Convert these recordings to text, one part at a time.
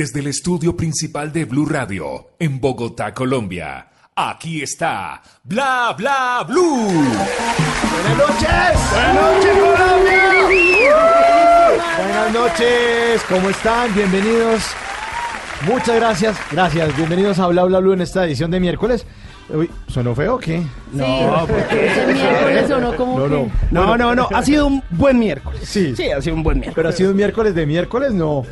desde el estudio principal de Blue Radio, en Bogotá, Colombia. Aquí está Bla Bla Blue. Buenas noches. Buenas noches, Colombia. Buenas noches, ¿cómo están? Bienvenidos. Muchas gracias, gracias. Bienvenidos a Bla Bla Blue en esta edición de miércoles. Uy, ¿sonó feo o qué? No, porque Ese miércoles sonó como No, que- no. No, no, no. Ha sido un buen miércoles. Sí. Sí, ha sido un buen miércoles. Pero ha sido un miércoles de miércoles, no.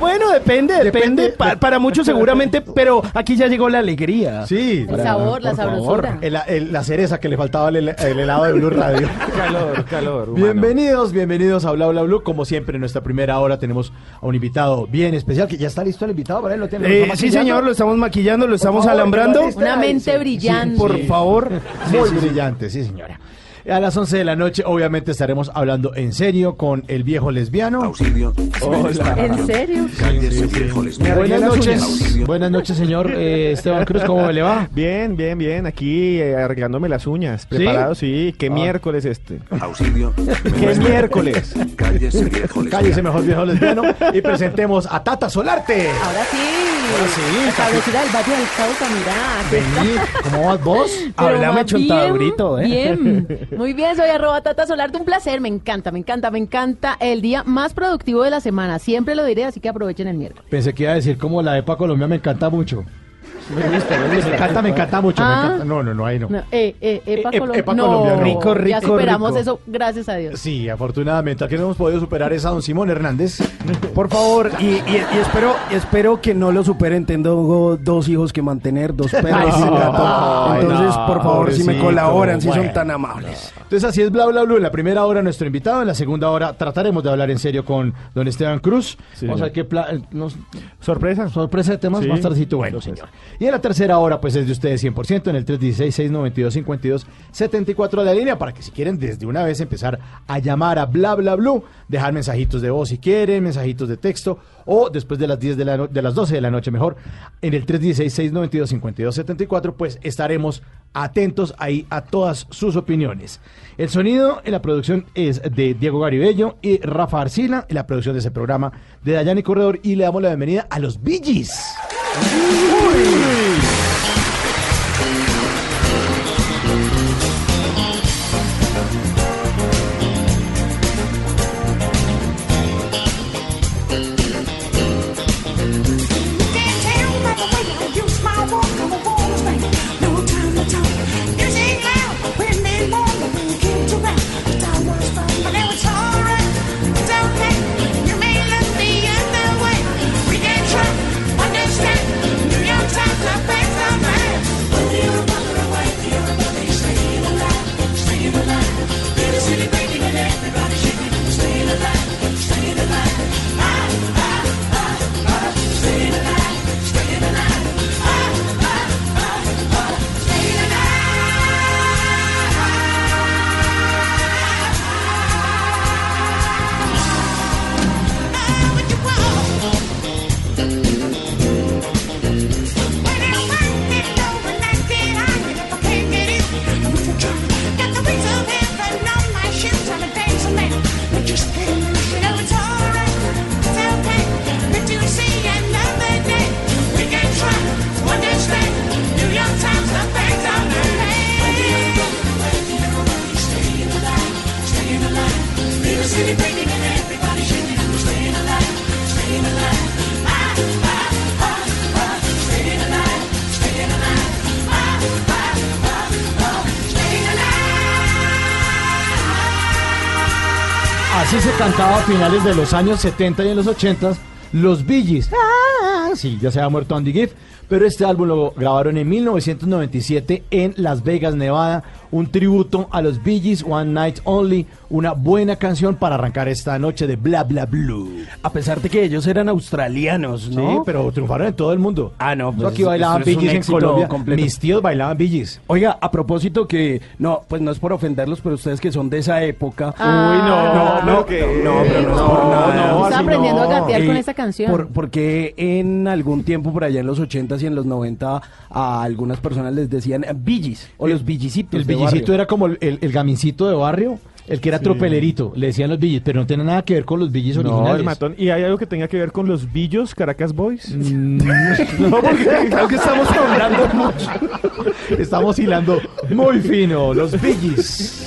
Bueno, depende, depende. Depende. Pa- para muchos seguramente, pero aquí ya llegó la alegría. Sí. El sabor, la sabrosura. El- el- la cereza que le faltaba al el helado de Blue Radio. Calor, calor. Bienvenidos, bienvenidos a Bla Bla Blue. Como siempre, en nuestra primera hora tenemos a un invitado bien especial, que ya está listo el invitado para él. Lo tiene, Eh, sí, señor, lo estamos maquillando, lo estamos favor, alambrando. Una mente Sí, brillante. Por favor. Muy brillante, sí, señora. A las 11 de la noche, obviamente, estaremos hablando en serio con el viejo lesbiano. Auxilio. ¿En serio? Cállese, viejo lesbiano. Buenas noches. Buenas noches, señor eh, Esteban Cruz. ¿Cómo le va? Bien, bien, bien. Aquí eh, arreglándome las uñas. Preparado, sí. ¿Qué Ah. miércoles este? Auxilio. ¿Qué miércoles? Cállese, viejo lesbiano. Cállese mejor, viejo lesbiano. Y presentemos a Tata Solarte. Ahora sí. Ahora sí, La cabecera del Valle del Cauca, mirá. Vení, ¿cómo vas vos? Va chontadurito, ¿eh? Bien, muy bien, soy arroba Tata Solarte, un placer, me encanta, me encanta, me encanta el día más productivo de la semana, siempre lo diré, así que aprovechen el miércoles. Pensé que iba a decir como la EPA Colombia me encanta mucho. Me gusta, me gusta. Me encanta, me encanta mucho. me Ah. encanta. No, no, no, ahí no. No, eh, eh, Epa, Eh, Colo- Epa no, Colombia, no. Rico, rico, Ya superamos rico. eso, gracias a Dios. Sí, afortunadamente. Aquí no hemos podido superar es a don Simón Hernández. Por favor, y, y- y espero, espero que no lo superen. Tengo dos hijos que mantener, dos perros no. Entonces, no, por favor, si me colaboran, si son tan amables. Entonces así es Bla Bla Blue. En la primera hora nuestro invitado, en la segunda hora trataremos de hablar en serio con don Esteban Cruz. Sí, Vamos a ver qué pla- eh, nos- ¿Sorpresa? sorpresa de temas Sí. más tardecito. Bueno, señor. Y en la tercera hora, pues es de ustedes 100% en el 316-692-5274 de la línea para que si quieren desde una vez empezar a llamar a Bla Bla Blue, dejar mensajitos de voz si quieren, mensajitos de texto o después de las 10 de, la las 12 de la noche mejor en el 316-692-5274 pues estaremos atentos ahí a todas sus opiniones. El sonido en la producción es de Diego Garibello y Rafa Arcila, en la producción de ese programa de Dayani Corredor y le damos la bienvenida a los Bee Así se cantaba a finales de los años 70 y en los 80 Los Gees. Ah, sí, ya se había muerto Andy Gibb, pero este álbum lo grabaron en 1997 en Las Vegas, Nevada. Un tributo a los Bee Gees, One Night Only. Una buena canción para arrancar esta noche de Bla Bla Blue. A pesar de que ellos eran australianos, ¿no? Sí, pero triunfaron en todo el mundo. Ah, no, Yo pues aquí esto bailaban Bee Gees en Colombia. completo. Mis tíos bailaban Bee Gees. Oiga, a propósito que, no, pues no es por ofenderlos, pero ustedes que son de esa época. Ah. no, no, que- no, pero no es no, por nada. no, Está aprendiendo no. a gatear con Eh, esa canción. Por, porque en algún tiempo, por allá en los 80s y en los 90, a algunas personas les decían billis o los. El billicito era como el, el, el gamincito de barrio, el que era tropelerito. Le decían los billis, pero no tiene nada que ver con los billis No, el originales. matón. ¿Y hay algo que tenga que ver con los billos Caracas Boys? Mm, no, porque Creo que estamos hablando mucho. Estamos hilando muy fino, los billis.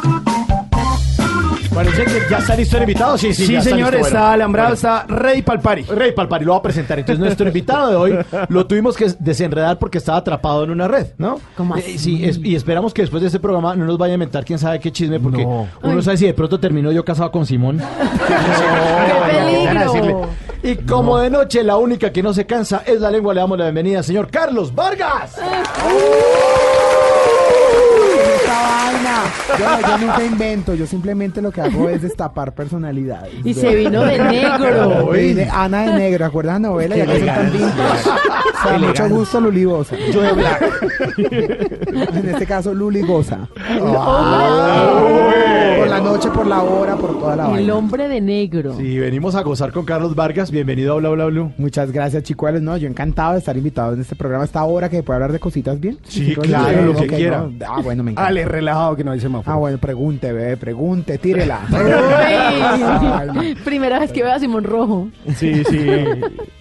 Parece que ya está listo el invitado. Sí, sí, Sí, ya señor, listo, está bueno. alambrado, Bueno. está el party. Rey Palpari lo va a presentar. Entonces, nuestro invitado de hoy lo tuvimos que desenredar porque estaba atrapado en una red, ¿no? ¿Cómo Eh, sí, es- y esperamos que después de este programa no nos vaya a inventar quién sabe qué chisme, porque No. uno no sabe si de pronto terminó yo casado con Simón. ¡Qué peligro! Y como de noche la única que no se cansa es la lengua, le damos la bienvenida al señor Carlos Vargas. Esta vaina. Yo, yo nunca invento, yo simplemente lo que hago es destapar personalidades. Y se vino de negro. Uy, de Ana de Negro, ¿acuerdas la novela? Ya que son tan vintage. O sea, mucho gusto, Luli Goza. Yo de Black. En este caso, Luli Goza. Hombre, Por la noche, por la hora, por toda la El vaina. hombre de negro. Sí, venimos a gozar con Carlos Vargas. Bienvenido a Bla Bla Blue. Muchas gracias, chicuelos. No, yo encantado de estar invitado en este programa. Esta hora que puede hablar de cositas bien. Sí, claro, lo que ok, quiera. no. Ah, bueno, me encanta. Ale, relajado que no hay semáforo. Ah, bueno, pregunte, bebé, pregunte, tírela. Uy. Primera vez que veo a Simón Rojo. Sí, sí.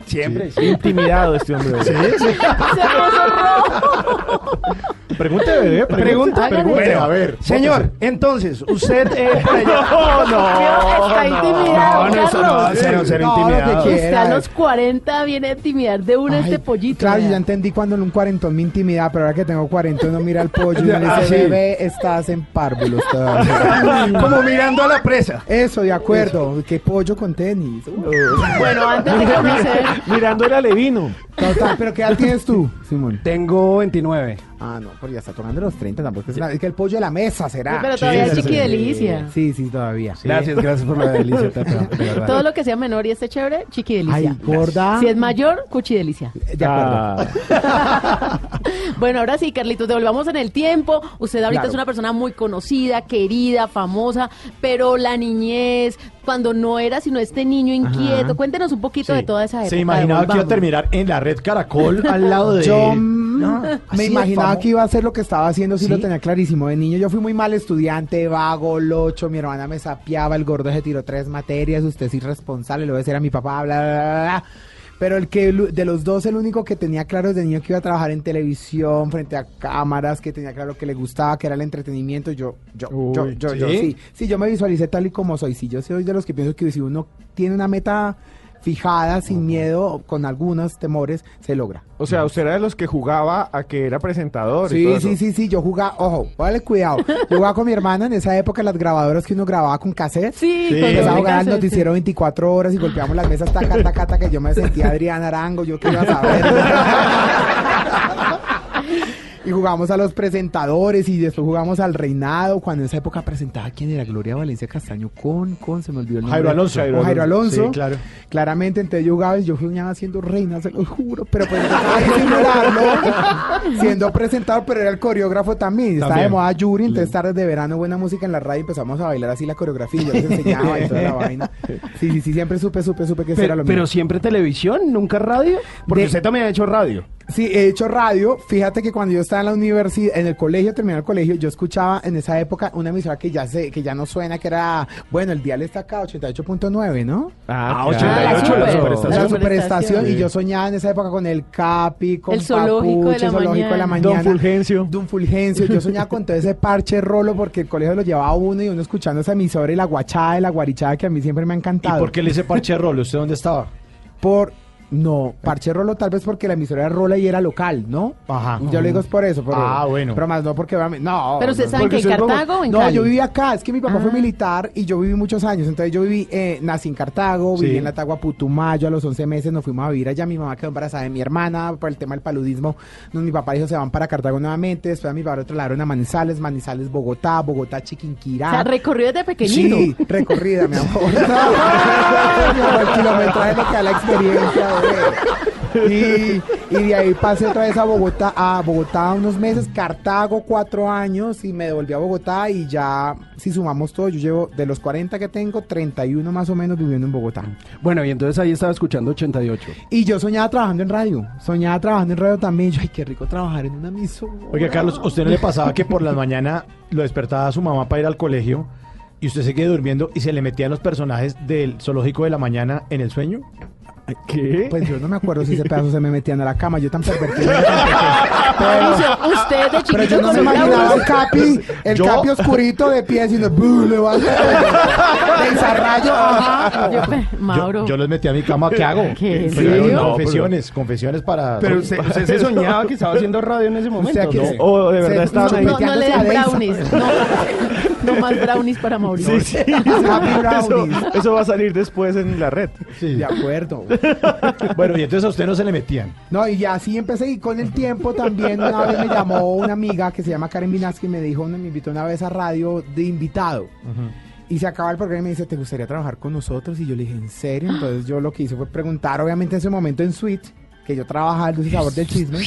Siempre, Sí, Intimidado este hombre. Se puso rojo. Pregunte, bebé. Pregunta, Hágale. pregunte. A ver. Señor, entonces, usted eh, por allá- Está intimidado, No, no, eso no, cero No, lo que intimidado. Usted a los 40 viene a intimidar de una Ay, este pollito. Claro, ya entendí cuando en un cuarentón me intimida, pero ahora que tengo cuarentón no mira al pollo y me Ah, dice, sí. Estás en párvulos todavía. Como mirando a la presa. Eso, de acuerdo. ¿Qué pollo con tenis? Bueno, antes de conocer. Mirando el alevino. Total, pero ¿qué edad tienes tú, Simón? Tengo 29. Ah, no, pues ya está tomando los 30, tampoco es, nada. es que el pollo de la mesa será. Pero todavía es chiqui sí. delicia. Sí, sí, todavía. Gracias, gracias por la delicia, Tata, de verdad. Todo lo que sea menor y esté chévere, chiqui delicia. Ay, gorda. Si es mayor, cuchi delicia. De acuerdo. Ah, Bueno, ahora sí, Carlitos, devolvamos en el tiempo. Usted ahorita Claro. es una persona muy conocida, querida, famosa, pero la niñez, cuando no era sino este niño inquieto, cuéntenos un poquito de toda esa época. Se imaginaba que iba a terminar en la red Caracol al lado de. Yo No, me imaginaba que iba a hacer lo que estaba haciendo, sí, ¿Sí? lo tenía clarísimo. De niño yo fui muy mal estudiante, vago, locho, mi hermana me sapeaba, el gordo se tiró tres materias, usted es irresponsable, lo voy a decir a mi papá, bla, bla, bla, bla. Pero el que de los dos, el único que tenía claro desde niño que iba a trabajar en televisión, frente a cámaras, que tenía claro que le gustaba, que era el entretenimiento, yo, yo, yo, Uy, yo, yo, ¿sí? sí. Sí, yo me visualicé tal y como soy. Sí, yo soy de los que pienso que si uno tiene una meta fijada, sin miedo, con algunos temores, se logra. o sea, usted era de los que jugaba a que era presentador y Sí, todo sí, eso. sí, sí, yo jugaba, ojo, póngale cuidado. Yo jugaba con mi hermana en esa época, las grabadoras que uno grababa con cassette. Sí, Sí. con Empezaba a jugar al noticiero 24 horas y golpeamos las mesas taca, taca, taca, que yo me sentía Adrián Arango, yo qué iba a saber. y jugamos a los presentadores y después jugamos al reinado, cuando en esa época presentaba quién era Gloria Valencia Castaño con, con, se me olvidó el nombre. Jairo Alonso. Jairo Alonso. Sí, claro. Claramente, entonces yo jugaba y yo soñaba siendo reina, se lo juro, pero pues hay que ignorarlo, siendo presentador, pero era el coreógrafo también. Estaba de moda Yuri, entonces tardes de verano, buena música en la radio, empezamos a bailar así la coreografía, y yo les enseñaba y toda la vaina. Sí, sí, sí, siempre supe, supe, supe que eso era Pero, lo pero mío. siempre televisión, nunca radio. Porque De- usted también ha hecho radio. Sí, he hecho radio. Fíjate que cuando yo estaba en la universidad, en el colegio, terminé el colegio, yo escuchaba en esa época una emisora que ya sé, que ya no suena, que era, bueno, el dial está acá, 88.9, ¿no? Ah, Ah, 88, la la super. superestación. La superestación. y yo soñaba en esa época con el Capi, con El zoológico de la zoológico de la mañana. Don Fulgencio. Don Fulgencio. Yo soñaba con todo ese parche rolo porque el colegio lo llevaba uno y uno escuchando esa emisora y la guachada y la guarichada que a mí siempre me ha ¿Y encantado. por qué le hice parche rolo? ¿Usted dónde estaba? Por... No, parche rolo tal vez porque la emisora era rola y era local, ¿no? Ajá. Yo le digo es por eso. Pero, Ah, bueno. Pero más no porque... No. Pero usted no, sabe porque que en Cartago o en No, Cali? yo viví acá. Es que mi papá fue Ah. militar y yo viví muchos años. Entonces yo viví, eh, nací en Cartago, Sí. viví en la Tagua Putumayo. A los 11 meses nos fuimos a vivir allá. Mi mamá quedó embarazada de mi hermana por el tema del paludismo. Entonces, mi papá dijo se van para Cartago nuevamente. Después a mi papá lo trasladaron a Manizales, Manizales, Bogotá, Bogotá, Chiquinquirá. O sea, recorrió desde pequeñito. Sí, recorrida, mi amor. No, el kilometraje lo que da la experiencia. Y, y de ahí pasé otra vez a Bogotá, a Bogotá unos meses, Cartago cuatro años y me devolví a Bogotá y ya, si sumamos todo, yo llevo de los 40 que tengo, 31 más o menos viviendo en Bogotá. Bueno, y entonces ahí estaba escuchando 88. Y yo soñaba trabajando en radio, soñaba trabajando en radio también. Yo, ay, qué rico trabajar en una emisora. Oiga, Carlos, ¿a ¿usted no le pasaba que por la mañana lo despertaba a su mamá para ir al colegio y usted se quedó durmiendo y se le metían los personajes del zoológico de la mañana en el sueño? ¿Qué? Pues yo no me acuerdo si ese pedazo se me metían a la cama, yo tan pervertido. Mauricio, usted de Pero chiquito yo no me imaginaba el capi, el Yo- capi oscurito de pie "Bu", levanta de desarrollo, ajá. Yo, Mauro. Yo, yo los metí a mi cama, ¿qué hago? ¿Qué? ¿En Pero, no, confesiones, confesiones para... Pero usted, usted se soñaba que estaba haciendo radio en ese momento, sea, que ¿no? se- O de verdad Se- estaban ahí. no, no le a brownies. No, más brownies para Mauricio. Sí, sí. Happy Eso, brownies. eso va a salir después en la red. Sí. De acuerdo. Bueno, y entonces a usted no se le metían. No, y así empecé y con el tiempo también una vez me llamó una amiga que se llama Karen Vinaski y me dijo, me invitó una vez a radio de invitado. Y se acaba el programa y me dice, ¿te gustaría trabajar con nosotros? Y yo le dije, ¿en serio? Entonces yo lo que hice fue preguntar, obviamente en ese momento en Suite, que yo trabajaba el dulce sabor del chisme,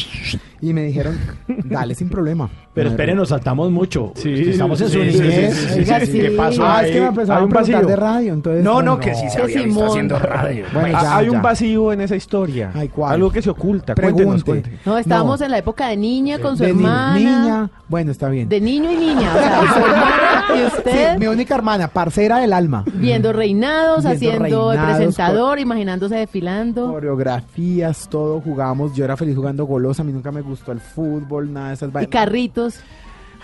y me dijeron, dale sin problema. Pero esperen, nos saltamos mucho. Sí, Si estamos en su sí, niñez. sí, sí, Oiga, ¿Qué sí. pasó Ah, es que me empezaron a un preguntar de radio, entonces... No, no, que sí se había visto Simón. haciendo radio. Bueno, ya, Hay un vacío en esa historia. Ay, ¿cuál? Algo que se oculta. Cuéntenos. No, estábamos No. en la época de niña con su hermana. niña, bueno, está bien. De niño y niña. O sea, su hermana y Sí, usted mi única hermana, parcera del alma. viendo reinados, Viendo haciendo el reinados, presentador, imaginándose desfilando. Coreografías, todo, jugábamos. Yo era feliz jugando golosa, a mí nunca me gustó el fútbol, nada de esas Y vainas.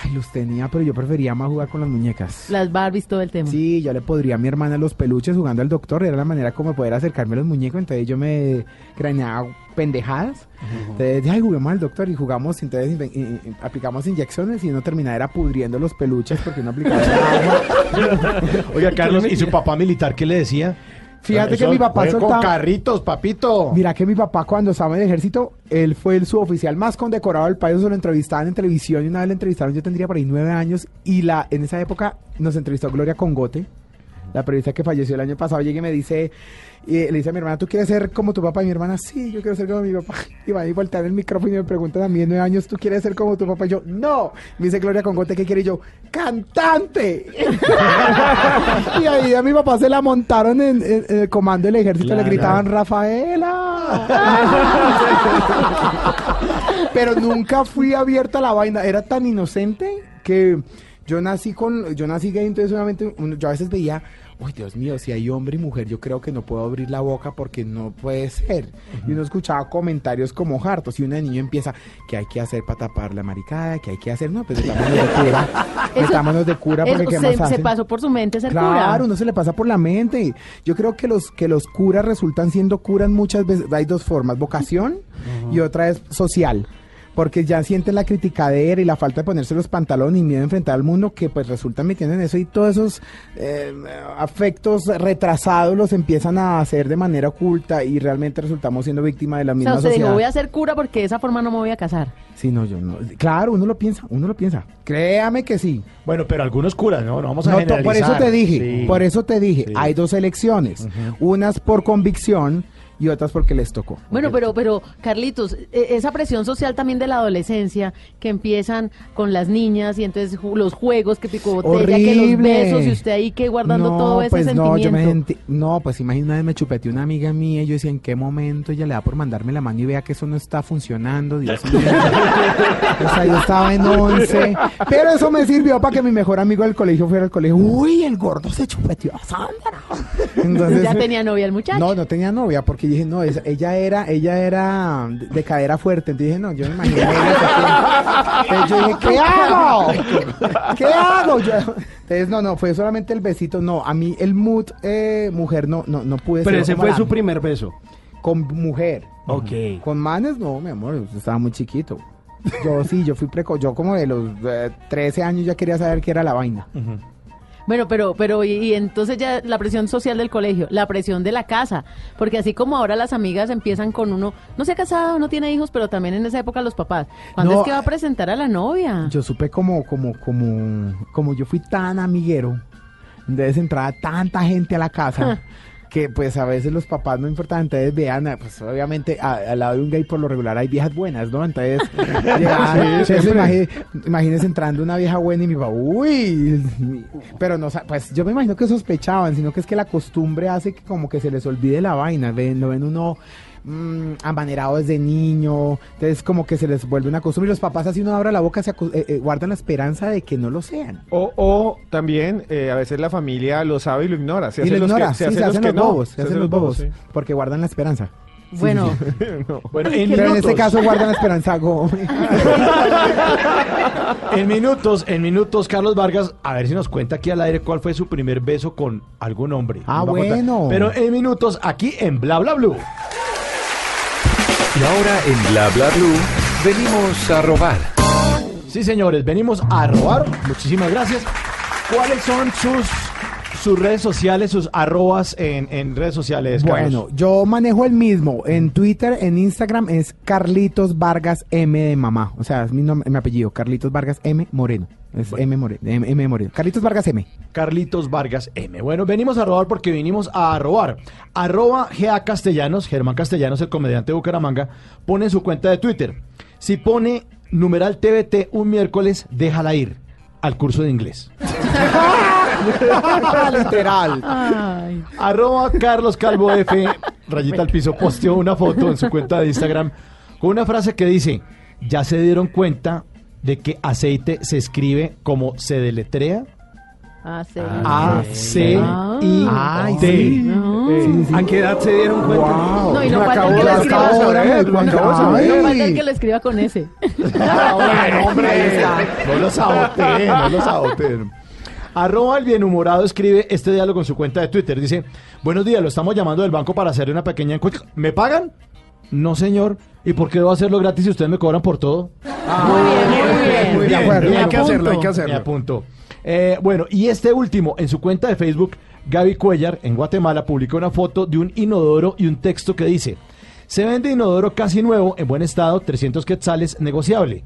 Ay, los tenía, pero yo prefería más jugar con las muñecas. las Barbies, todo el tema. Sí, yo le podría a mi hermana los peluches jugando al doctor, era la manera como poder acercarme a los muñecos, entonces yo me craneaba pendejadas. Entonces, ay, juguemos al doctor y jugamos, entonces inve- y- y- aplicamos inyecciones y uno terminaba era pudriendo los peluches porque uno aplicaba agua. Oiga, Carlos, ¿y su papá militar qué le decía? Fíjate que Eso, mi papá soltaba... con carritos, papito. Mira que mi papá cuando estaba en el ejército, él fue el suboficial más condecorado del país, se lo entrevistaban en televisión y una vez lo entrevistaron, yo tendría por ahí nueve años y la en esa época nos entrevistó Gloria Congote, la periodista que falleció el año pasado, llega y me dice, y le dice a mi hermana, ¿tú quieres ser como tu papá? Y mi hermana, sí, yo quiero ser como mi papá. Y va a voltear el micrófono y me preguntan a mí en nueve años, ¿tú quieres ser como tu papá? Y yo, no. Me dice Gloria Congote, ¿qué quiere? Y yo, ¡cantante! y ahí a mi papá se la montaron en, en- en el comando del ejército, Claro. le gritaban, ¡Rafaela! Pero nunca fui abierta a la vaina. Era tan inocente que yo nací con, yo nací gay, entonces obviamente yo a veces veía, uy Dios mío, si hay hombre y mujer, yo creo que no puedo abrir la boca porque no puede ser. Y uno escuchaba comentarios como hartos y una niño empieza, ¿qué hay que hacer para tapar la maricada? ¿Qué hay que hacer? No, pues metámonos de cura. Eso- metámonos de cura porque ¿qué se, más se pasó por su mente ser Claro, cura. uno se le pasa por la mente. Yo creo que los que los curas resultan siendo curas muchas veces. Hay dos formas, vocación y otra es social. Porque ya sienten la criticadera y la falta de ponerse los pantalones y miedo a enfrentar al mundo que pues resultan metiendo en eso y todos esos eh, afectos retrasados los empiezan a hacer de manera oculta y realmente resultamos siendo víctimas de la O misma sea, usted sociedad. dijo, voy a ser cura porque de esa forma no me voy a casar. Sí, no, yo no. Claro, uno lo piensa, uno lo piensa. Créame que sí. Bueno, pero algunos curas, ¿no? No vamos a No, generalizar. por eso te dije, Sí. por eso te dije, Sí. hay dos elecciones, unas por convicción y otras porque les tocó. Bueno, pero, pero, Carlitos, e- esa presión social también de la adolescencia, que empiezan con las niñas y entonces los juegos, que pico botella, que los Horrible. besos y usted ahí que guardando no, todo ese pues No, yo me sentí- no, pues imagínate, me chupeteé una amiga mía y yo decía, ¿en qué momento ella le da por mandarme la mano y vea que eso no está funcionando? Dios mío. o sea, yo estaba en once. Pero eso me sirvió para que mi mejor amigo del colegio fuera al colegio. Uy, el gordo se chupeteó a Sandra. Entonces, ya tenía novia el muchacho. No, no tenía novia, porque dije, no, esa- ella era, ella era de de cadera fuerte. Entonces dije, no, yo me que- Entonces yo dije, ¿qué hago? ¿Qué hago? Yo- entonces, no, no, fue solamente el besito. No, a mí el mood eh, mujer no, no, no pude Pero ser ese fue su primer beso. Con mujer. Ok. Con manes, no, mi amor, estaba muy chiquito. Yo sí, yo fui precoz. Yo como de los eh, 13 años ya quería saber qué era la vaina. Bueno, pero, pero, y, y entonces ya la presión social del colegio, la presión de la casa, porque así como ahora las amigas empiezan con uno, no se ha casado, no tiene hijos, pero también en esa época los papás. ¿Cuándo No, es que va a presentar a la novia? Yo supe como, como, como, como yo fui tan amiguero, entonces entraba tanta gente a la casa que pues a veces los papás no importaban, entonces vean, ah, pues obviamente a- al lado de un gay por lo regular hay viejas buenas, ¿no? Entonces, llegaban, entonces imagi- imagínense entrando una vieja buena y mi papá, uy, pero no, pues yo me imagino que sospechaban, sino que es que la costumbre hace que como que se les olvide la vaina, ven, lo ven uno mm, amanerado desde niño, entonces como que se les vuelve una costumbre y los papás así uno abre la boca, se eh, eh, guardan la esperanza de que no lo sean. O, o también eh, a veces la familia lo sabe y lo ignora. Se y lo hacen los ignora, sí, se hacen los los no. bobos, se hacen los bobos, sí. porque guardan la esperanza. bueno, No. Bueno, en este caso guardan la esperanza. en minutos, en minutos, Carlos Vargas, a ver si nos cuenta aquí al aire cuál fue su primer beso con algún hombre. Ah, bueno. Pero en minutos, aquí en Bla Bla Blue. Y ahora en Bla Bla Blue venimos a robar. Sí, señores, venimos a robar. Muchísimas gracias. ¿Cuáles son sus, sus redes sociales, sus arrobas en, en redes sociales? Carlos? Bueno, yo manejo el mismo. En Twitter, en Instagram es Carlitos Vargas M de mamá. O sea, es mi, nom- mi apellido, Carlitos Vargas M Moreno. Es M Moreno. M, M Moreno. Carlitos Vargas M. Carlitos Vargas M. Bueno, venimos a robar porque vinimos a robar. Arroba GA Castellanos, Germán Castellanos, el comediante de Bucaramanga, pone en su cuenta de Twitter. Si pone numeral TBT un miércoles, déjala ir al curso de inglés. Literal. ay, Arroba Carlos Calvo F, rayita al piso, posteó una foto en su cuenta de Instagram con una frase que dice, ya se dieron cuenta de que aceite se escribe como se deletrea. ah. A, C, I, T. Sí, sí. ¿A qué edad se dieron cuenta? Wow. No, y no Me falta que lo escriba ¿eh? el que lo escriba con ese. Bueno, hombre, no lo saboteen, no lo saboteen. Arroba el bienhumorado escribe este diálogo en su cuenta de Twitter. Dice, buenos días, lo estamos llamando del banco para hacer una pequeña encuesta. ¿Me pagan? No, señor. ¿Y por qué debo hacerlo gratis si ustedes me cobran por todo? muy bien, muy bien. muy acuerdo. Me Hay que hacerlo, hay que Me hacerlo. apunto. Eh, bueno, y este último, en su cuenta de Facebook, Gaby Cuellar, en Guatemala, publicó una foto de un inodoro y un texto que dice, se vende inodoro casi nuevo, en buen estado, 300 quetzales, negociable.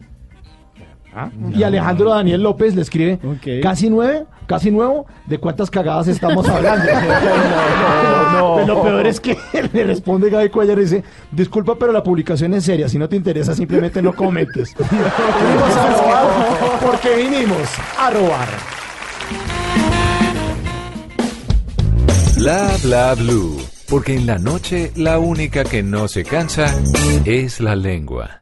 Y Alejandro Daniel López le escribe, casi nueve, casi nuevo, ¿de cuántas cagadas estamos hablando? Pues lo peor es que le responde Gaby Cuellar y dice, disculpa, pero la publicación es seria, si no te interesa, simplemente no comentes. vinimos a robar porque vinimos a robar. Bla Bla Blue. Porque en la noche la única que no se cansa es la lengua.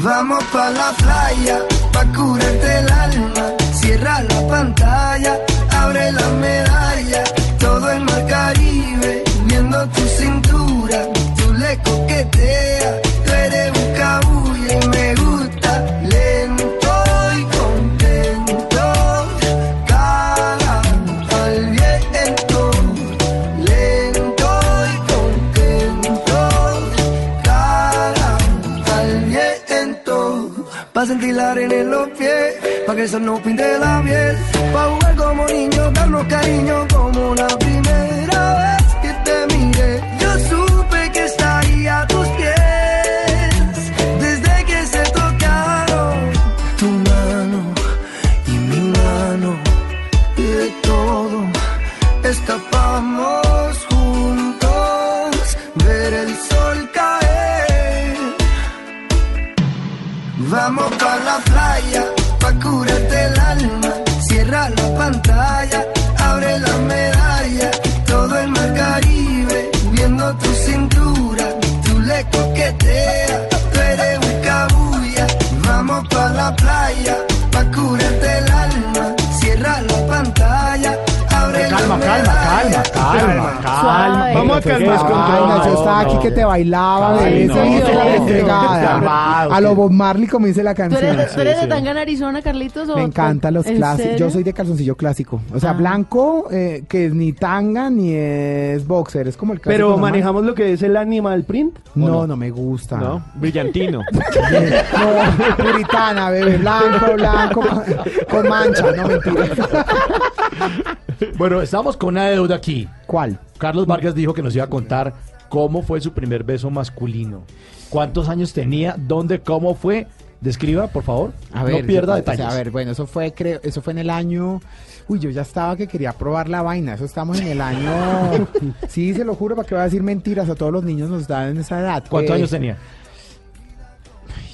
Vamos pa la playa, pa curarte el alma. Cierra la pantalla, abre la medalla. Todo el mar Caribe, viendo tu cintura. Tú le coqueteas, Arena en los pies, pa' que el sol no pinte la piel. Pa' jugar como niños, darnos cariño como la primera vez Vamos pa' la playa, pa' curarte el alma. Cierra la pantalla, abre la medalla. Todo el mar Caribe, viendo tu cintura. Tú le coqueteas, tú eres un cabulla. Vamos pa' la playa, pa' curarte el alma. Cierra la pantalla, abre Calma, la calma, medalla. calma, calma, calma. Suave. Vamos a calmarnos con yo estaba aquí que te bailaba, esa entregada. calmado, A lo Bob Marley, como dice la ¿Tú eres, canción. de- tú eres de. Tangana, Arizona, Carlitos? Me encantan los ¿En clásicos. Yo soy de calzoncillo clásico. O sea, Ah. blanco, eh, que es ni tanga ni es boxer. Es como el clásico. Pero manejamos lo que es el animal print. ¿o No, no me gusta. No, brillantino. No, puritana, bebé. Blanco, blanco, con, con mancha. No, mentira. Bueno, estamos con una deuda aquí. ¿Cuál? Carlos Vargas dijo que nos iba a contar cómo fue su primer beso masculino. ¿Cuántos años tenía? ¿Dónde? ¿Cómo fue? Describa, por favor. A ver, no pierda yo- detalles. o sea, a ver, bueno, eso fue, creo, eso fue en el año. Uy, yo ya estaba que quería probar la vaina. Eso estamos en el año. Sí, se lo juro, para que voy a decir mentiras. A todos los niños nos dan en esa edad. ¿Cuántos Eh, años tenía?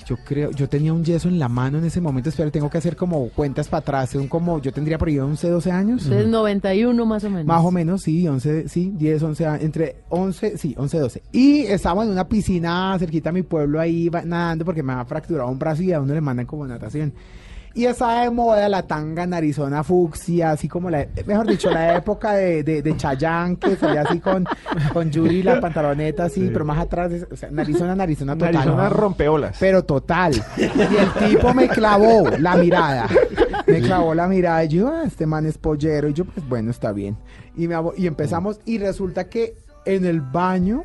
Yo creo, yo tenía un yeso en la mano en ese momento. Espera, tengo que hacer como cuentas para atrás. Son como, yo tendría por ahí 11, 12 años. Entonces, 91 más o menos. Más o menos, sí, 11, sí, 10, 11 años, entre 11, sí, 11, 12. Y estábamos en una piscina cerquita a mi pueblo ahí nadando porque me había fracturado un brazo y a uno le mandan como natación. Y estaba de moda la tanga narizona fucsia, así como la, mejor dicho, la época de, de, de Chayanne, que salía así con, con Yuri, la pantaloneta así, pero más atrás, o sea, narizona, narizona total. Arizona rompeolas. Pero total. Y el tipo me clavó la mirada. Me clavó la mirada y yo, ah, este man es pollero. Y yo, pues bueno, está bien. Y, me y empezamos y resulta que en el baño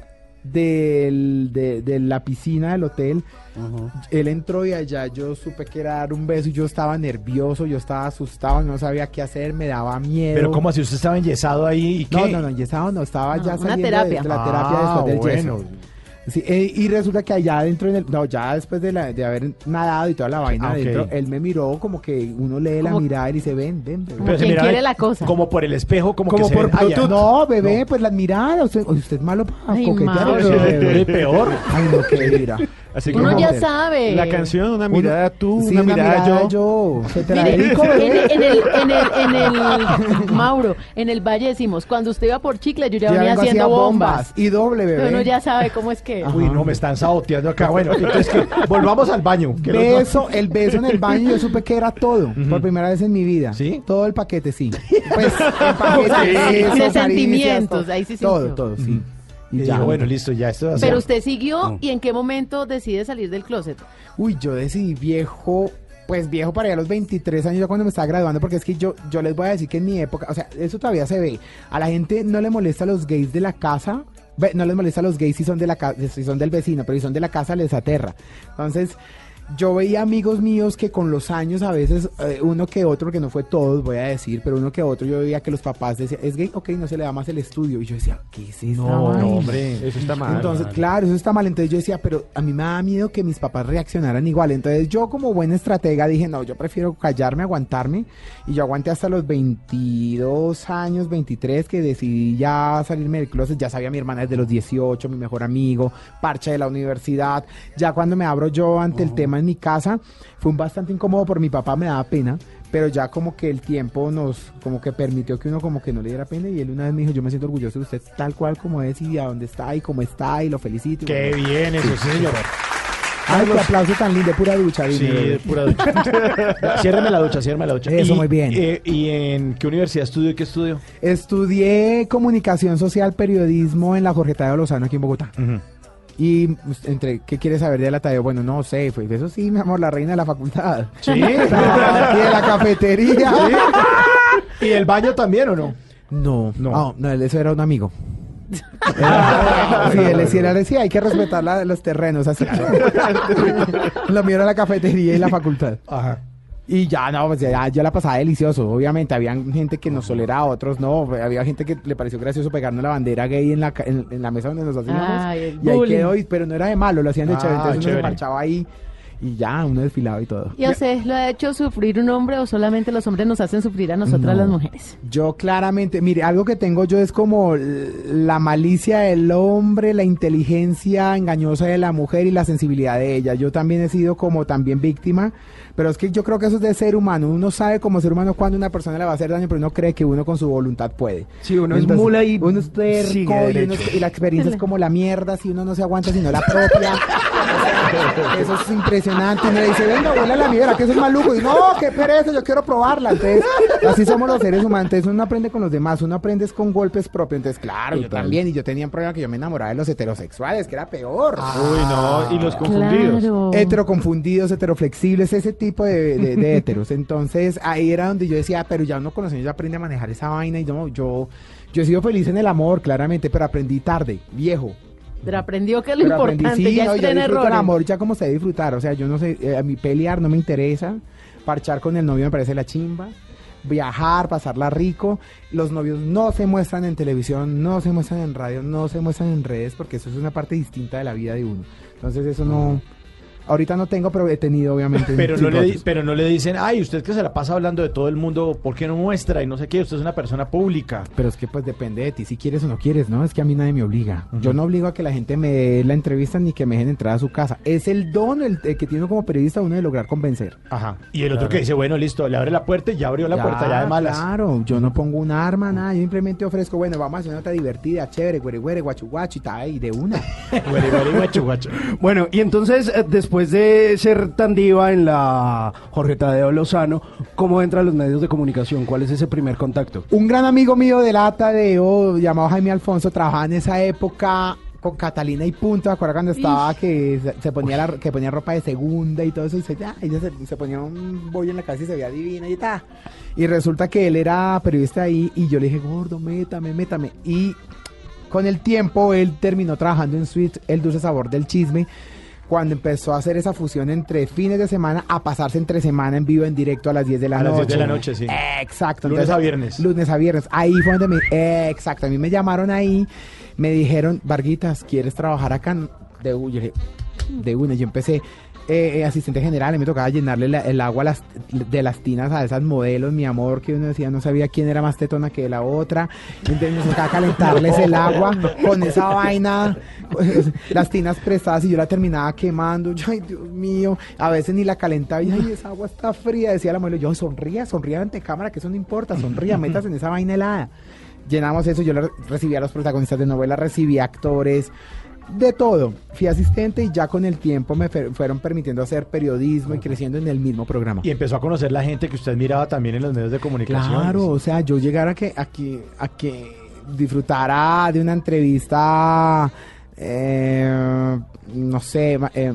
del, de, de la piscina del hotel, él entró y allá yo supe que era dar un beso y yo estaba nervioso, yo estaba asustado, no sabía qué hacer, me daba miedo. Pero ¿cómo así? ¿Usted estaba enyesado ahí y qué? No, no, no, yesado no, estaba No, ya una saliendo de- terapia. de, la terapia Ah, después del yeso. Sí, eh, y resulta que allá adentro, en el, no, ya después de, la- de haber nadado y toda la vaina Ah, adentro, él me miró como que uno lee la Como- mirada y dice, ven, ven, bebé. Se quien miraba quiere la cosa. Como por el espejo, como, Como que se por ven- ya. Bluetooth. No, bebé, pues las miradas. Usted, usted es malo para coquetear. Bebé. Es peor. Ay, no, qué ira. Así que Uno ¿Cómo ya sabe. la canción, una mirada tú, Sí, una, mirada, yo. Se te la Mire, dedico, en, bebé. en el, en, el, en el, Mauro, en el Valle decimos, cuando usted iba por chicle, yo ya, Ya venía haciendo bombas. Y doble, bebé. Pero uno ya sabe cómo es que. Uy, no, me están saboteando acá. Bueno, entonces que volvamos al baño. que los dos- Beso, el beso en el baño, yo supe que era todo, por primera vez en mi vida. ¿Sí? Todo el paquete, sí. Pues, el paquete, besos, De sentimientos, todo. ahí sí Todo, todo, sí. Y Y ya. bueno, listo, ya esto Pero usted siguió y en qué momento decide salir del closet. Uy, yo decidí viejo, pues viejo para allá a los 23 años, ya cuando me estaba graduando, porque es que yo, yo les voy a decir que en mi época, o sea, eso todavía se ve. A la gente no le molesta a los gays de la casa, no les molesta a los gays si son de la si son del vecino, pero si son de la casa les aterra. Entonces, yo veía amigos míos que con los años a veces, eh, uno que otro, porque no fue todos, voy a decir, pero uno que otro, yo veía que los papás decían, es gay, ok, no se le da más el estudio. Y yo decía, ¿qué es esta No, hombre. Eso está mal. Entonces, claro, eso está mal. Entonces yo decía, pero a mí me da miedo que mis papás reaccionaran igual. Entonces yo como buena estratega dije, no, yo prefiero callarme, aguantarme. Y yo aguanté hasta los 22 años, 23, que decidí ya salirme del closet. Ya sabía mi hermana desde los 18, mi mejor amigo, parche de la universidad. Ya cuando me abro yo ante el tema en mi casa, fue un bastante incómodo por mi papá, me daba pena. Pero ya como que el tiempo nos, como que permitió que uno como que no le diera pena. Y él una vez me dijo, yo me siento orgulloso de usted tal cual como es y a dónde está y cómo está y lo felicito. Qué bueno. bien eso, sí, señor. Ay, qué aplauso tan lindo, pura ducha. Sí, dime, de pura ducha. ciérreme la ducha, ciérreme la ducha. Eso, Y, muy bien. eh, ¿Y en qué universidad estudió y qué estudió? Estudié comunicación social, periodismo en la Jorgeta de Lozano aquí en Bogotá. Y entre, ¿qué quieres saber de la Tadeo? Bueno, no sé, pues eso sí, mi amor, la reina de la facultad. Sí. y de la cafetería. ¿Y el baño también o no? No, No. no, no, él- eso era un amigo. Sí, él decía, él decía, hay que respetar la- los terrenos, así. Lo mío era la cafetería y la facultad. Y ya, no, pues ya, yo la pasaba delicioso. Obviamente, había gente que nos toleraba, otros no. Había gente que le pareció gracioso pegarnos la bandera gay en la, en, en la mesa donde nos hacíamos. Ay, y ahí bullying. quedó, y- pero no era de malo, lo hacían de Ah, chévere. Entonces uno se marchaba ahí y ya, uno desfilaba y todo. ¿Y a usted lo ha hecho sufrir un hombre o solamente los hombres nos hacen sufrir a nosotras No. las mujeres? Yo claramente, mire, algo que tengo yo es como la malicia del hombre, la inteligencia engañosa de la mujer y la sensibilidad de ella. Yo también he sido como también víctima, pero es que yo creo que eso es de ser humano. Uno sabe como ser humano cuando una persona le va a hacer daño, pero uno cree que uno con su voluntad puede. Sí, uno es mula y uno es terco sigue y, uno es- y la experiencia es como la mierda si uno no se aguanta sino la propia. Eso es impresionante. Uno le dice, venga, huele a la mierda, que eso es maluco. Y no, qué pereza, yo quiero probarla. Entonces, así somos los seres humanos. Entonces, uno aprende con los demás, uno aprende es con golpes propios. Entonces, claro, yo también. Y yo tenía un problema que yo me enamoraba de los heterosexuales, que era peor. Uy, no, y los confundidos. Claro. Heteroconfundidos, heteroflexibles, ese tipo de, de- de heteros. Entonces, ahí era donde yo decía, pero ya uno con los años ya aprende a manejar esa vaina. Y no, yo, yo he sido feliz en el amor, claramente, pero aprendí tarde, viejo. Pero aprendió que es lo Pero aprendí, importante, sí, ya no, yo estrena disfruto el amor ya como sé disfrutar. O sea, yo no sé, eh, a mí pelear no me interesa. Parchar con el novio me parece la chimba. Viajar, pasarla rico. Los novios no se muestran en televisión, no se muestran en radio, no se muestran en redes porque eso es una parte distinta de la vida de uno. Entonces eso no... Ahorita no tengo, pero he tenido obviamente. Pero no, le, di- pero no le dicen, ay, usted que se la pasa hablando de todo el mundo, ¿por qué no muestra? Y no sé qué, usted es una persona pública. Pero es que pues depende de ti si quieres o no quieres, ¿no? Es que a mí nadie me obliga. Yo no obligo a que la gente me dé la entrevista ni que me dejen entrar a su casa. Es el don el, el que tiene como periodista uno de lograr convencer. Ajá. Y el otro que dice, bueno, listo, le abre la puerta y ya abrió la puerta, ya de malas. Claro, yo no pongo un arma, nada. Yo simplemente ofrezco, bueno, vamos a hacer una nota divertida, chévere, güere, güere, guachu, guachu, y tal, y de una. Guacho, guacho. Bueno, y entonces, eh, después de ser tan diva en la Jorge Tadeo Lozano, ¿cómo entra a los medios de comunicación? ¿Cuál es ese primer contacto? Un gran amigo mío de la Tadeo, llamado Jaime Alfonso, trabajaba en esa época con Catalina y Punto, ¿te acuerdas cuando estaba que se, se ponía la, que ponía ropa de segunda y todo eso? Y se, ya, ella se, se ponía un bollo en la cabeza y se veía divina y tal. Y resulta que él era periodista ahí y yo le dije, gordo, métame, métame. Y con el tiempo él terminó trabajando en Sweet, el dulce sabor del chisme. Cuando empezó a hacer esa fusión entre fines de semana a pasarse entre semana en vivo, en directo a las 10 de la A las noche. 10 de la noche, sí. Exacto. Lunes entonces, a viernes. Lunes a viernes. Ahí fue donde me... exacto, a mí me llamaron ahí, me dijeron, Varguitas, ¿quieres trabajar acá? De, yo dije, de una, yo empecé... eh, eh, asistente general, y me tocaba llenarle la- el agua las, de las tinas a esas modelos, mi amor, que uno decía, no sabía quién era más tetona que la otra. Entonces nos tocaba calentarles el agua con esa vaina, las tinas prestadas y yo la terminaba quemando. Yo, ay, Dios mío, a veces ni la calentaba y ay, esa agua está fría, decía la modelo. Yo, sonría, sonría ante cámara, que eso no importa, sonría, metas en esa vaina helada. Llenamos eso, yo recibía a los protagonistas de novela, recibía actores, de todo. Fui asistente y ya con el tiempo me fueron permitiendo hacer periodismo y creciendo en el mismo programa. Y empezó a conocer la gente que usted miraba también en los medios de comunicación. Claro, o sea, yo llegar a que, a que, a que disfrutara de una entrevista, eh, no sé, eh,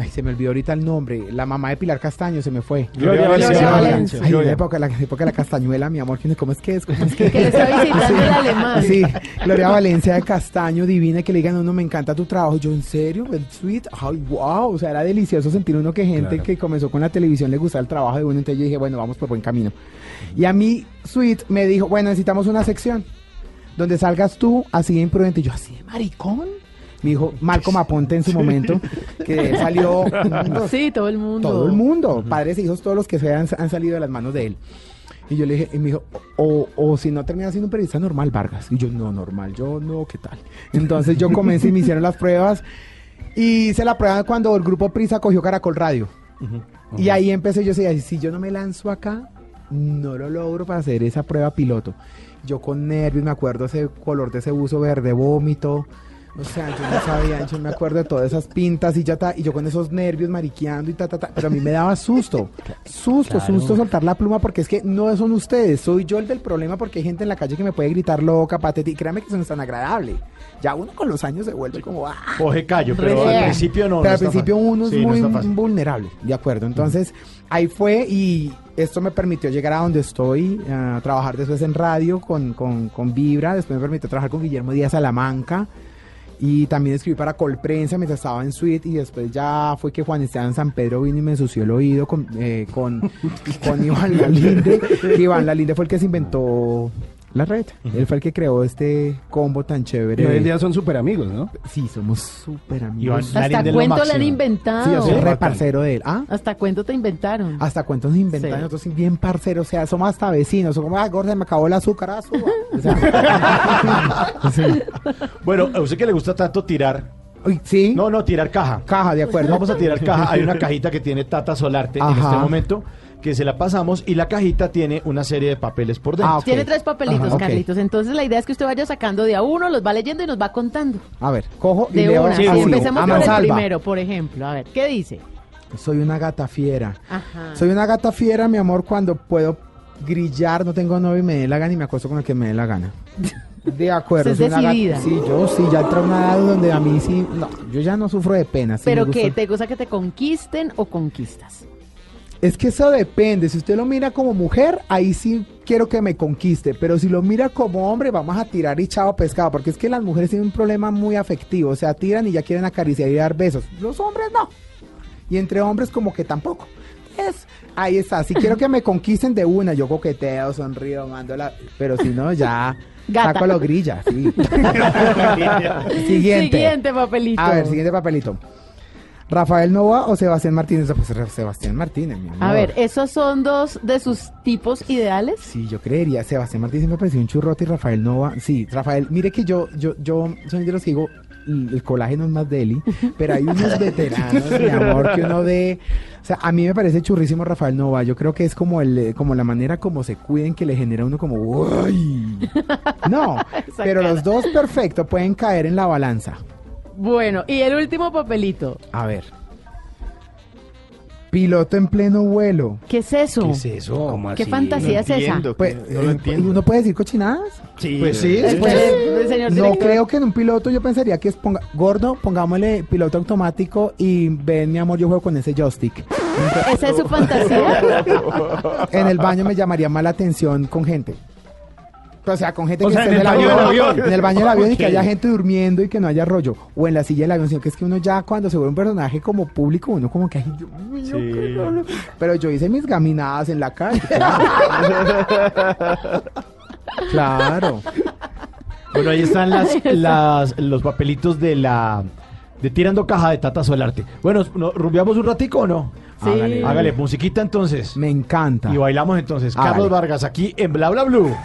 ay, se me olvidó ahorita el nombre, la mamá de Pilar Castaño se me fue. Gloria Valencia. Valencia. Ay, Gloria. la época, la época de la castañuela, mi amor, ¿quién- ¿cómo es que es? ¿Cómo es que Que le está visitando el alemán. Sí, Gloria Valencia de Castaño, divina, que le digan, no, me encanta tu trabajo. Yo, ¿en serio? ¿El sweet? Ay, wow. O sea, era delicioso sentir uno que gente que comenzó con la televisión le gustaba el trabajo de uno. Entonces yo dije, bueno, vamos por buen camino. Y a mí, Sweet me dijo, bueno, necesitamos una sección donde salgas tú así de imprudente. Y yo, así de maricón. Me dijo Malcolm Aponte en su momento, que salió. Sí, todo el mundo. Todo el mundo, padres e hijos, todos los que se han, han salido de las manos de él. Y yo le dije, y me dijo, o, o si no termina siendo un periodista normal, Vargas. Y yo, no, normal, yo no, ¿qué tal? Entonces yo comencé y me hicieron las pruebas. Y hice la prueba cuando el grupo Prisa cogió Caracol Radio. Y ahí empecé yo, decía, si yo no me lanzo acá, no lo logro para hacer esa prueba piloto. Yo con nervios, me acuerdo ese color de ese buzo verde, vómito. O sea, yo no sabía, yo me acuerdo de todas esas pintas y ya ta, y yo con esos nervios mariqueando y ta, ta, ta, pero a mí me daba susto, susto, Claro. susto soltar la pluma porque es que no son ustedes, soy yo el del problema porque hay gente en la calle que me puede gritar loca, pateti, y créanme que eso no es tan agradable. Ya uno con los años se vuelve como, ah, Coge callo, pero al principio no. Pero no al está principio fácil. uno es Sí, muy está vulnerable, de acuerdo. Entonces, ahí fue y esto me permitió llegar a donde estoy, a trabajar después en radio con, con, con Vibra, después me permitió trabajar con Guillermo Díaz Salamanca y también escribí para Colprensa mientras estaba en Suite y después ya fue que Juan Esteban San Pedro vino y me ensució el oído con, eh, con, con Iván Lalinde. Iván Lalinde fue el que se inventó la red. Él fue el que creó este combo tan chévere. Y hoy en día son súper amigos, ¿no? Sí, somos súper amigos. Hasta cuento le han inventado. Sí, yo soy re bacán. parcero de él. ¿Ah? Hasta cuento te inventaron. Hasta cuentos nos inventan Sí. nosotros sí, bien parceros, o sea, somos hasta vecinos, somos como, ah, gorda, me acabó el azúcar, ah, suba. O sea, sí. Bueno, a usted que le gusta tanto tirar. Uy, sí, No, no, tirar caja. caja, de acuerdo. Vamos a tirar caja. Hay una cajita que tiene Tata Solarte en este momento que se la pasamos y la cajita tiene una serie de papeles por dentro. Ah. Tiene tres papelitos, Ajá. Carlitos. Entonces la idea es que usted vaya sacando de a uno, los va leyendo y nos va contando. A ver, cojo y De leo una. Sí, a empecemos por el primero, por ejemplo. A ver, ¿qué dice? Soy una gata fiera. Ajá. Soy una gata fiera, mi amor, cuando puedo grillar, no tengo novio y me dé la gana y me acuesto con el que me dé la gana. De acuerdo. Es soy una gata- decidida. Sí, yo sí, ya entra una edad donde a mí sí, no, yo ya no sufro de pena. sí me ¿Pero qué? ¿Te gusta que te conquisten o conquistas? Es que eso depende. Si usted lo mira como mujer, ahí sí quiero que me conquiste. Pero si lo mira como hombre, vamos a tirar y chavo pescado. Porque es que las mujeres tienen un problema muy afectivo. O sea, tiran y ya quieren acariciar y dar besos. Los hombres no. Y entre hombres como que tampoco. Es, ahí está. Si quiero que me conquisten de una, yo coqueteo, sonrío, mando la... Pero si no, ya... Gata. Saco los grillas, sí. Siguiente. Siguiente papelito. A ver, siguiente papelito. ¿Rafael Nova o Sebastián Martínez? Pues Sebastián Martínez, mi amor. A ver, ¿esos son dos de sus tipos ideales? Sí, yo creería. Sebastián Martínez me pareció un churrote y Rafael Nova. Sí, Rafael, mire que yo, yo, yo soy de los que digo, "L- el colágeno es más deli, pero hay unos veteranos, mi amor, que uno de. O sea, a mí me parece churrísimo Rafael Nova. Yo creo que es como el, eh, como la manera como se cuiden que le genera uno como, uy. No, pero los dos perfecto pueden caer en la balanza. Bueno, y el último papelito. A ver. Piloto en pleno vuelo. ¿Qué es eso? ¿Qué es eso? ¿Cómo ¿Qué así? fantasía es esa? Pues, no lo eh, entiendo. ¿Uno puede decir cochinadas? Sí, Pues sí, señor No director. creo que en un piloto yo pensaría que es ponga, gordo, pongámosle piloto automático y ven mi amor, yo juego con ese joystick. ¿Esa es su fantasía? En el baño me llamaría más la atención con gente. O sea, con gente O que sea, esté en el baño del avión. En el baño del avión y que haya gente durmiendo y que no haya rollo. O en la silla del avión, sino que es que uno ya cuando se vuelve un personaje como público, uno como que, ay, Dios mío, qué raro". Pero yo hice mis gaminadas en la calle. Claro. claro. Bueno, ahí están las, las, los papelitos de la de tirando caja de Tata Solarte. Bueno, ¿no- ¿rumbeamos un ratico o no? Sí. Hágale. Hágale, musiquita entonces. Me encanta. Y bailamos entonces. Hágale. Carlos Vargas aquí en Bla Bla Blue.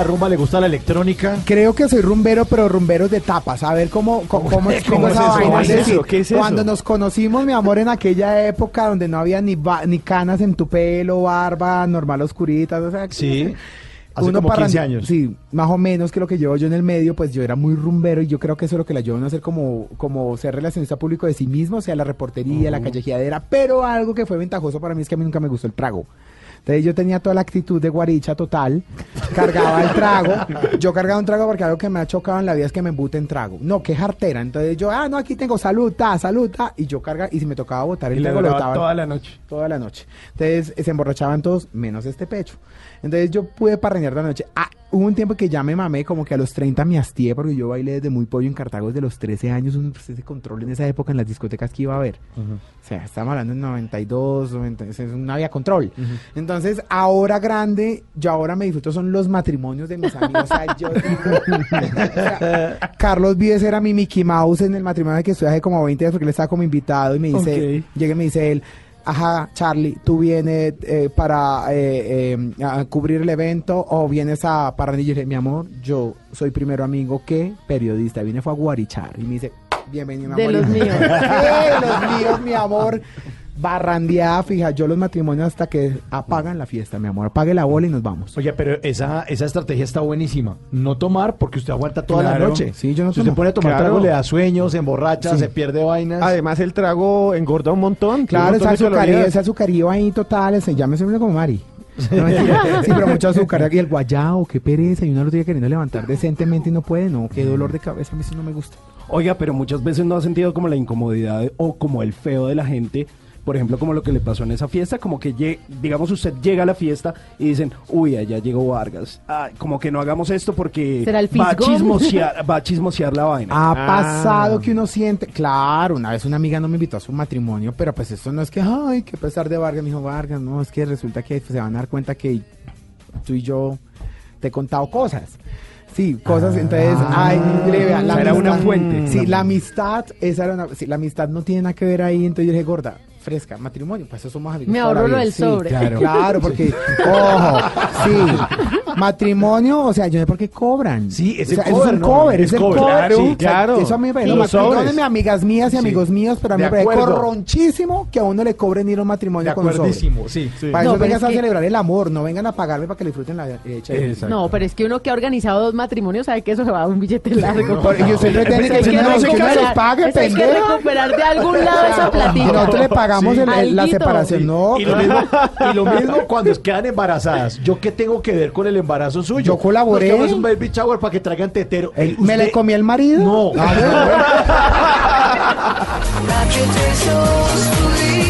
La rumba? ¿Le gusta la electrónica? Creo que soy rumbero, pero rumbero de tapas. A ver cómo, cómo, cómo explico ¿Cómo es esa eso? vaina. ¿Cómo es decir? ¿Qué es eso? Cuando nos conocimos, mi amor, en aquella época donde no había ni, ba- ni canas en tu pelo, barba, normal oscurita, o sea, Sí. Hace como parran- 15 años. Sí, más o menos que lo que llevo yo en el medio, pues yo era muy rumbero y yo creo que eso es lo que la a uno a hacer como, como ser relacionista público de sí mismo, o sea, la reportería, la callejeadera, pero algo que fue ventajoso para mí es que a mí nunca me gustó el trago. Entonces yo tenía toda la actitud de guaricha total, cargaba el trago, yo cargaba un trago porque algo que me ha chocado en la vida es que me embute en trago. No, qué jartera. Entonces yo, ah, no, aquí tengo salud, ta, salud, ta, y yo carga, y si me tocaba botar Y el le trago, lo duraba botaba toda la noche. toda la noche. Entonces eh, se emborrachaban todos, menos este pecho. Entonces yo pude parreñar la noche. Ah, hubo un tiempo que ya me mamé, como que a los 30 me hastié, porque yo bailé desde muy pollo en Cartago desde los 13 años, un ese control en esa época en las discotecas que iba a haber. O sea, estamos hablando en 92, 90, o sea, no había control. Entonces, ahora grande, yo ahora me disfruto son los matrimonios de mis amigos. O sea, yo digo- o sea, Carlos Vives era mi Mickey Mouse en el matrimonio que estoy hace como 20 días porque él estaba como invitado y me dice, Ok. llega y me dice él, ajá, Charlie, ¿tú vienes eh, para eh, eh, a cubrir el evento o vienes a para Y yo dije, mi amor, yo soy primero amigo que periodista, vine fue a guarichar. Y me dice, bienvenido, mi De amor. los Y- míos. de los míos, mi amor. Barrandeada, fija, yo los matrimonios hasta que apagan la fiesta, mi amor. Apague la bola y nos vamos. Oye, pero esa, esa estrategia está buenísima. No tomar porque usted aguanta toda la noche. Sí, yo no Si usted pone a tomar Claro. trago, le da sueños, se emborracha, Sí. se pierde vainas. Además, el trago engorda un montón. Claro, un ese montón ese azucarillo ahí total, ese, ya me suena como Mari. No, sí, pero mucho azúcar. Y el guayao, qué pereza. Y uno lo tiene queriendo levantar decentemente y no puede. No, qué dolor de cabeza. A mí eso no me gusta. Oiga, pero muchas veces no ha sentido como la incomodidad de- o como el feo de la gente. Por ejemplo, como lo que le pasó en esa fiesta, como que, digamos, usted llega a la fiesta y dicen, uy, allá llegó Vargas. Ay, como que no hagamos esto porque ¿Será el va, a chismosear, va a chismosear la vaina. Ha Ah. pasado que uno siente. Claro, una vez una amiga no me invitó a su matrimonio, pero pues esto no es que, ay, que pesar de Vargas, me dijo Vargas, no, es que resulta que se van a dar cuenta que tú y yo te he contado cosas. Sí, cosas, entonces, ay, le vea, la O sea, era una fuente. Sí, la amistad, esa era una, sí, la amistad no tiene nada que ver ahí, entonces yo dije, gorda, fresca, matrimonio, pues eso somos amigos. Me ahorro lo vida". del Sí, sobre. Claro, claro, porque, ojo, sí, matrimonio, o sea, yo no sé por qué cobran. Sí, es O el sea, cover, es un ¿no? cover, Es es el cover, cover. claro, sí, o sea, claro. Eso a mí me parece, Sí, no, los sobres. perdónenme, amigas mías y amigos míos, pero a mí me parece acuerdo. corronchísimo que a uno le cobren ir a un matrimonio de con un sobre. acuerdísimo, sí. Para No, eso vengas es a que- celebrar el amor, no vengan a pagarme para que disfruten la eh, chévere. Exacto. No, pero es que uno que ha organizado dos matrimonios sabe que eso se va a un billete largo. Y usted pretende Eso que que no, que les pague, eso hay que recuperar de algún lado esa platica. Le pagamos el- el- la separación, no. Y lo, mismo, y lo mismo cuando quedan embarazadas. ¿Yo qué tengo que ver con el embarazo suyo? Yo colaboré. Nos un baby shower para que traigan tetero. El- Eh, ¿Me le comí el marido? No. Ah,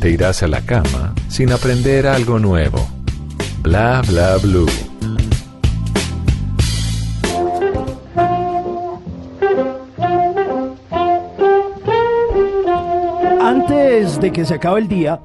Te irás a la cama sin aprender algo nuevo. Bla bla blue. Antes de que se acabe el día,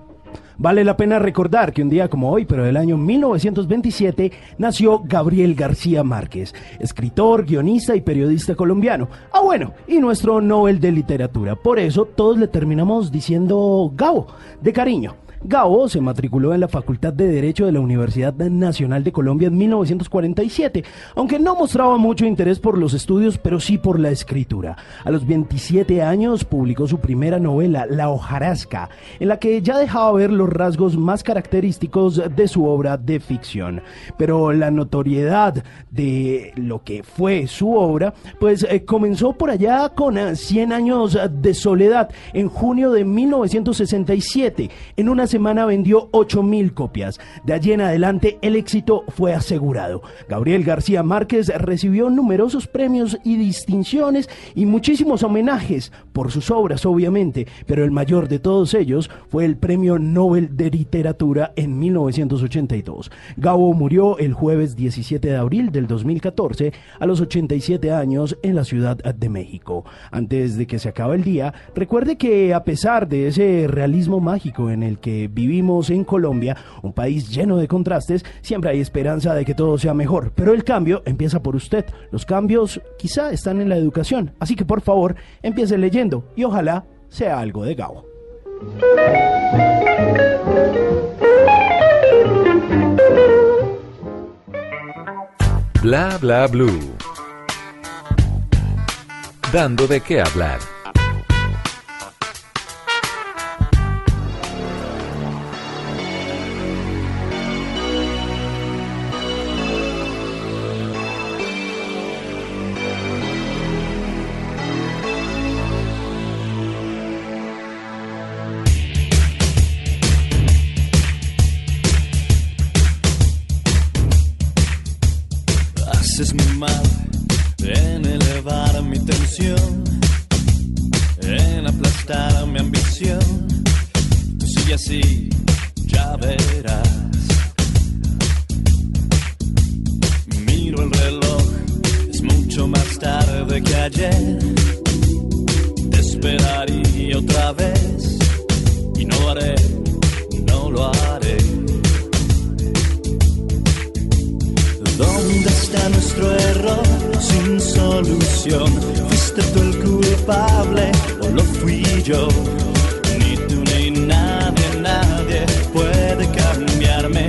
vale la pena recordar que un día como hoy, pero del año 1927, nació Gabriel García Márquez, escritor, guionista y periodista colombiano. Ah, bueno, y nuestro Nobel de Literatura. Por eso todos le terminamos diciendo Gabo, de cariño. Gabo se matriculó en la Facultad de Derecho de la Universidad Nacional de Colombia en 1947, aunque no mostraba mucho interés por los estudios, pero sí por la escritura. A los 27 años publicó su primera novela, La hojarasca, en la que ya dejaba ver los rasgos más característicos de su obra de ficción. Pero la notoriedad de lo que fue su obra, pues eh, comenzó por allá con eh, 100 años de soledad en junio de 1967. En una semana vendió 8000 copias. De allí en adelante el éxito fue asegurado. Gabriel García Márquez recibió numerosos premios y distinciones y muchísimos homenajes por sus obras, obviamente, pero el mayor de todos ellos fue el Premio Nobel de Literatura en 1982. Gabo murió el jueves 17 de abril del 2014 a los 87 años en la Ciudad de México. Antes de que se acabe el día, recuerde que a pesar de ese realismo mágico en el que vivimos en Colombia, un país lleno de contrastes, siempre hay esperanza de que todo sea mejor. Pero el cambio empieza por usted. Los cambios quizá están en la educación. Así que por favor, empiece leyendo y ojalá sea algo de Gabo. Bla bla blue. Dando de qué hablar. Haces muy mal en elevar mi tensión, en aplastar mi ambición. Tú sigue así, ya verás. Miro el reloj, es mucho más tarde que ayer. Te esperaría otra vez solución? ¿Fuiste tú el culpable o lo fui yo? Ni tú ni nadie, nadie puede cambiarme.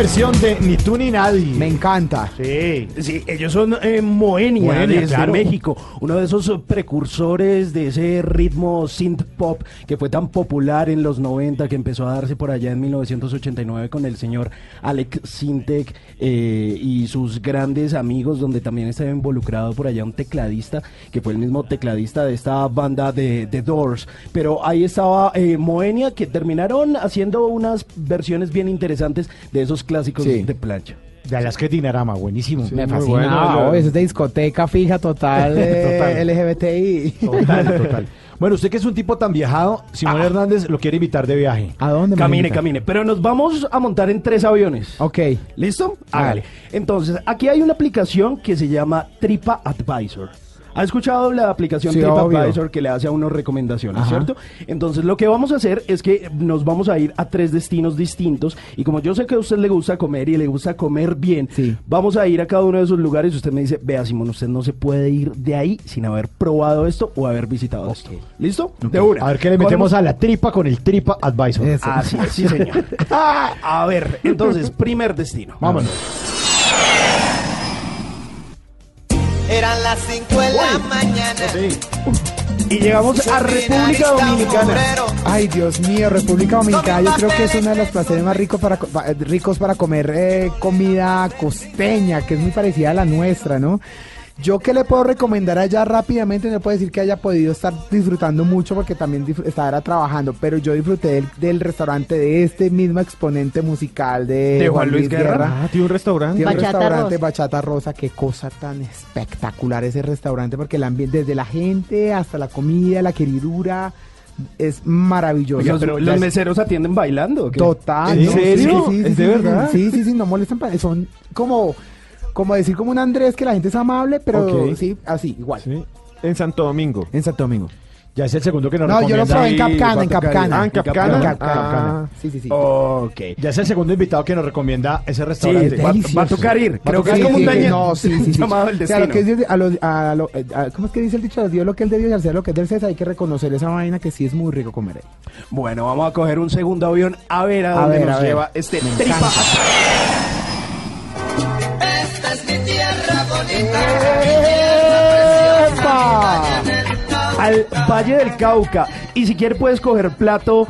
Versión de Ni tú ni nadie. Me encanta. Sí. Sí, ellos son eh, Moenia, Moenia, desde claro. México, uno de esos precursores de ese ritmo synth pop que fue tan popular en los 90, que empezó a darse por allá en 1989 con el señor Alex Sintek eh, y sus grandes amigos, donde también estaba involucrado por allá un tecladista, que fue el mismo tecladista de esta banda de The Doors. Pero ahí estaba eh, Moenia, que terminaron haciendo unas versiones bien interesantes de esos clásicos Sí. de plancha. De Alaska Dinarama, buenísimo. Me fascina. bueno, Ah, oh, es de discoteca fija total, eh, Total. LGBTI. Total, total. Bueno, usted que es un tipo tan viajado, Simón Hernández lo quiere invitar de viaje. ¿A dónde me Camine, camine. Pero nos vamos a montar en tres aviones. Ok. ¿Listo? Hágale. Entonces, aquí hay una aplicación que se llama Tripa Advisor. ¿Ha escuchado la aplicación Sí, TripAdvisor obvio. que le hace a uno recomendaciones, Ajá. cierto? Entonces, lo que vamos a hacer es que nos vamos a ir a tres destinos distintos y como yo sé que a usted le gusta comer y le gusta comer bien, Sí. vamos a ir a cada uno de esos lugares y usted me dice, vea Simón, usted no se puede ir de ahí sin haber probado esto o haber visitado esto. ¿Listo? De una. A ver qué le metemos a la tripa con el Tripa Advisor. Eso. Así es, sí, señor. a ver, entonces, primer destino. Vámonos. Eran las 5 de la mañana. Y llegamos a República Dominicana. Ay, Dios mío, República Dominicana, yo creo que es uno de los placeres más ricos para, co- pa- ricos para comer eh, comida costeña, que es muy parecida a la nuestra, ¿no? Yo que le puedo recomendar allá rápidamente, no puedo decir que haya podido estar disfrutando mucho porque también estaba trabajando, pero yo disfruté del, del restaurante de este mismo exponente musical de, ¿De Juan Luis Guerra? Ah, tiene un restaurante. Tiene un Bachata restaurante Rosa. Bachata Rosa, qué cosa tan espectacular ese restaurante, porque el ambiente, desde la gente hasta la comida, la queridura, es maravilloso. Los, Pero los ya es- meseros atienden bailando. ¿o qué? Total. ¿En ¿no? serio? Sí, sí, ¿Es sí, de sí, verdad? Sí, sí, sí, no molestan. para- Son como, como decir como un Andrés que la gente es amable, pero Ok. sí, así, igual. Sí. En Santo Domingo. En Santo Domingo. Ya es el segundo que nos No, yo lo recomienda. probé en Capcana, en va Capcana. Ah, en Capcana. En Capcana. Ah. Sí, sí, sí. Ok. Ya es el segundo invitado que nos recomienda ese Sí, restaurante. va, delicioso. va a tocar ir. Creo que es como un sí, daño- no, sí, sí, sí. llamado el O sea, lo destino. que es de- a lo- a lo- eh, a- ¿Cómo es que dice el dicho? Dios lo que él debió y al César lo que es del César. Hay que reconocer esa vaina que sí es muy rico comer ahí. Bueno, vamos a coger un segundo avión a ver a, A dónde ver, nos a ver. lleva este tripa. ¡Epa! Al Valle del Cauca. Y si quiere puedes coger plato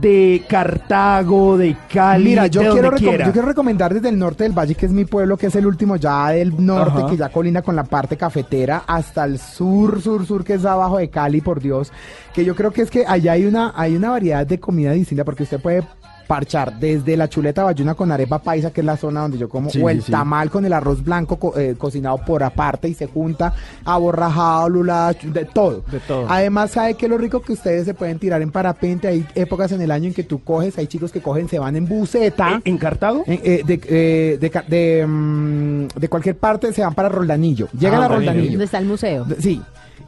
de Cartago, de Cali, Mira, yo de quiero, donde recom- quiera. yo quiero recomendar desde el norte del valle, que es mi pueblo, que es el último ya del norte, Ajá. que ya colinda con la parte cafetera, hasta el sur, sur, sur, que es abajo de Cali, por Dios, que yo creo que es que allá hay una, hay una variedad de comida distinta, porque usted puede parchar desde la chuleta bayuna con arepa paisa, que es la zona donde yo como, Sí, o el sí, tamal con el arroz blanco co- eh, cocinado por aparte y se junta, aborrajado, lula, de todo. De todo. Además, ¿sabe qué es lo rico que ustedes se pueden tirar en parapente? Hay épocas en el año en que tú coges, hay chicos que cogen, se van en buceta. ¿En Cartago? en- eh, de, eh, de, de, mm, de cualquier parte se van para Roldanillo. Llegan Ah, a Roldanillo. ¿Dónde está el museo? De- Sí.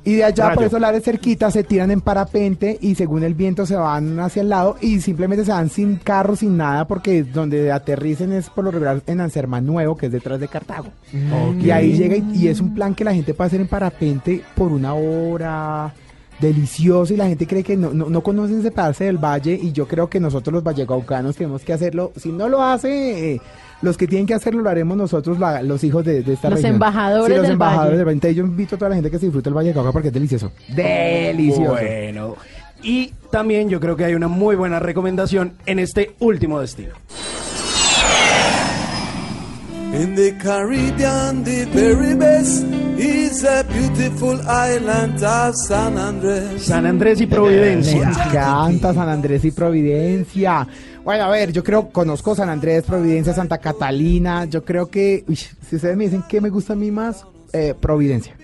Y de allá, por esos lares cerquita, se tiran en parapente y según el viento se van hacia el lado y simplemente se van sin carro, sin nada, porque donde aterricen es por lo regular en Anserma Nuevo, que es detrás de Cartago. Y ahí llega y, y es un plan que la gente puede hacer en parapente por una hora delicioso y la gente cree que no, no, no conocen separarse del valle y yo creo que nosotros los vallecaucanos tenemos que hacerlo. Si no lo hace, eh, los que tienen que hacerlo lo haremos nosotros, la- los hijos de, de esta Los región. embajadores Sí, los del embajadores del valle. Yo invito a toda la gente que se disfrute el Valle Cauca porque es delicioso. Delicioso. Bueno. Y también yo creo que hay una muy buena recomendación en este último destino. In the Caribbean, the very best is a beautiful island of San Andres. San Andrés y Me Providencia. encanta San Andrés y Providencia. Bueno, a ver, yo creo, conozco San Andrés, Providencia, Santa Catalina. Yo creo que, uy, si ustedes me dicen qué me gusta a mí más, eh, Providencia.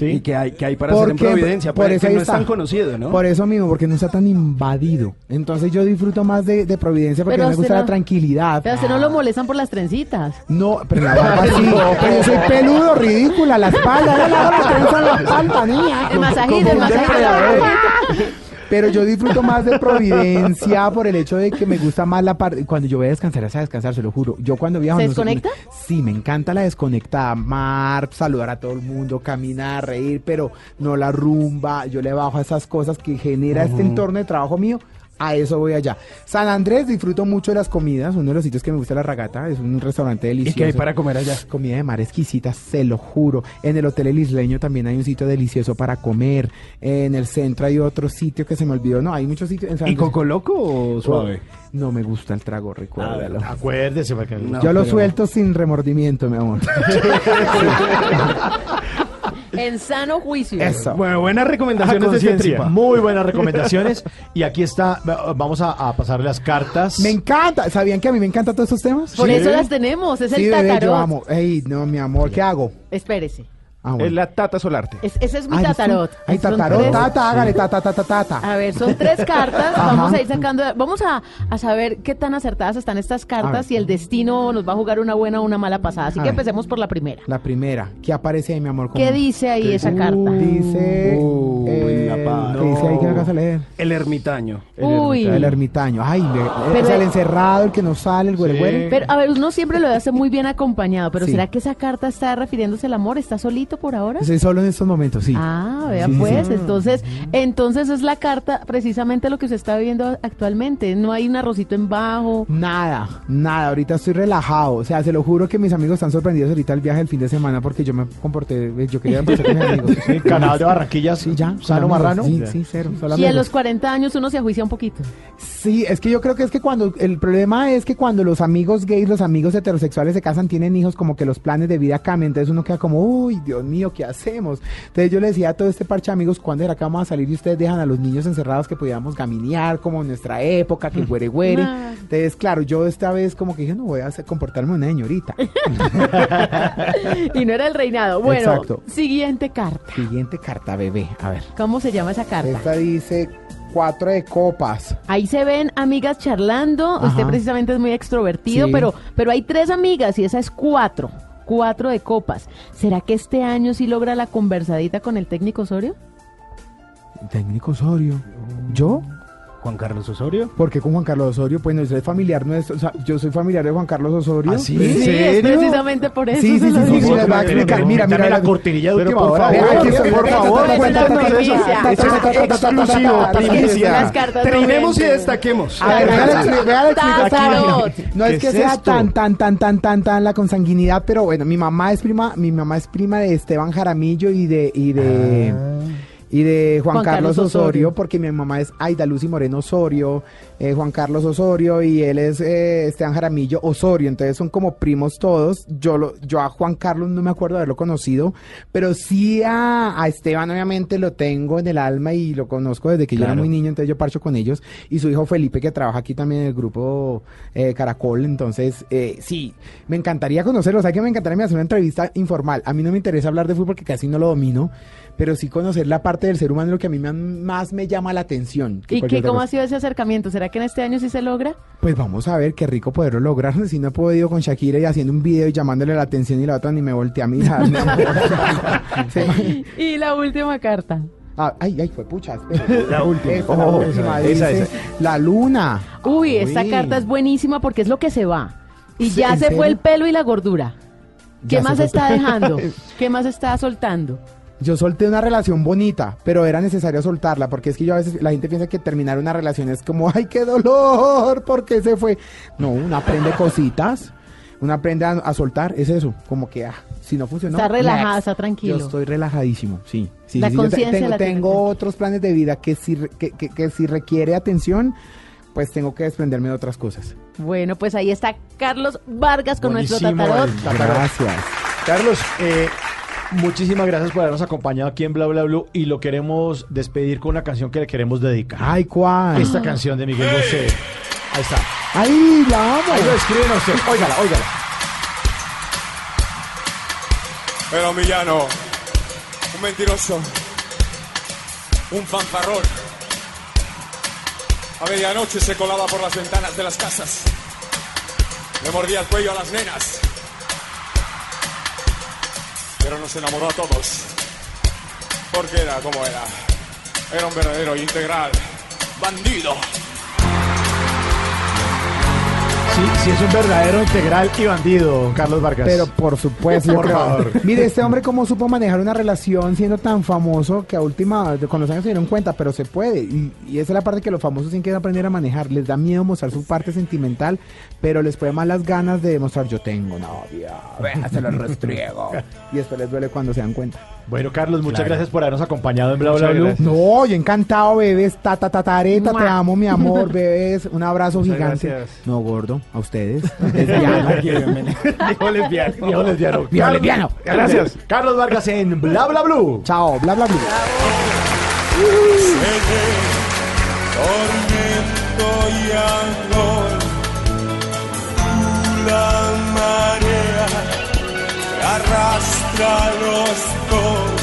¿Y qué hay, qué hay para hacer en Porque, Providencia? por Puede eso que no es está. tan conocido, ¿no? Por eso mismo, porque no está tan invadido. Entonces yo disfruto más de, de Providencia porque Pero me gusta no- la tranquilidad. Pero a usted no lo molestan por las trencitas. No, pero la barba sí. pero yo soy peludo, ridícula, la espalda, la hora trenza en la espalda, niña. El masajito, el masajito. Pero yo disfruto más de Providencia por el hecho de que me gusta más la parte. Cuando yo voy a descansar, es a descansar, se lo juro. Yo cuando viajo. ¿Se no desconecta? sí, me encanta la desconectada. Mar, saludar a todo el mundo, caminar, reír, pero no la rumba. Yo le bajo a esas cosas que genera este entorno de trabajo mío. A eso voy allá. San Andrés disfruto mucho de las comidas. Uno de los sitios que me gusta es la Ragata. Es un restaurante ¿Y delicioso. qué hay para comer allá? Comida de mar exquisita, se lo juro. En el Hotel El Isleño también hay un sitio delicioso para comer. En el centro hay otro sitio que se me olvidó. No, hay muchos sitios. En San ¿Y coco loco o suave? No me gusta el trago, recuérdalo. Acuérdese, porque No. Yo lo pero- suelto sin remordimiento, mi amor. En sano juicio. Eso. Bueno, buenas recomendaciones de. Cetripa. Muy buenas recomendaciones. Y aquí está, va- vamos a, a pasar las cartas. Me encanta. ¿Sabían que a mí me encantan todos estos temas? Por Sí. eso las tenemos. Es Sí, el bebé, yo tatarot. amo. Ey, no, mi amor, ¿qué hago? Espérese. Ah, bueno. Es la Tata Solarte. Es- ese es mi Ay, ¿es tatarot. Ay, Son tatarot, tres- tata, hágale, tata, tata, tata. A ver, son tres cartas. Vamos a ir sacando. Vamos a, a saber qué tan acertadas están estas cartas ver. y el destino nos va a jugar una buena o una mala pasada. Así A que ver. empecemos por la primera. La primera. ¿Qué aparece ahí, mi amor? ¿Qué dice ahí esa carta? Dice. Uy, eh, la pa- ¿Qué dice ahí que no alcanza a leer? El ermitaño. Uy. El ermitaño. Ay, le- Pero- el encerrado, el que no sale, el güere güere. Pero, a ver, uno siempre lo hace muy bien acompañado, pero Sí. ¿será que esa carta está refiriéndose al amor? ¿Está solito por ahora? Estoy solo en estos momentos, sí. Ah, vea Sí, sí, pues, sí. entonces, entonces es la carta precisamente lo que se está viviendo actualmente. No hay un arrocito en bajo. Nada, nada, ahorita estoy relajado. O sea, se lo juro que mis amigos están sorprendidos ahorita el viaje del fin de semana porque yo me comporté, eh, yo quería empezar con mis amigos. Sí, Canal de Barranquilla, Sí, ya. Sano. Marrano. Sí, sí, cero. Y a los 40 años uno se ajuicia un poquito. Sí, es que yo creo que es que cuando, el problema es que cuando los amigos gays, los amigos heterosexuales se casan, tienen hijos, como que los planes de vida cambian, entonces uno queda como, uy, Dios mío, ¿qué hacemos? Entonces yo le decía a todo este parche de amigos, ¿cuándo era que vamos a salir y ustedes dejan a los niños encerrados que pudiéramos gaminear como en nuestra época, que güere güere? Entonces, claro, yo esta vez como que dije, no voy a hacer- comportarme una señorita. y no era el reinado. Bueno, Exacto. siguiente carta. Siguiente carta, bebé, a ver. ¿Cómo se llama esa carta? Esta dice cuatro de copas. Ahí se ven amigas charlando. Usted precisamente es muy extrovertido, Sí. pero, pero hay tres amigas y esa es cuatro. Cuatro de copas. ¿Será que este año sí logra la conversadita con el técnico Osorio? Técnico Osorio. ¿Yo? Juan Carlos Osorio. ¿Por qué con Juan Carlos Osorio? Pues no, es familiar nuestro. O sea, yo soy familiar de Juan Carlos Osorio. ¿Ah, sí? ¿En Sí, es precisamente por eso. Sí, sí, sí, sí, sí, les va a explicar. Mira, mira, Dame la cortinilla de última por hora. por favor, cuéntanos. Eso es exclusivo, primicia. Trinemos y destaquemos. A ver, vea la expli- vea la explicación. Tarot. No es ¿Qué que sea tan, tan, tan, tan, tan, tan la consanguinidad, pero bueno, mi mamá es prima, mi mamá es prima de Esteban Jaramillo y de, y de, Ah. Y de Juan, Juan Carlos, Carlos Osorio, Osorio. porque mi mamá es Aida Lucy Moreno Osorio, eh, Juan Carlos Osorio y él es eh, Esteban Jaramillo Osorio, entonces son como primos todos. Yo lo, yo a Juan Carlos no me acuerdo de haberlo conocido, pero sí a, a Esteban obviamente lo tengo en el alma y lo conozco desde que yo era muy niño, entonces yo parcho con ellos. Y su hijo Felipe que trabaja aquí también en el grupo eh, Caracol, entonces eh, sí, me encantaría conocerlo, o sea que me encantaría hacer una entrevista informal. A mí no me interesa hablar de fútbol porque casi no lo domino, pero sí conocer la parte del ser humano lo que a mí más me llama la atención. que ¿Y qué, cómo ha sido ese acercamiento? ¿Será que en este año sí se logra? Pues vamos a ver, qué rico poderlo lograr. Si no he podido con Shakira y haciendo un video y llamándole la atención y la otra ni me volteé a mirar. Sí. Y la última carta. Ah, ay, ay, fue pucha. La última. Esta, la Oh, última, esa, dice, esa. La luna. Uy, esta carta es buenísima porque es lo que se va. Y ya ¿en se fue el pelo y la gordura. ¿Qué Ya se más está dejando? ¿Qué más está soltando? Yo solté una relación bonita, pero era necesario soltarla, porque es que yo a veces la gente piensa que terminar una relación es como, ay, qué dolor, ¿por qué se fue? No, uno aprende cositas, uno aprende a, a soltar, es eso, como que, ah, si no funcionó. Está relajada, next. está tranquilo. Yo estoy relajadísimo, sí. sí La sí, sí, yo tengo, la otros planes de vida que si, que, que- que si requiere atención, pues tengo que desprenderme de otras cosas. Bueno, pues ahí está Carlos Vargas con nuestro Buenísimo tatarot. Gracias. Carlos, eh, muchísimas gracias por habernos acompañado aquí en Bla Bla Blue y lo queremos despedir con una canción que le queremos dedicar. Ay, ¿cuál? Esta canción de Miguel Bosé. Ahí está. Ay, la amo. Ahí lo escriben a usted. Óigala, óigala. Era un villano, un mentiroso, un fanfarrón. A medianoche se colaba por las ventanas de las casas. Le mordía el cuello a las nenas. Nos enamoró a todos. Porque era como era. Era un verdadero integral. Bandido. Sí, sí, es un verdadero integral y bandido, Carlos Vargas. Pero por supuesto, Por creo. favor. Mire, este hombre cómo supo manejar una relación siendo tan famoso que a última, con los años se dieron cuenta, pero se puede. Y, y esa es la parte que los famosos tienen que aprender a manejar. Les da miedo mostrar su parte sentimental, pero les puede más las ganas de demostrar yo tengo novia, venga, se lo restriego. y después les duele cuando se dan cuenta. Bueno, Carlos, muchas Claro. gracias por habernos acompañado en Bla Bla Blue. gracias. No, yo encantado, bebés. Tata, tatareta, te Mua. amo, mi amor, bebés. Un abrazo Muchas gigante. gracias. No, gordo, a ustedes. Lesbiano. Viejo lesbiano. Viejo lesbiano. Gracias. Carlos Vargas en Bla Bla Blue. Chao, bla, bla, bla. tormento y amor. La marea arrastra a los dos.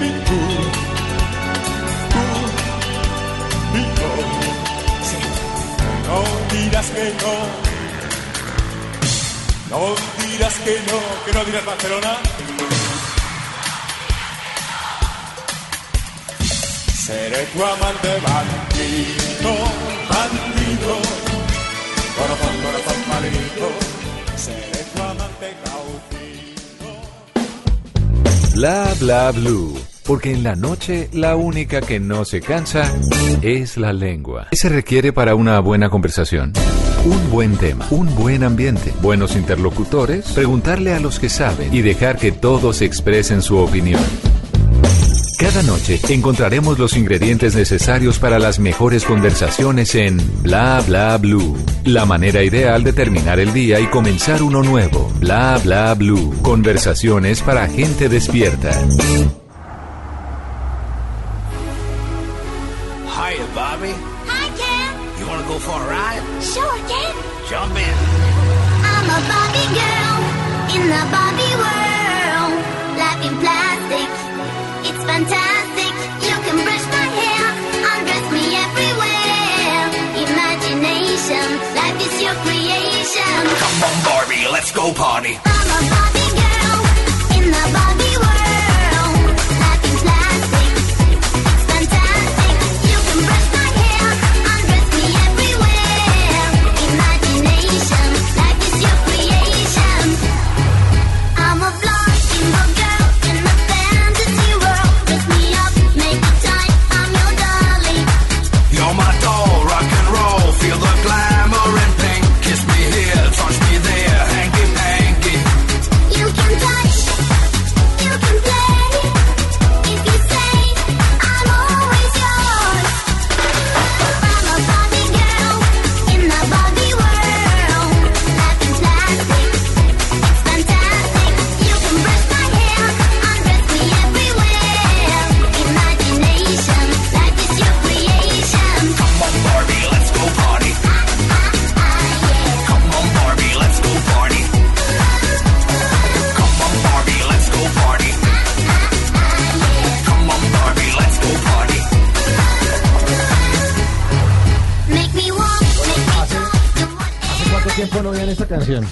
Y tú, tú y yo. Sí. No dirás que no. No dirás que no, que no dirás Barcelona. Seré tu amante bandido, bandido, corazón, corazón malito. Bla bla blue. Porque en la noche la única que no se cansa es la lengua. ¿Qué se requiere para una buena conversación? Un buen tema, un buen ambiente, buenos interlocutores, preguntarle a los que saben y dejar que todos expresen su opinión. Cada noche encontraremos los ingredientes necesarios para las mejores conversaciones en Bla Bla Blue. La manera ideal de terminar el día y comenzar uno nuevo. Bla Bla Blue. Conversaciones para gente despierta. Hiya, Bobby. Hi, Ken. You want to go for a ride? Sure, Ken. Jump in. I'm a Barbie girl in the Barbie world. It's fantastic. You can brush my hair, undress me everywhere. Imagination, life is your creation. Come on, Barbie, let's go party. Canción?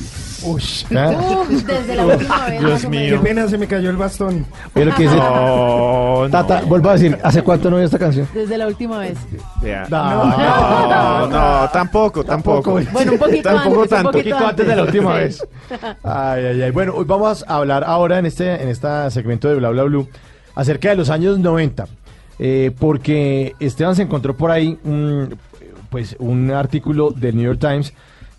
Uy. ¿Ah? Desde la última vez. Dios mío. Qué pena, se me cayó el bastón. Pero que dice, No, no. Tata, vuelvo a decir, ¿hace cuánto no oí esta canción? Desde la última vez. Ya. No. No, no, tampoco, tampoco. Bueno, un poquito Tampoco antes, un tanto. poquito poquito antes de la última Sí. vez. Ay, ay, ay. Bueno, hoy vamos a hablar ahora en este en este segmento de Bla Bla Blue acerca de los años 90. eh, porque Esteban se encontró por ahí un, pues, un artículo del New York Times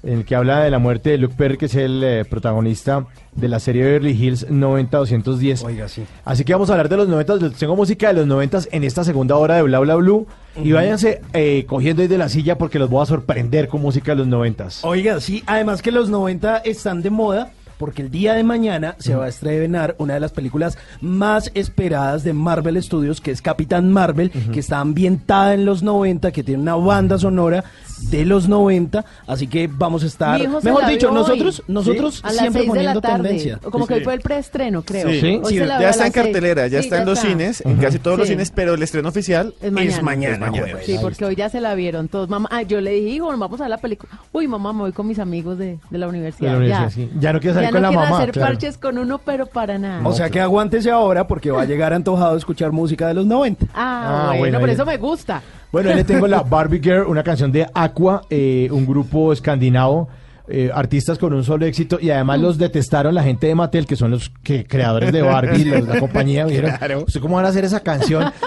en el que habla de la muerte de Luke Perry, que es el eh, protagonista de la serie Beverly Hills 90-210. Oiga, sí. Así que vamos a hablar de los 90. Les Tengo música de los 90 en esta segunda hora de Bla Bla Blue. Y váyanse eh, cogiendo ahí de la silla porque los voy a sorprender con música de los 90. Oiga, sí, además que los 90 están de moda porque el día de mañana se va a estrenar una de las películas más esperadas de Marvel Studios, que es Capitán Marvel, que está ambientada en los 90, que tiene una banda sonora de los 90, así que vamos a estar, mejor dicho, nosotros hoy. nosotros A las siempre 6 de la poniendo tarde. tendencia. Como que hoy fue el preestreno, creo. Sí. Hoy Sí, se la vio ya está en cartelera, ya Sí, está en los está. cines, en casi todos los cines, pero el estreno oficial Es mañana. mañana, Es mañana. jueves. Sí, porque hoy ya se la vieron todos. Mamá, ah, yo le dije, hijo, vamos a ver la película. Uy, mamá, me voy con mis amigos de, de la universidad. De la universidad, ya. sí. Ya no quiero salir Ya con no la quiero mamá, hacer claro. parches con uno, pero para nada. O sea que aguántese ahora porque va a llegar antojado de escuchar música de los 90. Ah, Ah, bueno, bueno, por ahí- eso me gusta. Bueno, ahí le tengo la Barbie Girl, una canción de Aqua, eh, un grupo escandinavo, eh, artistas con un solo éxito, y además los detestaron la gente de Mattel, que son los que, creadores de Barbie, los- la compañía, dijeron, ¿usted cómo van a hacer esa canción?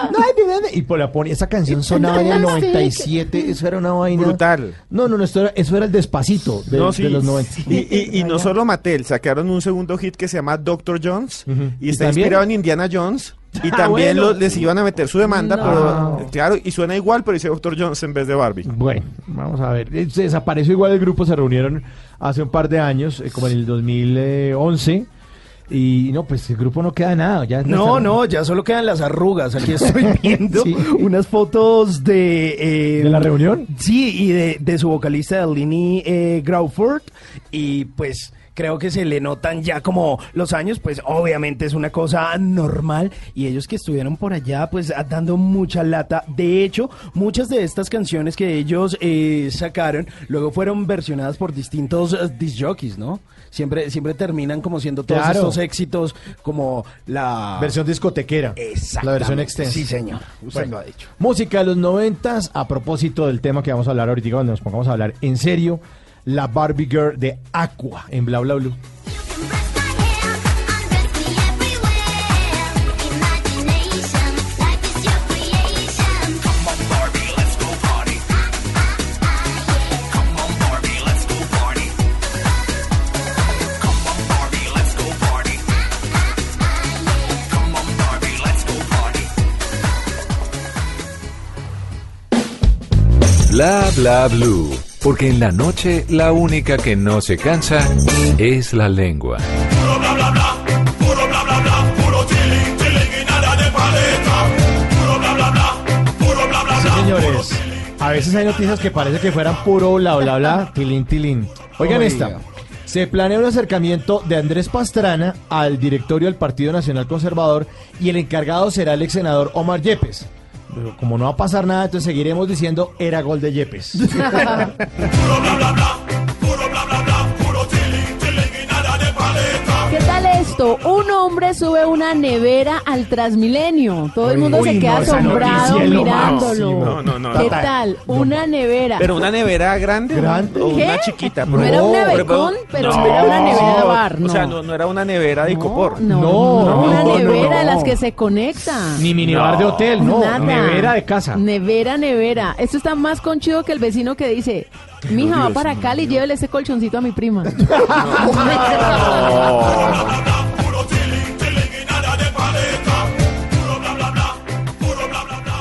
Y por la pone, esa canción sonaba en el 97, eso era una vaina. Brutal. No, no, no, esto era- eso era el despacito de, No, de sí. los 90. Y, y- y no solo Mattel, sacaron un segundo hit que se llama Doctor Jones y ¿Y está inspirado en Indiana Jones. Y Ah, también bueno. les iban a meter su demanda, No. pero claro, y suena igual, pero dice Doctor Jones en vez de Barbie. Bueno, vamos a ver. Eh, Se desapareció igual el grupo, se reunieron hace un par de años, eh, como en el 2011. Y no, pues el grupo no queda nada. Ya No, no, ya solo quedan las arrugas. Aquí estoy viendo Sí. unas fotos de... eh, ¿De la reunión? Sí, y de, de su vocalista, Lini eh, Grauford. Y pues creo que se le notan ya como los años, pues obviamente es una cosa normal. Y ellos que estuvieron por allá, pues dando mucha lata. De hecho, muchas de estas canciones que ellos eh, sacaron luego fueron versionadas por distintos eh, disc jockeys, ¿no? Siempre, siempre terminan como siendo todos Claro. estos éxitos como la Versión discotequera. La versión extensa. Sí, señor. Usted Bueno, lo ha dicho. Música de los noventas, a propósito del tema que vamos a hablar ahorita, cuando nos pongamos a hablar en serio, la Barbie Girl de Aqua en Bla Bla Blue. Bla bla blue. Porque en la noche la única que no se cansa es la lengua. Puro bla bla bla, puro bla bla bla, puro chilling, chilling y nada de paleta. Puro bla bla bla, puro bla bla Sí, bla. señores. A veces hay noticias que parece que fueran puro bla bla bla, tilín tilín. Oigan Oiga. esta. Se planea un acercamiento de Andrés Pastrana al directorio del Partido Nacional Conservador y el encargado será el ex senador Omar Yepes. Pero como no va a pasar nada, entonces seguiremos diciendo era gol de Yepes. esto? Un hombre sube una nevera al Transmilenio. Todo el mundo Uy, se no, queda asombrado noticia mirándolo. No, no, no. ¿Qué Tata, tal? Una nevera. Pero una nevera grande, Grande. o ¿Qué? una chiquita. No era un nevecón, pero no era una nevera de bar, no. O sea, no, no era una nevera de icopor. No, No, no, una no, nevera no. de las que se conecta. Ni minibar de hotel, no. Nada. Nevera de casa. Nevera, nevera. Esto está más conchudo que el vecino que dice, mija, va para Cali y llévele ese colchoncito a mi prima.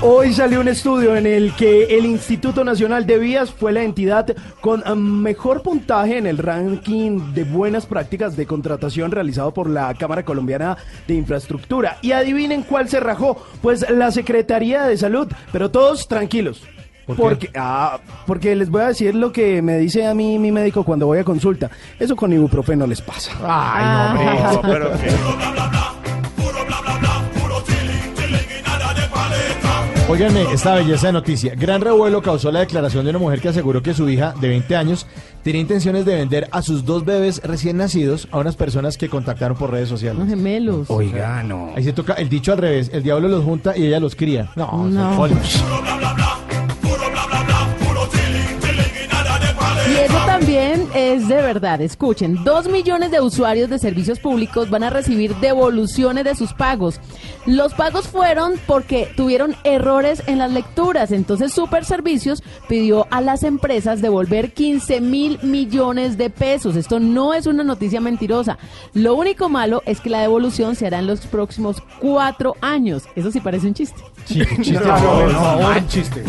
Hoy salió un estudio en el que el Instituto Nacional de Vías fue la entidad con ah, mejor puntaje en el ranking de buenas prácticas de contratación realizado por la Cámara Colombiana de Infraestructura. Y adivinen cuál se rajó, pues la Secretaría de Salud, pero todos tranquilos. ¿Por qué? porque, ah, porque les voy a decir lo que me dice a mí mi médico cuando voy a consulta. Eso con ibuprofeno les pasa. Ay, no, hombre. No, pero que Puro bla bla bla, puro bla bla bla, puro chilling, chilling y nada de paleta. Óiganme, esta belleza de noticia. Gran revuelo causó la declaración de una mujer que aseguró que su hija de 20 años tenía intenciones de vender a sus dos bebés recién nacidos a unas personas que contactaron por redes sociales. Los gemelos. Oiga, no. Ahí se toca el dicho al revés. El diablo los junta y ella los cría. No, No. Oli. También es de verdad. Escuchen, dos millones de usuarios de servicios públicos van a recibir devoluciones de sus pagos. Los pagos fueron porque tuvieron errores en las lecturas. Entonces, Super Servicios pidió a las empresas devolver 15 mil millones de pesos. Esto no es una noticia mentirosa. Lo único malo es que la devolución se hará en los próximos cuatro años. Eso sí parece un chiste. Sí, qué chiste. No, por no, favor. no, Mal chiste.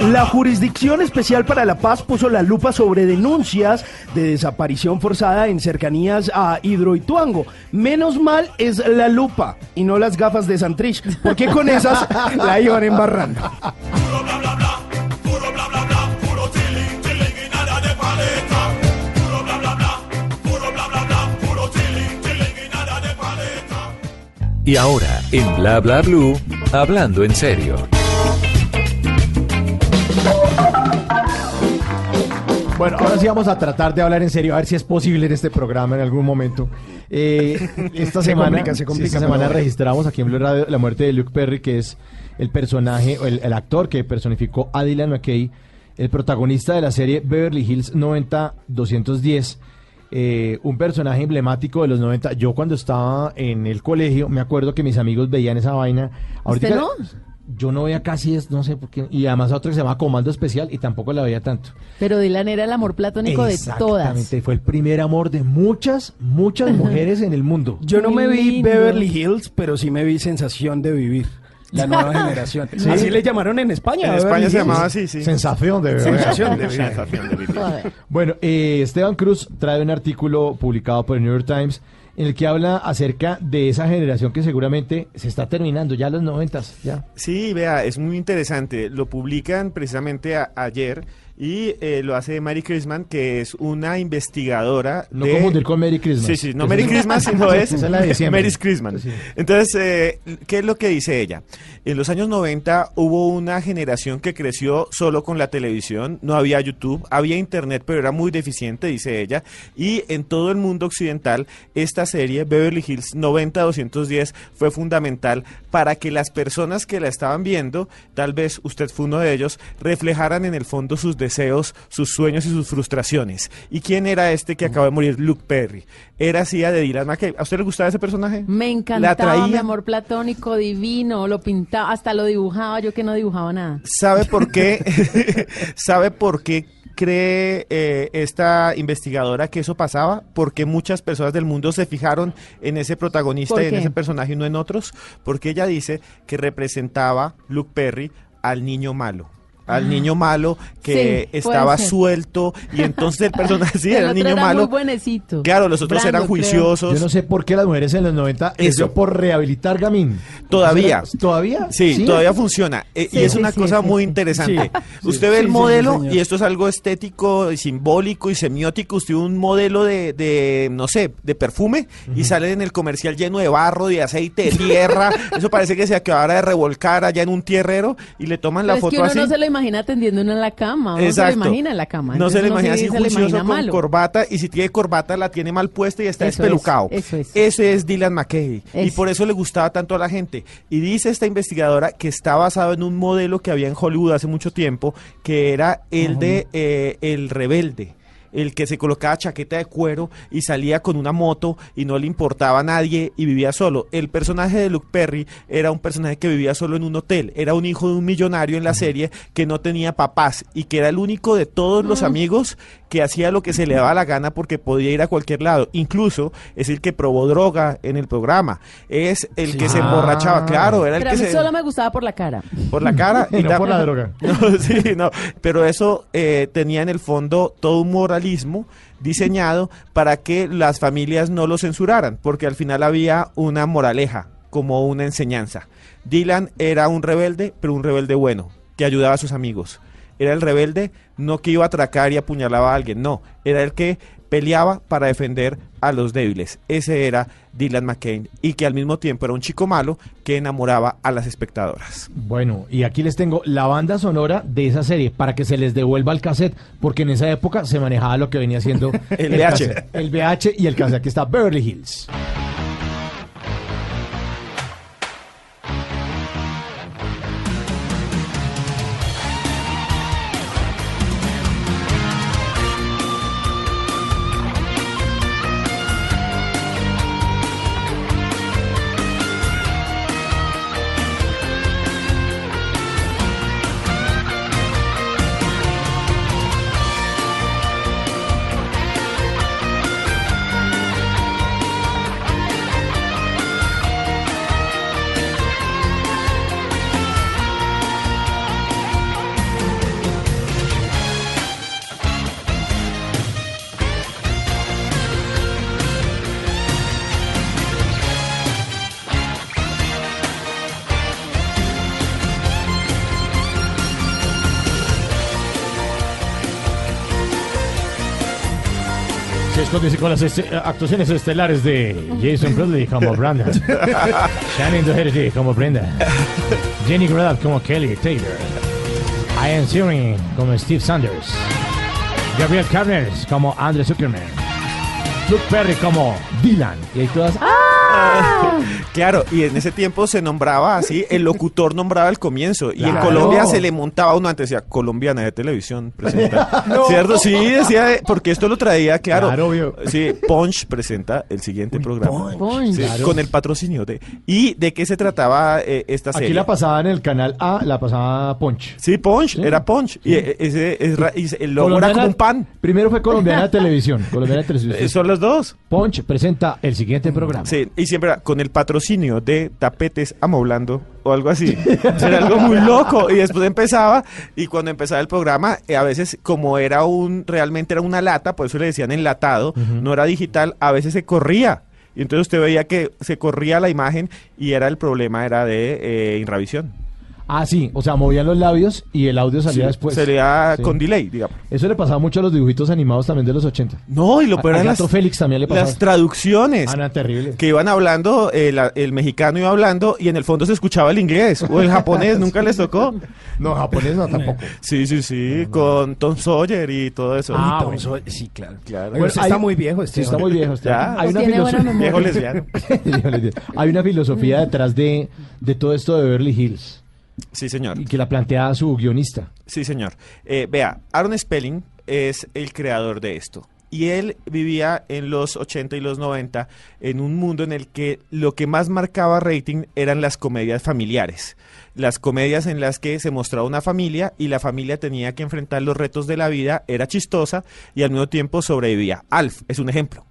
La Jurisdicción Especial para la Paz puso la lupa sobre denuncias de desaparición forzada en cercanías a Hidroituango. Menos mal es la lupa y no las gafas de Santrich, porque con esas la iban embarrando. Y ahora, en Bla Bla Blue, hablando en serio. Bueno, ahora sí vamos a tratar de hablar en serio, a ver si es posible en este programa en algún momento. Eh, esta Se semana, complica, se sí, complica, esta semana bueno. registramos aquí en Blue Radio la muerte de Luke Perry, que es el personaje, o el, el actor que personificó a Dylan McKay, el protagonista de la serie Beverly Hills 90-210. eh, un personaje emblemático de los 90. Yo cuando estaba en el colegio, me acuerdo que mis amigos veían esa vaina. ¿Usted no? Yo no veía casi, es- no sé por qué. Y además otra que se llama Comando Especial y tampoco la veía tanto. Pero Dylan era el amor platónico de todas. Exactamente, fue el primer amor de muchas, muchas mujeres en el mundo. Yo no me vi. Beverly Hills, pero sí me vi Sensación de Vivir. La nueva generación. Sí. Así le llamaron en España. En a España se llamaba así, sí. Sensación de beber. Sensación de vivir. Sensación de vivir. Bueno, eh, Esteban Cruz trae un artículo publicado por el New York Times en el que habla acerca de esa generación que seguramente se está terminando, ya los noventas, ya. Sí, vea, es muy interesante. Lo publican precisamente ayer y eh, lo hace Mary Christman, que es una investigadora. No de- confundir con Merry Christmas. Sí, sí, no es- Christmas, sino es la de Christmas. Sí. Entonces, eh, ¿qué es lo que dice ella? En los años 90 hubo una generación que creció solo con la televisión, no había YouTube, había internet, pero era muy deficiente, dice ella, y en todo el mundo occidental esta serie Beverly Hills 90-210 fue fundamental para que las personas que la estaban viendo, tal vez usted fue uno de ellos, reflejaran en el fondo sus deseos, sus sueños y sus frustraciones. ¿Y quién era este que acaba de morir? Luke Perry. Era así de Dylan McKay. ¿A usted le gustaba ese personaje? Me ¿La encantaba atraía? mi amor platónico, divino, lo pintaba, hasta lo dibujaba, yo que no dibujaba nada. ¿Sabe por qué? ¿Sabe por qué cree eh, esta investigadora que eso pasaba? Porque muchas personas del mundo se fijaron en ese protagonista ¿Por y en ese personaje y no en otros. Porque ella dice que representaba Luke Perry al niño malo. Al niño malo que Sí, estaba suelto y entonces el personaje sí el era el niño era malo. muy buenecito. Claro, los otros eran creo. juiciosos. Yo no sé por qué las mujeres en los 90 les Eso. por rehabilitar Gamín. Todavía. ¿Todavía? Sí, todavía funciona. Eh, Sí, y es sí, una sí, cosa sí, muy sí. interesante. Sí. Usted Sí, ve sí, el sí, modelo, y esto es algo estético, y simbólico y semiótico. Usted ve un modelo de, de, no sé, de perfume y sale en el comercial lleno de barro, de aceite, de tierra. Eso parece que se acabara de revolcar allá en un tierrero y le toman Pero la es foto que uno así. no se lo imagina atendiendo uno en la cama, uno se lo imagina en la cama. No se le imagina sí así juicioso con malo. corbata y si tiene corbata la tiene mal puesta y está Eso espelucado. es, eso es. Ese es Dylan McKay y por eso le gustaba tanto a la gente. Y dice esta investigadora que está basado en un modelo que había en Hollywood hace mucho tiempo que era el de eh, el rebelde. El que se colocaba chaqueta de cuero y salía con una moto y no le importaba a nadie y vivía solo. El personaje de Luke Perry era un personaje que vivía solo en un hotel. Era un hijo de un millonario en la serie que no tenía papás y que era el único de todos los amigos que hacía lo que se le daba la gana porque podía ir a cualquier lado. Incluso es el que probó droga en el programa. Es el que se emborrachaba. Claro, era el Pero a que mí se solo me gustaba por la cara. por la cara Y no por la droga. No, sí, no, pero eso eh, tenía en el fondo todo un moralismo diseñado para que las familias no lo censuraran, porque al final había una moraleja, como una enseñanza. Dylan era un rebelde, pero un rebelde bueno, que ayudaba a sus amigos. Era el rebelde, no que iba a atracar y apuñalaba a alguien, no, era el que peleaba para defender a los débiles. Ese era Dylan McCain y que al mismo tiempo era un chico malo que enamoraba a las espectadoras. Bueno, y aquí les tengo la banda sonora de esa serie para que se les devuelva el cassette, porque en esa época se manejaba lo que venía siendo El VH. cassette, el VH y el cassette. Aquí está Beverly Hills. Con las este- actuaciones estelares de Jason Bradley como Brandon, Shannon Doherty como Brenda, Jenny Grad como Kelly Taylor, Ian Searing como Steve Sanders, Gabriel Carners como Andrew Zuckerman, Luke Perry como Dylan. Y ahí todas. Claro, y en ese tiempo se nombraba así, el locutor nombraba al comienzo, y en. Colombia se le montaba uno antes, decía, colombiana de televisión presenta. ¿Cierto? Sí, decía, porque esto lo traía, claro. Claro, obvio. Sí, Punch presenta el siguiente programa. Punch. Sí, Claro. Con el patrocinio de... ¿Y de qué se trataba eh, esta serie? Aquí la pasaba en el canal A, la pasaba Punch. Sí, Punch, Sí. era Punch. Y eh, ese, es y el logo era como un pan. Primero fue Colombiana de Televisión. Colombiana de Televisión. Son los dos. Punch presenta el siguiente programa. Sí, y siempre era con el patrocinio de tapetes amoblando o algo así. Era algo muy loco. Y después empezaba, y cuando empezaba el programa, eh, a veces, como era un, realmente era una lata, por eso le decían enlatado, no era digital, a veces se corría. Y entonces usted veía que se corría la imagen y era el problema, era de eh, Inravisión. Ah, sí, o sea, movían los labios y el audio salía Sí, después. Sí. con delay, digamos. Eso le pasaba mucho a los dibujitos animados también de los 80. No, y lo A- peor a Gato las, Félix también le pasaba. las traducciones. Ah, no, terrible. que iban hablando, eh, la- el mexicano iba hablando y en el fondo se escuchaba el inglés o el japonés, nunca les tocó. No, japonés no tampoco. Sí, sí, sí, con Tom Sawyer y todo eso. Ah, Tom bueno. Sawyer, sí, claro. Claro. Bueno, está muy viejo, Sí, este está muy viejo. está- Ya. Hay una, Tiene buena filoso- memoria. Viejo lesbiano. Viejo lesbiano. Hay una filosofía detrás de, de todo esto de Beverly Hills Sí, señor. y que la plantea su guionista. Sí, señor. Eh, vea, Aaron Spelling es el creador de esto. Y él vivía en los 80 y los 90 en un mundo en el que lo que más marcaba rating eran las comedias familiares. Las comedias en las que se mostraba una familia y la familia tenía que enfrentar los retos de la vida, era chistosa y al mismo tiempo sobrevivía. Alf es un ejemplo.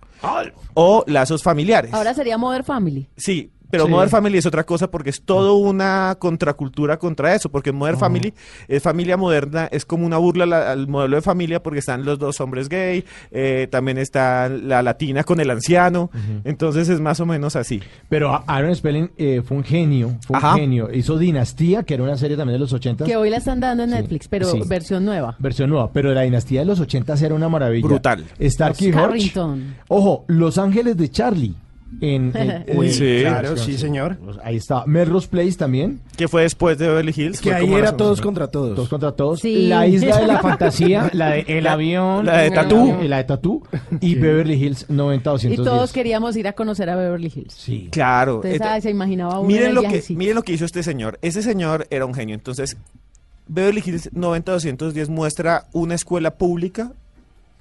O lazos familiares. Ahora sería Modern Family. Sí, pero Sí. Modern Family es otra cosa porque es todo una contracultura contra eso, porque Modern Family es familia moderna, es como una burla al, al modelo de familia porque están los dos hombres gay, eh, también está la latina con el anciano, entonces es más o menos así. Pero Aaron Spelling eh, fue un genio, fue un genio. Hizo Dinastía, que era una serie también de los 80. Que hoy la están dando en Sí, Netflix, pero sí. versión nueva. Versión nueva, pero la dinastía de los 80 era una maravilla. Brutal. Starkey. Ojo, Los Ángeles de Charlie. En, en- Uy, sí. claro, sí, señor. Pues Ahí está. Melrose Place también. Que fue después de Beverly Hills. Que ahí era todos contra todos. Todos contra todos. Sí. La isla de la fantasía, la de El La- Avión. la de Tatú. La de Tatú. Y Beverly Hills 90 Y 210. todos queríamos ir a conocer a Beverly Hills. Sí. Claro. Entonces, ento- ay, se imaginaba uno en miren lo que miren lo que hizo este señor. Ese señor era un genio. Entonces, Beverly Hills 90-210 muestra una escuela pública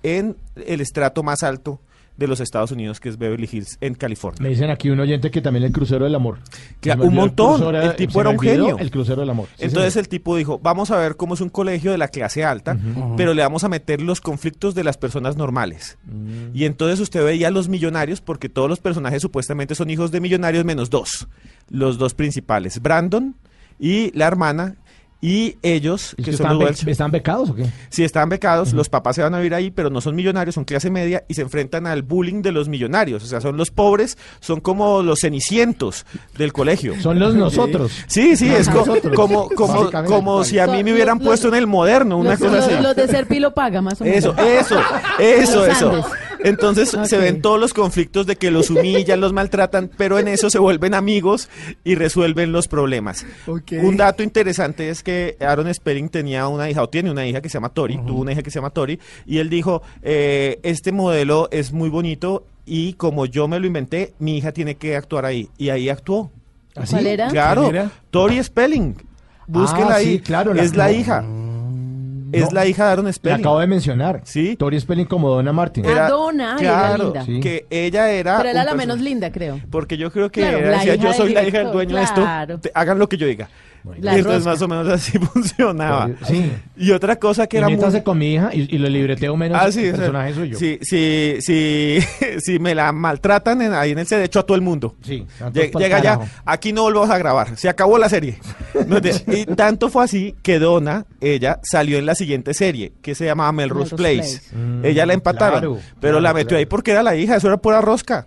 en el estrato más alto de los Estados Unidos, que es Beverly Hills, en California. Me dicen aquí un oyente que también el crucero del amor. Claro, un montón. crucero El tipo era un genio. El crucero del amor. Sí, Entonces señor. el tipo dijo, vamos a ver cómo es un colegio de la clase alta, pero le vamos a meter los conflictos de las personas normales. Mm. Y entonces usted veía a los millonarios, porque todos los personajes supuestamente son hijos de millonarios menos dos, los dos principales, Brandon y la hermana, Y ellos, ¿Y que son están, los be- Welch, ¿Están becados o qué? si están becados, los papás se van a vivir ahí, pero no son millonarios, son clase media y se enfrentan al bullying de los millonarios. O sea, son los pobres, son como los cenicientos del colegio. Son los nosotros. Sí, sí, es co- Nosotros. como, como, como si a mí me hubieran Los- puesto en el moderno, una Los, cosa los- así. los de Serpilo paga más o menos. Eso, eso, eso, eso. Entonces se ven todos los conflictos de que los humillan, los maltratan, pero en eso se vuelven amigos y resuelven los problemas. Un dato interesante es que Aaron Spelling tenía una hija, o tiene una hija que se llama Tori, tuvo una hija que se llama Tori, y él dijo, eh, este modelo es muy bonito y como yo me lo inventé, mi hija tiene que actuar ahí. Y ahí actuó. ¿Así? ¿Cuál era? Claro. Tori Spelling. Búsquenla Ah, ahí. sí, claro, la- es la no. Es la hija de Aaron Le Spelling. acabo de mencionar. Sí. Tori Spelling como Donna Martin. Ah, Donna, ay, era claro, linda. Sí. que ella era. Pero era la menos linda, creo. Porque yo creo que Claro, era- la decía, yo soy la hija del dueño de esto, te- hagan lo que yo diga. La y entonces más o menos así funcionaba. Sí. Y otra cosa que Y era muy... con mi hija y, y lo libreteo menos. Ah, sí, el personaje soy yo. Si, si, si, si me la maltratan en- ahí en el de hecho a todo el mundo. Sí, Llega ya, aquí no volvemos a grabar, se acabó la serie. Y tanto fue así que Donna, ella salió en la siguiente serie, que se llamaba Melrose Melrose Place. Place. Mm, ella la empataron, claro, pero claro, la metió claro. ahí porque era la hija, eso era pura rosca.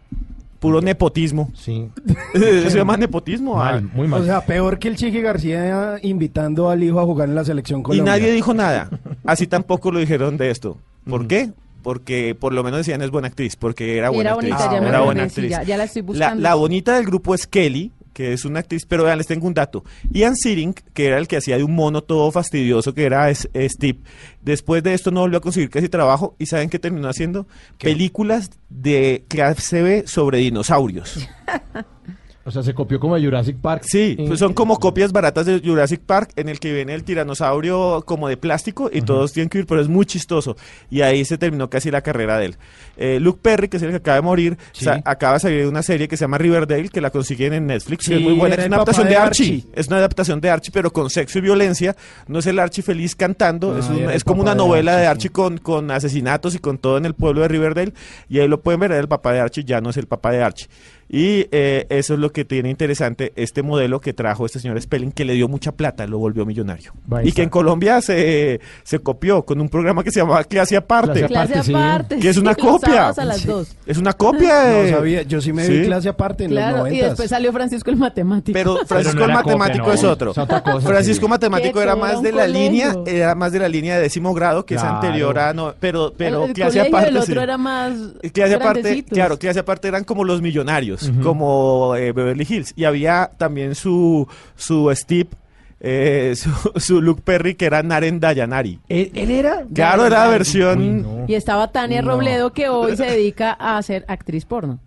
Puro nepotismo. Sí. Eso se llama nepotismo. Mal, ah. muy mal. O sea, peor que el Chiqui García invitando al hijo a jugar en la selección Y Colombia. nadie dijo nada. Así tampoco lo dijeron de esto. ¿Por qué? Porque por lo menos decían es buena actriz, porque era buena Era actriz. bonita, ya me era acordé, buena sí, actriz. ya- ya la estoy La, buscando. la bonita del grupo es Kelly, que es una actriz, pero vean, les tengo un dato. Ian Searing, que era el que hacía de un mono todo fastidioso, que era es- Steve, después de esto no volvió a conseguir casi trabajo, y ¿saben qué terminó haciendo? Películas de clase B sobre dinosaurios. O sea, se copió como de Jurassic Park. Sí, Y- pues son como copias baratas de Jurassic Park en el que viene el tiranosaurio como de plástico y todos tienen que ir, pero es muy chistoso. Y ahí se terminó casi la carrera de él. Eh, Luke Perry, que es el que acaba de morir, Sí. acaba de salir de una serie que se llama Riverdale, que la consiguen en Netflix, que es muy buena. Es una adaptación de Archie. Archie. Es una adaptación de Archie, pero con sexo y violencia. No es el Archie feliz cantando, Ah, es, un- es como una de novela de Archie, con, con asesinatos y con todo en el pueblo de Riverdale. Y ahí lo pueden ver, el papá de Archie, ya no es el papá de Archie. Y eh, eso es lo que tiene interesante este modelo que trajo este señor Spelling, que le dio mucha plata, lo volvió millonario. Y está. que en Colombia se, se copió con un programa que se llamaba Clase Aparte. Clase Aparte, sí. aparte. Que es una sí, copia. sábados a las dos. Es una copia No de... sabía, yo sí me vi clase aparte en los Claro, y noventas. después salió Francisco el matemático. Pero Francisco no el copia, matemático no, es otro. es otra cosa, Francisco sí. matemático era más de la colegio. línea, era más de la línea de décimo grado, que Claro. es anterior a no, pero pero el, el clase aparte del otro sí. era más Clase aparte, claro, clase aparte eran como los millonarios, como eh, Beverly Hills. Y había también su, su Steve, eh, su, su Luke Perry, que era Naren Dayanari. ¿Él, él era? Claro, era la versión... Uy, no. Y estaba Tania No. Robledo, que hoy se dedica a ser actriz porno.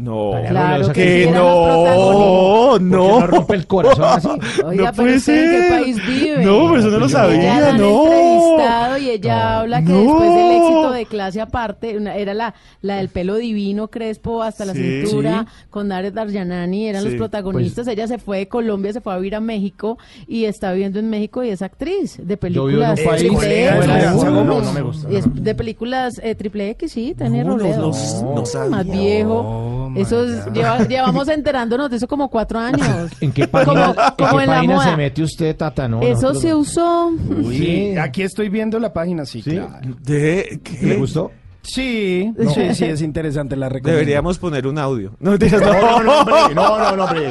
No, Claro que ¿esa sí, que no, no. ¿Por qué no rompe el corazón así? Oiga, No pero puede usted en qué ser. país vive. No, pero eso no lo Pues sabía, la no. entrevistado y ella No. habla que No. después del éxito de clase aparte, una- era la, la del pelo divino, crespo hasta la Sí. cintura, con Nares Darjanani, eran Sí. los protagonistas. ella se fue de Colombia, se fue a vivir a México y está viviendo en México y es actriz de Yo vivo en un películas país de X. la Alianza no, Gómez. no me gusta. Y es de películas eh, triple X, sí, Tania No, no, Robledo. no, no sabía. más viejo. Eso es- lleva- llevamos enterándonos de eso como cuatro años. ¿En qué página, Como, ¿en qué en la página moda. se mete usted, Tata? No, Eso nosotros se no. usó. Uy, Sí. aquí estoy viendo la página, sí, ¿Sí? claro. ¿De qué? ¿Le gustó? Sí, sí, sí, es interesante la recomiendo. Deberíamos poner un audio. No, no. No, no, no, hombre, no, no, no, hombre.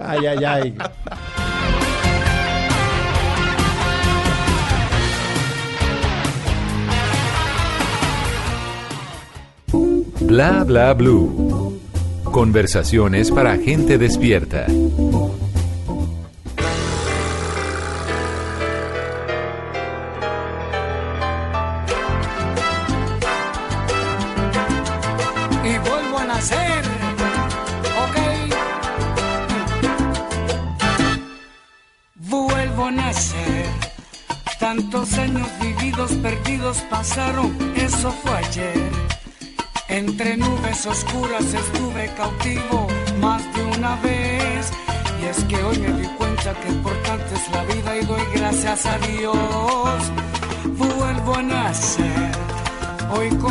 Ay, ay, ay. Bla bla blue. Conversaciones para gente despierta. y vuelvo a nacer. Ok. Vuelvo a nacer. Tantos años vividos perdidos pasaron, eso fue ayer. Entre nubes oscuras estuve cautivo más de una vez. Y es que hoy me di cuenta que importante es la vida y doy gracias a Dios. Vuelvo a nacer.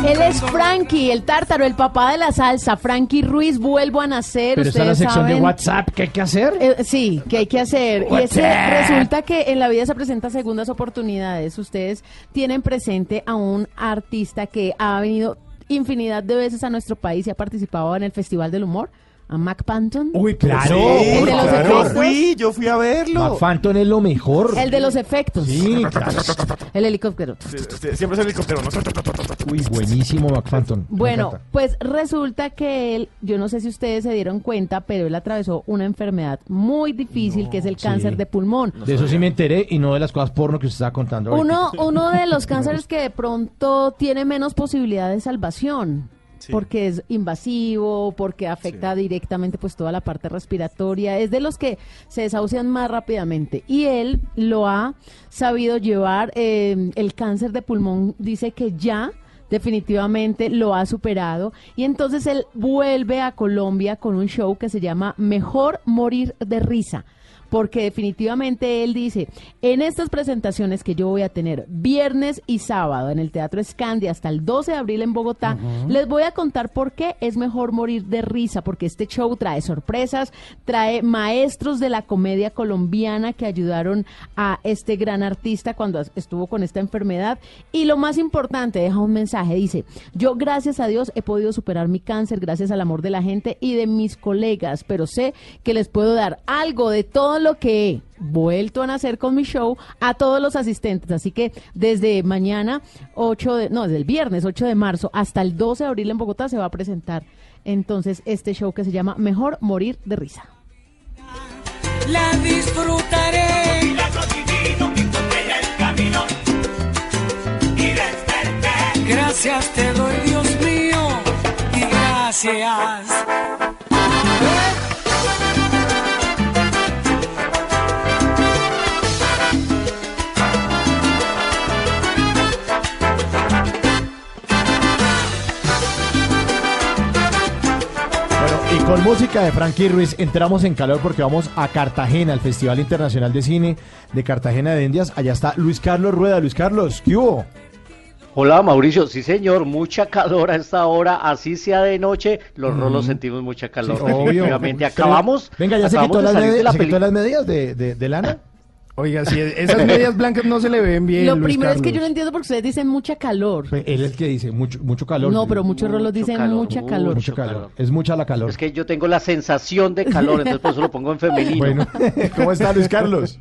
Él es Frankie, el tártaro, el papá de la salsa. Frankie Ruiz, vuelvo a nacer. Pero está en la sección de saben. WhatsApp, ¿qué hay que hacer? Eh, sí, que hay que hacer. Y es que WhatsApp. resulta que en la vida se presentan segundas oportunidades. Ustedes tienen presente a un artista que ha venido infinidad de veces a nuestro país y ha participado en el Festival del Humor, a Mac Panton. Uy, claro. El de los Yo efectos. fui, yo fui a verlo. Mac Phantom es lo mejor. El de los efectos. Sí, claro. El helicóptero. Siempre es el helicóptero, ¿no? Uy, buenísimo Mac Phantom. Me Bueno, pues resulta que él, yo no sé si ustedes se dieron cuenta, pero él atravesó una enfermedad muy difícil que es el cáncer de pulmón. De eso sí me enteré y no de las cosas porno que usted estaba contando. ahorita. Uno, uno de los cánceres que de pronto tiene menos posibilidad de salvación. Sí. Porque es invasivo, porque afecta directamente pues toda la parte respiratoria, es de los que se desahucian más rápidamente. Y él lo ha sabido llevar, eh, el cáncer de pulmón dice que ya definitivamente lo ha superado y entonces él vuelve a Colombia con un show que se llama Mejor Morir de Risa porque definitivamente él dice, en estas presentaciones que yo voy a tener viernes y sábado en el Teatro Escandia hasta el 12 de abril en Bogotá, les voy a contar por qué es mejor morir de risa, porque este show trae sorpresas, trae maestros de la comedia colombiana que ayudaron a este gran artista cuando estuvo con esta enfermedad. Y lo más importante, deja un mensaje, dice, yo gracias a Dios he podido superar mi cáncer gracias al amor de la gente y de mis colegas, pero sé que les puedo dar algo de todo lo que he vuelto a nacer con mi show a todos los asistentes. Así que desde mañana 8 de, no, desde el viernes 8 de marzo hasta el 12 de abril en Bogotá se va a presentar entonces este show que se llama Mejor Morir de Risa. La disfrutaré. Gracias te doy, Dios mío, y gracias. Música de Frankie Ruiz entramos en calor porque vamos a Cartagena, al Festival Internacional de Cine de Cartagena de Indias. Allá está Luis Carlos Rueda. Luis Carlos, ¿qué hubo? Hola Mauricio, sí señor, mucha calor a esta hora, así sea de noche, los rolos sentimos mucha calor. Sí, obvio. acabamos, Venga, ya se quitó, las, salir de medi- la se quitó peli- las medidas de, de, de lana. Oiga, si esas medias blancas no se le ven bien. Lo Luis primero es que yo no entiendo porque ustedes dicen mucha calor. Él es el que dice mucho, mucho calor. No, pero muchos rolos dicen calor, mucha calor. Mucho calor. Es mucha la calor. Es que yo tengo la sensación de calor, entonces por eso lo pongo en femenino. Bueno, ¿cómo está Luis Carlos?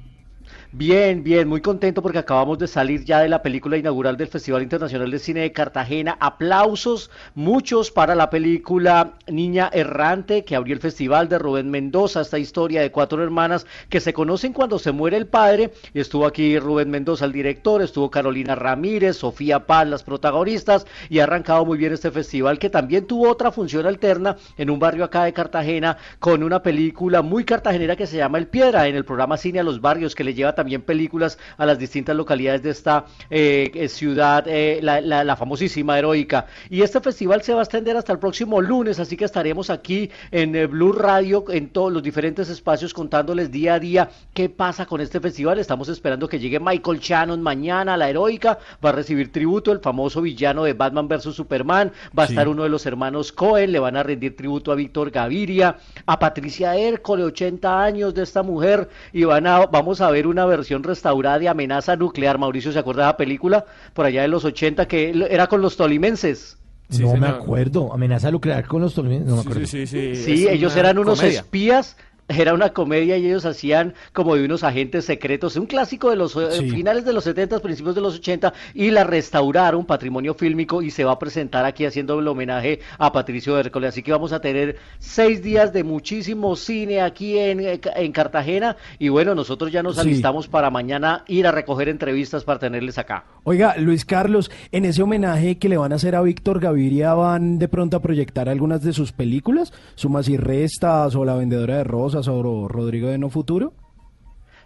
Bien, bien, muy contento porque acabamos de salir ya de la película inaugural del Festival Internacional de Cine de Cartagena. Aplausos, muchos para la película Niña Errante que abrió el festival de Rubén Mendoza, esta historia de cuatro hermanas que se conocen cuando se muere el padre. Estuvo aquí Rubén Mendoza, el director, estuvo Carolina Ramírez, Sofía Paz, las protagonistas, y ha arrancado muy bien este festival que también tuvo otra función alterna en un barrio acá de Cartagena con una película muy cartagenera que se llama El Piedra en el programa Cine a los Barrios que le lleva también películas a las distintas localidades de esta eh, eh, ciudad, eh, la, la- la famosísima heroica. Y este festival se va a extender hasta el próximo lunes, así que estaremos aquí en eh, Blue Radio, en todos los diferentes espacios, contándoles día a día qué pasa con este festival. Estamos esperando que llegue Michael Shannon mañana a la heroica, va a recibir tributo, el famoso villano de Batman vs. Superman, va a Sí. estar uno de los hermanos Cohen, le van a rendir tributo a Víctor Gaviria, a Patricia Hércole, 80 años de esta mujer, y van a, vamos a ver una versión restaurada de Amenaza Nuclear. Mauricio, ¿se acuerda de la película? Por allá de los 80, que era con los tolimenses. Sí, no me acuerdo. Amenaza nuclear con los tolmenes. No me acuerdo. Sí, sí, sí. Ellos eran unos comedia. espías. Era una comedia y ellos hacían como de unos agentes secretos, un clásico de los eh, Sí. finales de los 70, principios de los 80, y la restauraron, patrimonio fílmico, y se va a presentar aquí haciendo el homenaje a Patricio Hércole. Así que vamos a tener seis días de muchísimo cine aquí en, eh, en Cartagena, y bueno, nosotros ya nos Sí. alistamos para mañana ir a recoger entrevistas para tenerles acá. Oiga, Luis Carlos, en ese homenaje que le van a hacer a Víctor Gaviria, ¿van de pronto a proyectar algunas de sus películas? ¿Sumas y restas o La vendedora de rosas o Rodrigo de No Futuro?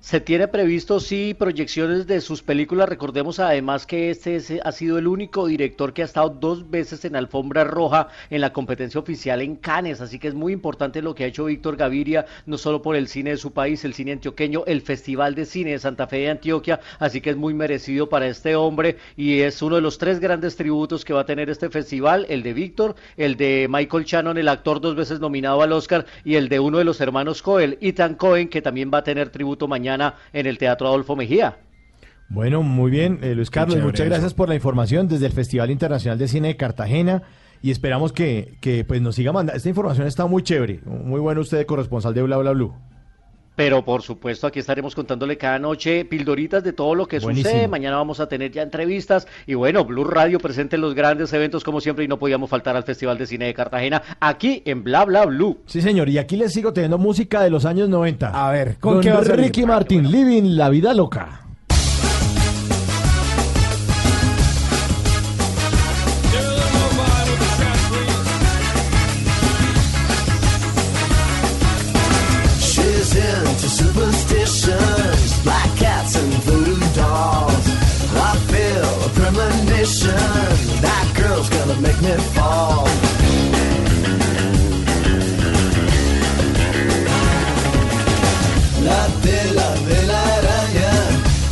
Se tiene previsto, sí, proyecciones de sus películas. Recordemos además que este es- ha sido el único director que ha estado dos veces en alfombra roja en la competencia oficial en Cannes. Así que es muy importante lo que ha hecho Víctor Gaviria, no solo por el cine de su país, el cine antioqueño, el Festival de Cine de Santa Fe de Antioquia. Así que es muy merecido para este hombre y es uno de los tres grandes tributos que va a tener este festival: el de Víctor, el de Michael Shannon, el actor dos veces nominado al Oscar, y el de uno de los hermanos Cohen, Ethan Cohen, que también va a tener tributo mañana en el Teatro Adolfo Mejía. Bueno, muy bien, eh, Luis Carlos, chévere muchas eso. gracias por la información desde el Festival Internacional de Cine de Cartagena y esperamos que, que pues nos siga mandando. Esta información está muy chévere, muy bueno usted, corresponsal de Bla Bla Blue. Pero por supuesto aquí estaremos contándole cada noche pildoritas de todo lo que Buenísimo. sucede. Mañana vamos a tener ya entrevistas y bueno, Blue Radio presente en los grandes eventos como siempre y no podíamos faltar al Festival de Cine de Cartagena aquí en Bla Bla Blue. Sí, señor, y aquí les sigo teniendo música de los años 90. A ver, ¿con con qué va a salir? Ricky Martin, Living la Vida Loca. Make me fall. La tela de la araña,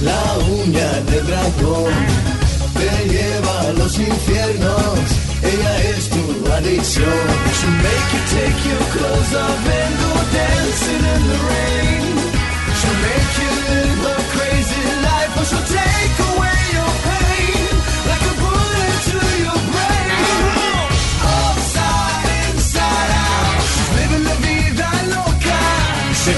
la uña de dragón, te lleva a los infiernos, ella es tu adicción. She'll make you take your clothes off and go dancing in the rain.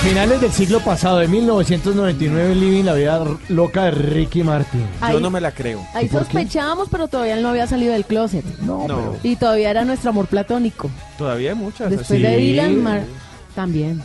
Finales del siglo pasado, de 1999, Living la Vida Loca de Ricky Martin. Ahí- Yo no me la creo. Ahí sospechábamos, pero todavía él no había salido del closet. No, No. Y todavía era nuestro amor platónico. Todavía hay muchas. Después así. de Dylan, Mar- también.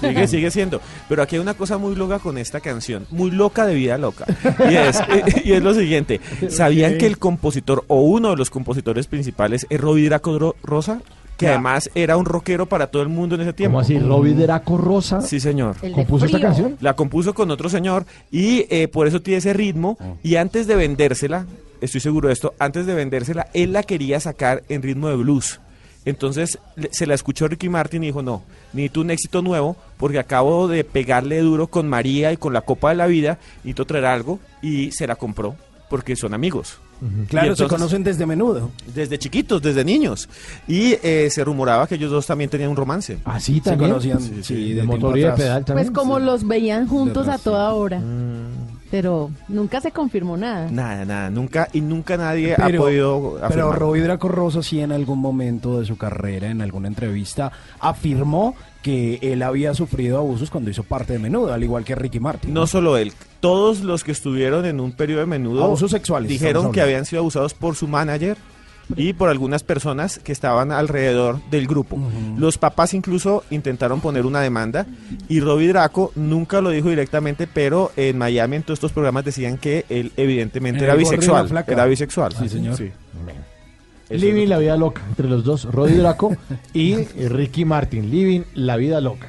Sigue, sigue siendo. Pero aquí hay una cosa muy loca con esta canción, muy loca de vida loca. Y es, y es lo siguiente. ¿Sabían que el compositor o uno de los compositores principales es Robbie Draco Rosa? Que Ya. además era un rockero para todo el mundo en ese tiempo. ¿Cómo así? ¿Robbie Draco Rosa? Sí, señor. ¿Compuso esta canción? La compuso con otro señor y eh, por eso tiene ese ritmo. Y antes de vendérsela, estoy seguro de esto, antes de vendérsela, él la quería sacar en ritmo de blues. Entonces le- se la escuchó Ricky Martin y dijo, no, necesito un éxito nuevo porque acabo de pegarle duro con María y con la Copa de la Vida, necesito traer algo y se la compró porque son amigos. Claro, se conocen desde menudo. Desde chiquitos, desde niños. Y eh, se rumoraba que ellos dos también tenían un romance. ¿Ah, sí, Se también? conocían, Sí, sí, sí, de motor y de pedal también. Pues como los veían juntos a toda hora. Mm. Pero nunca se confirmó nada. Nada, nada, nunca y nunca nadie Pero, ha podido pero. Robbie Draco Rosa sí en algún momento de su carrera, en alguna entrevista, afirmó que él había sufrido abusos cuando hizo parte de menudo, al igual que Ricky Martin. No solo él, todos los que estuvieron en un periodo de menudo Abusos sexuales, dijeron que habían sido abusados por su manager y por algunas personas que estaban alrededor del grupo. Los papás incluso intentaron poner una demanda y Robbie Draco nunca lo dijo directamente, pero en Miami en todos estos programas decían que él evidentemente Era bisexual. Era bisexual. Sí, señor. Sí. Living la Vida Loca, entre los dos, Robbie Draco y Ricky Martin. Living la Vida Loca.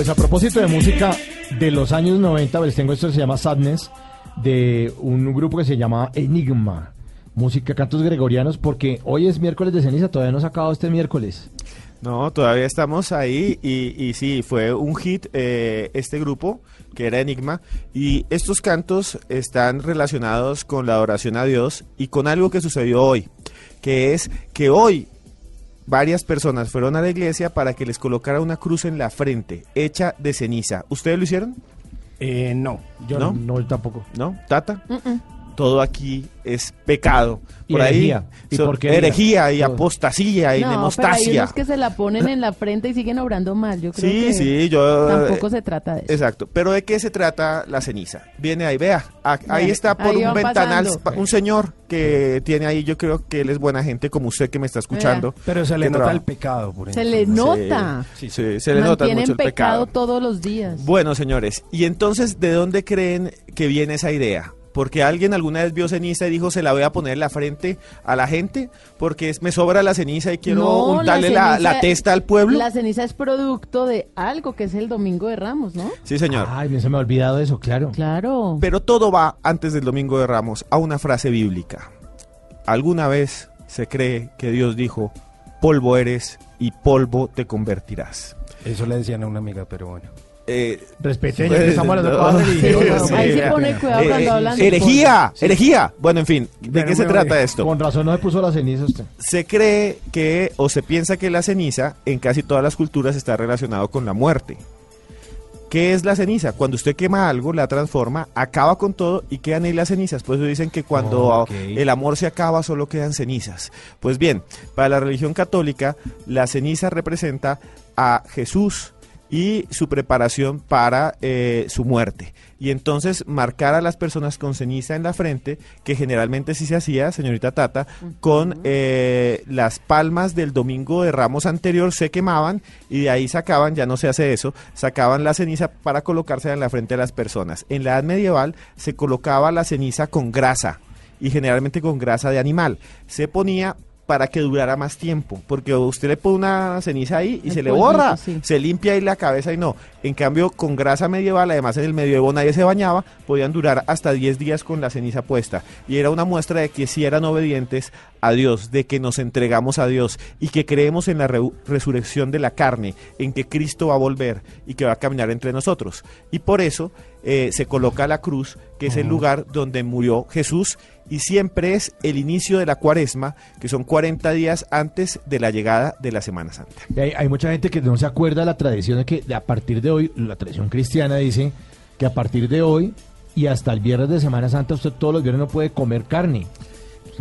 Pues a propósito de música de los años 90, les tengo esto que se llama Sadness, de un grupo que se llama Enigma. Música, cantos gregorianos, porque hoy es miércoles de ceniza, todavía no se ha acabado este miércoles. No, todavía estamos ahí y, sí, fue un hit eh, este grupo que era Enigma y estos cantos están relacionados con la adoración a Dios y con algo que sucedió hoy. que es que hoy varias personas fueron a la iglesia para que les colocara una cruz en la frente, hecha de ceniza. ¿Ustedes lo hicieron? Eh, no, yo ¿No? no, tampoco. ¿No? ¿Tata? Mm-mm. Todo aquí es pecado. Y Por ahí herejía. ¿Y son porquería? herejía y apostasía y No, pero hay unos que se la ponen en la frente y siguen obrando mal. Yo creo Sí, que sí, yo... tampoco se trata de eso. Exacto. Pero ¿de qué se trata la ceniza? Viene ahí, vea. a- ahí está por ahí un ventanal pasando. un señor que tiene ahí, yo creo que él es buena gente como usted que me está escuchando. Pero se le nota trabaja. el pecado por Se le nota. Sí, sí, se le nota mucho el pecado pecado. todos los días. Bueno, señores, y entonces, ¿de dónde creen que viene esa idea? Porque alguien alguna vez vio ceniza y dijo, se la voy a poner en la frente a la gente, porque es- me sobra la ceniza y quiero No, untarle la, ceniza- la testa al pueblo. La ceniza es producto de algo que es el Domingo de Ramos, ¿no? Sí, señor. Ay, se me ha olvidado eso, claro. Claro. Pero todo va antes del Domingo de Ramos a una frase bíblica. Alguna vez se cree que Dios dijo, polvo eres y polvo te convertirás. Eso le decían a una amiga, pero bueno. Eh, Respete, ya que estamos hablando religiosas. Sí, ahí se pone cuidado cuando hablan de herejía, herejía. Bueno, en fin, ¿de Bueno, qué se trata esto? Con razón no se puso la ceniza usted. Se cree que o se piensa que la ceniza en casi todas las culturas está relacionado con la muerte. ¿Qué es la ceniza? Cuando usted quema algo, la transforma, acaba con todo y quedan ahí las cenizas. Por eso dicen que cuando el amor se acaba, solo quedan cenizas. Pues bien, para la religión católica, la ceniza representa a Jesús y su preparación para eh, su muerte. Y entonces marcar a las personas con ceniza en la frente, que generalmente sí se hacía, señorita Tata, con eh, las palmas del domingo de ramos anterior se quemaban y de ahí sacaban, ya no se hace eso, sacaban la ceniza para colocársela en la frente de las personas. En la edad medieval se colocaba la ceniza con grasa y generalmente con grasa de animal. Se ponía para que durara más tiempo, porque usted le pone una ceniza ahí y El se le borra, sí. se limpia ahí la cabeza y no. En cambio, con grasa medieval, además en el medioevo nadie se bañaba, podían durar hasta 10 días con la ceniza puesta. Y era una muestra de que sí eran obedientes a Dios, de que nos entregamos a Dios y que creemos en la re- resurrección de la carne, en que Cristo va a volver y que va a caminar entre nosotros. Y por eso eh, se coloca la cruz, que es el lugar donde murió Jesús y siempre es el inicio de la cuaresma, que son 40 días antes de la llegada de la Semana Santa. Hay, hay mucha gente que no se acuerda de la tradición de que a partir de hoy, la tradición cristiana dice que a partir de hoy y hasta el viernes de Semana Santa usted todos los viernes no puede comer carne.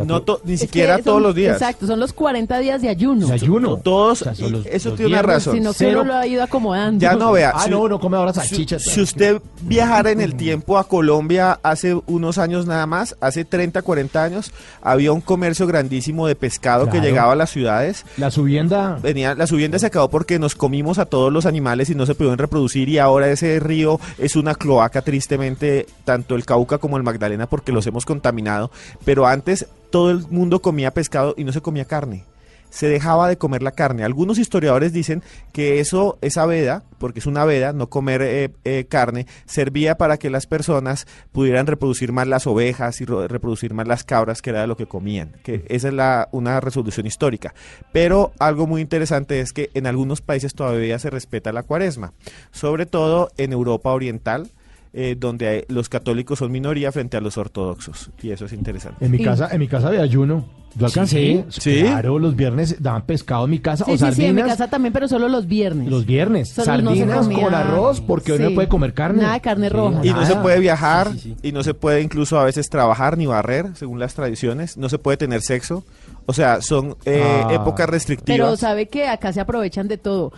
No to- ni Es siquiera son- todos los días. Exacto, son los 40 días de ayuno. De ayuno. Todos, O sea, son y los- eso los tiene una razón. Sino que uno lo ha ido acomodando. Ya no vea. Ah, si- no, no come ahora Si, salchichas. si usted viajara en el tiempo a Colombia hace unos años nada más, hace 30, 40 años, había un comercio grandísimo de pescado que llegaba a las ciudades. La subienda. Venía, la subienda se acabó porque nos comimos a todos los animales y no se pudieron reproducir y ahora ese río es una cloaca tristemente, tanto el Cauca como el Magdalena porque los hemos contaminado. Pero antes todo el mundo comía pescado y no se comía carne. Se dejaba de comer la carne. Algunos historiadores dicen que eso, esa veda, porque es una veda, no comer eh, eh, carne, servía para que las personas pudieran reproducir más las ovejas y ro- reproducir más las cabras, que era de lo que comían. Que esa es la, una resolución histórica. Pero algo muy interesante es que en algunos países todavía se respeta la cuaresma, sobre todo en Europa Oriental. Eh, donde hay- los católicos son minoría frente a los ortodoxos y eso es interesante. En mi casa, en mi casa había ayuno. Yo alcancé. ¿Sí? Claro, los viernes daban pescado en mi casa Sí, o sí, sí, en mi sardinas. casa también, pero solo los viernes. Los viernes. Solo sardinas con arroz, porque hoy no puede comer carne. Nada de carne roja. Y no se nada. puede viajar, Sí, sí, y no se puede incluso a veces trabajar ni barrer, según las tradiciones. No se puede tener sexo. O sea, son eh, Ah. épocas Pero restrictivas. sabe que acá se aprovechan de todo.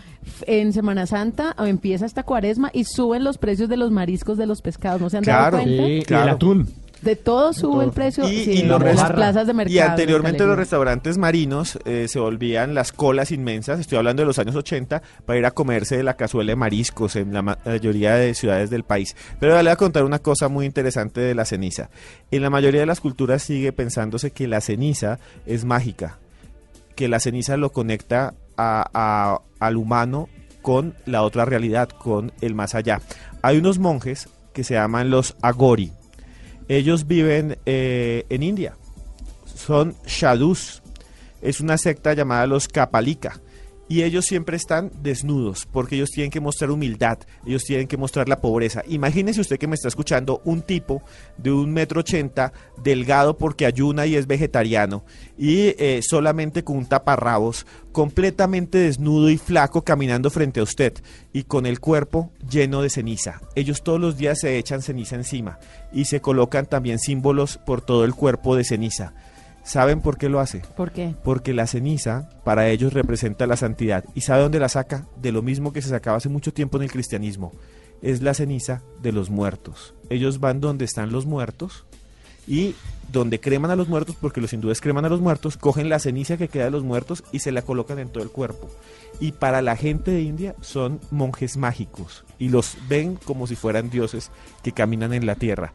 En Semana Santa o empieza esta cuaresma y suben los precios de los mariscos de los pescados. ¿No se han Claro. dado cuenta? Sí, Claro. el atún. De todo sube todo. el precio Y- sí, y en los las plazas de mercado. Y anteriormente en los restaurantes marinos eh, se volvían las colas inmensas, estoy hablando de los años 80, para ir a comerse de la cazuela de mariscos en la ma- mayoría de ciudades del país. Pero le voy a contar una cosa muy interesante de la ceniza. En la mayoría de las culturas sigue pensándose que la ceniza es mágica, que la ceniza lo conecta a- a- al humano con la otra realidad, con el más allá. Hay unos monjes que se llaman los Agori. Ellos viven eh, en India. Son Shadus. Es una secta llamada los Kapalika. Y ellos siempre están desnudos porque ellos tienen que mostrar humildad, ellos tienen que mostrar la pobreza. Imagínese usted que me está escuchando un tipo de un metro ochenta, delgado porque ayuna y es vegetariano y eh, solamente con un taparrabos, completamente desnudo y flaco caminando frente a usted y con el cuerpo lleno de ceniza. Ellos todos los días se echan ceniza encima y se colocan también símbolos por todo el cuerpo de ceniza. ¿Saben por qué lo hace? ¿Por qué? Porque la ceniza para ellos representa la santidad. ¿Y sabe dónde la saca? De lo mismo que se sacaba hace mucho tiempo en el cristianismo. Es la ceniza de los muertos. Ellos van donde están los muertos y donde creman a los muertos, porque los hindúes creman a los muertos, cogen la ceniza que queda de los muertos y se la colocan en todo el cuerpo. Y para la gente de India son monjes mágicos y los ven como si fueran dioses que caminan en la tierra.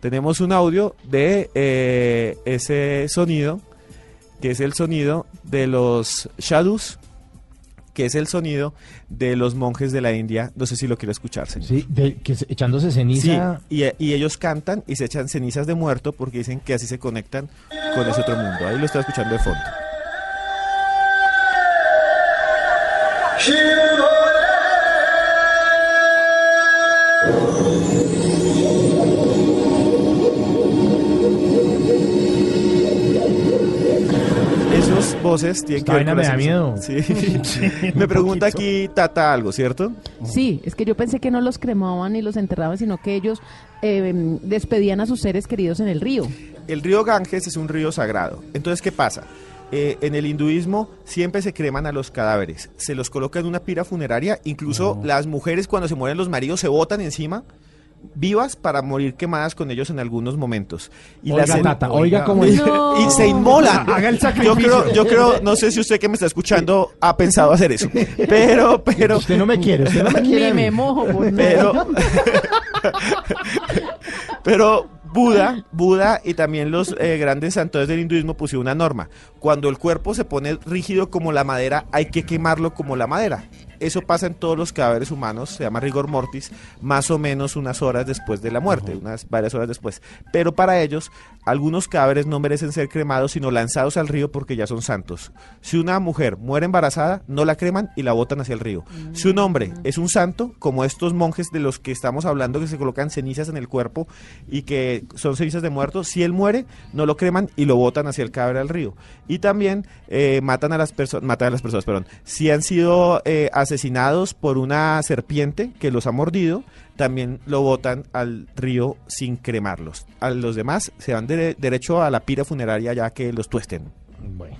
Tenemos un audio de eh, ese sonido, que es el sonido de los Shadus, que es el sonido de los monjes de la India. No sé si lo quiero escuchar, señor. Sí, de- que se- echándose ceniza. Sí, y, y ellos cantan y se echan cenizas de muerto porque dicen que así se conectan con ese otro mundo. Ahí lo está escuchando de fondo. Voces tienen Esta que ver con me da miedo. Sí. Sí, me un pregunta aquí Tata algo, ¿cierto? Sí, es que yo pensé que no los cremaban ni los enterraban, sino que ellos eh, despedían a sus seres queridos en el río. El río Ganges es un río sagrado. Entonces, ¿qué pasa? Eh, en el hinduismo siempre se creman a los cadáveres, se los coloca en una pira funeraria, incluso las mujeres cuando se mueren los maridos se botan encima vivas para morir quemadas con ellos en algunos momentos. Y Oiga, cen- Tata, oiga cómo es. No. y se inmolan. Haga el Yo sacrificio. creo, yo creo, no sé si usted que me está escuchando ha pensado hacer eso, pero, pero, Usted no me quiere, usted no me Ni quiere. mí. me mojo por pero. pero Buda, Buda y también los eh, grandes santos del hinduismo pusieron una norma. Cuando el cuerpo se pone rígido como la madera, hay que quemarlo como la madera. Eso pasa en todos los cadáveres humanos, se llama rigor mortis, más o menos unas horas después de la muerte, unas varias horas después. Pero para ellos, algunos cadáveres no merecen ser cremados, sino lanzados al río porque ya son santos. Si una mujer muere embarazada, no la creman y la botan hacia el río. Si un hombre es un santo, como estos monjes de los que estamos hablando, que se colocan cenizas en el cuerpo y que son cenizas de muertos, si él muere, no lo creman y lo botan hacia el cadáver al río. Y también eh, matan a las personas, matan a las personas, perdón. Si han sido eh, asesinados por una serpiente que los ha mordido, también lo botan al río sin cremarlos. A los demás se van dere- derecho a la pira funeraria ya que los tuesten. Bueno.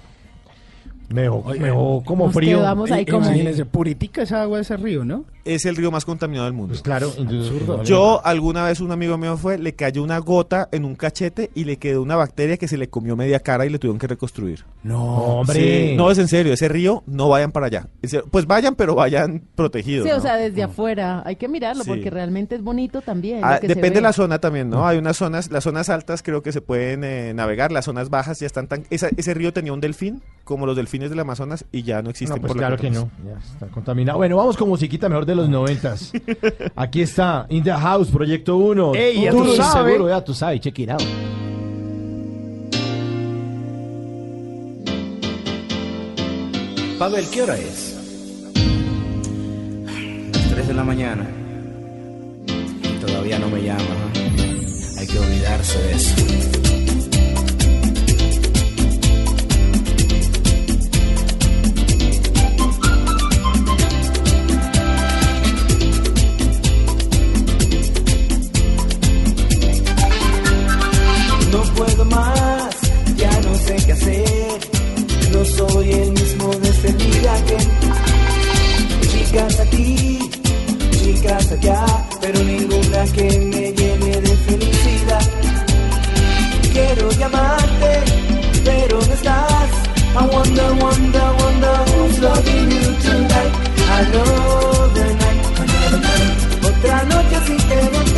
Me como Nos frío. quedamos ahí Eh, como... Imagínense, puritica esa agua de ese río, ¿no? Es el río más contaminado del mundo. Pues claro, absurdo. Yo alguna vez un amigo mío fue, le cayó una gota en un cachete y le quedó una bacteria que se le comió media cara y le tuvieron que reconstruir. No, hombre. Sí, no es en serio, ese río no vayan para allá. Pues vayan, pero vayan protegidos. Sí, o sea, desde afuera hay que mirarlo Sí. porque realmente es bonito también. Ah, depende ve. de la zona también, ¿no? Hay unas zonas, las zonas altas creo que se pueden eh, navegar, las zonas bajas ya están tan... esa- ese río tenía un delfín, como los delfines del Amazonas, y ya no existen No, pues por claro que no. Ya está contaminado. Bueno, vamos con musiquita mejor de los noventas. Aquí está, In the House, Proyecto 1. Ey, ya tú y sabes. seguro, ya tú sabes, check it out. Pavel, ¿qué hora es? Las 3 de la mañana. Y todavía no me llama. ¿no? Hay que olvidarse de eso. No puedo más, ya no sé qué hacer. No soy el mismo desde el día que chicas aquí, chicas allá, pero ninguna que me llene de felicidad. Quiero llamarte, pero no estás. I wonder, wonder, wonder who's loving you tonight. Another night. Otra noche sin tenerte,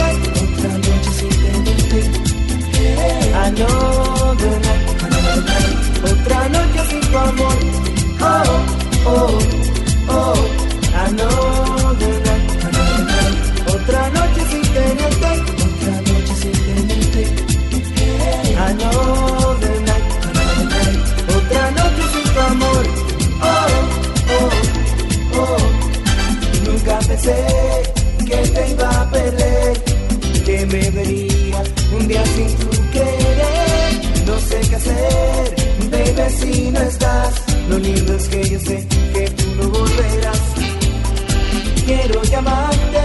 another night, another night. Otra noche sin tu amor. Oh, oh, oh. Another night, another night. Otra noche sin tenerte. Otra noche sin tenerte. Hey. Another night, another night. Otra noche sin tu amor. Oh, oh, oh. Nunca pensé que te iba a perder. Que me verías un día sin tu querer. Qué hacer, baby, si no estás. Lo lindo es que yo sé que tú no volverás. Quiero llamarte,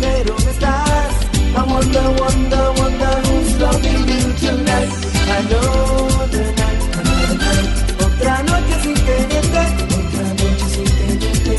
pero no estás. I wonder, wonder, wonder who's loving you tonight. Another night, another night. Otra noche sin tenerte, otra noche sin tenerte.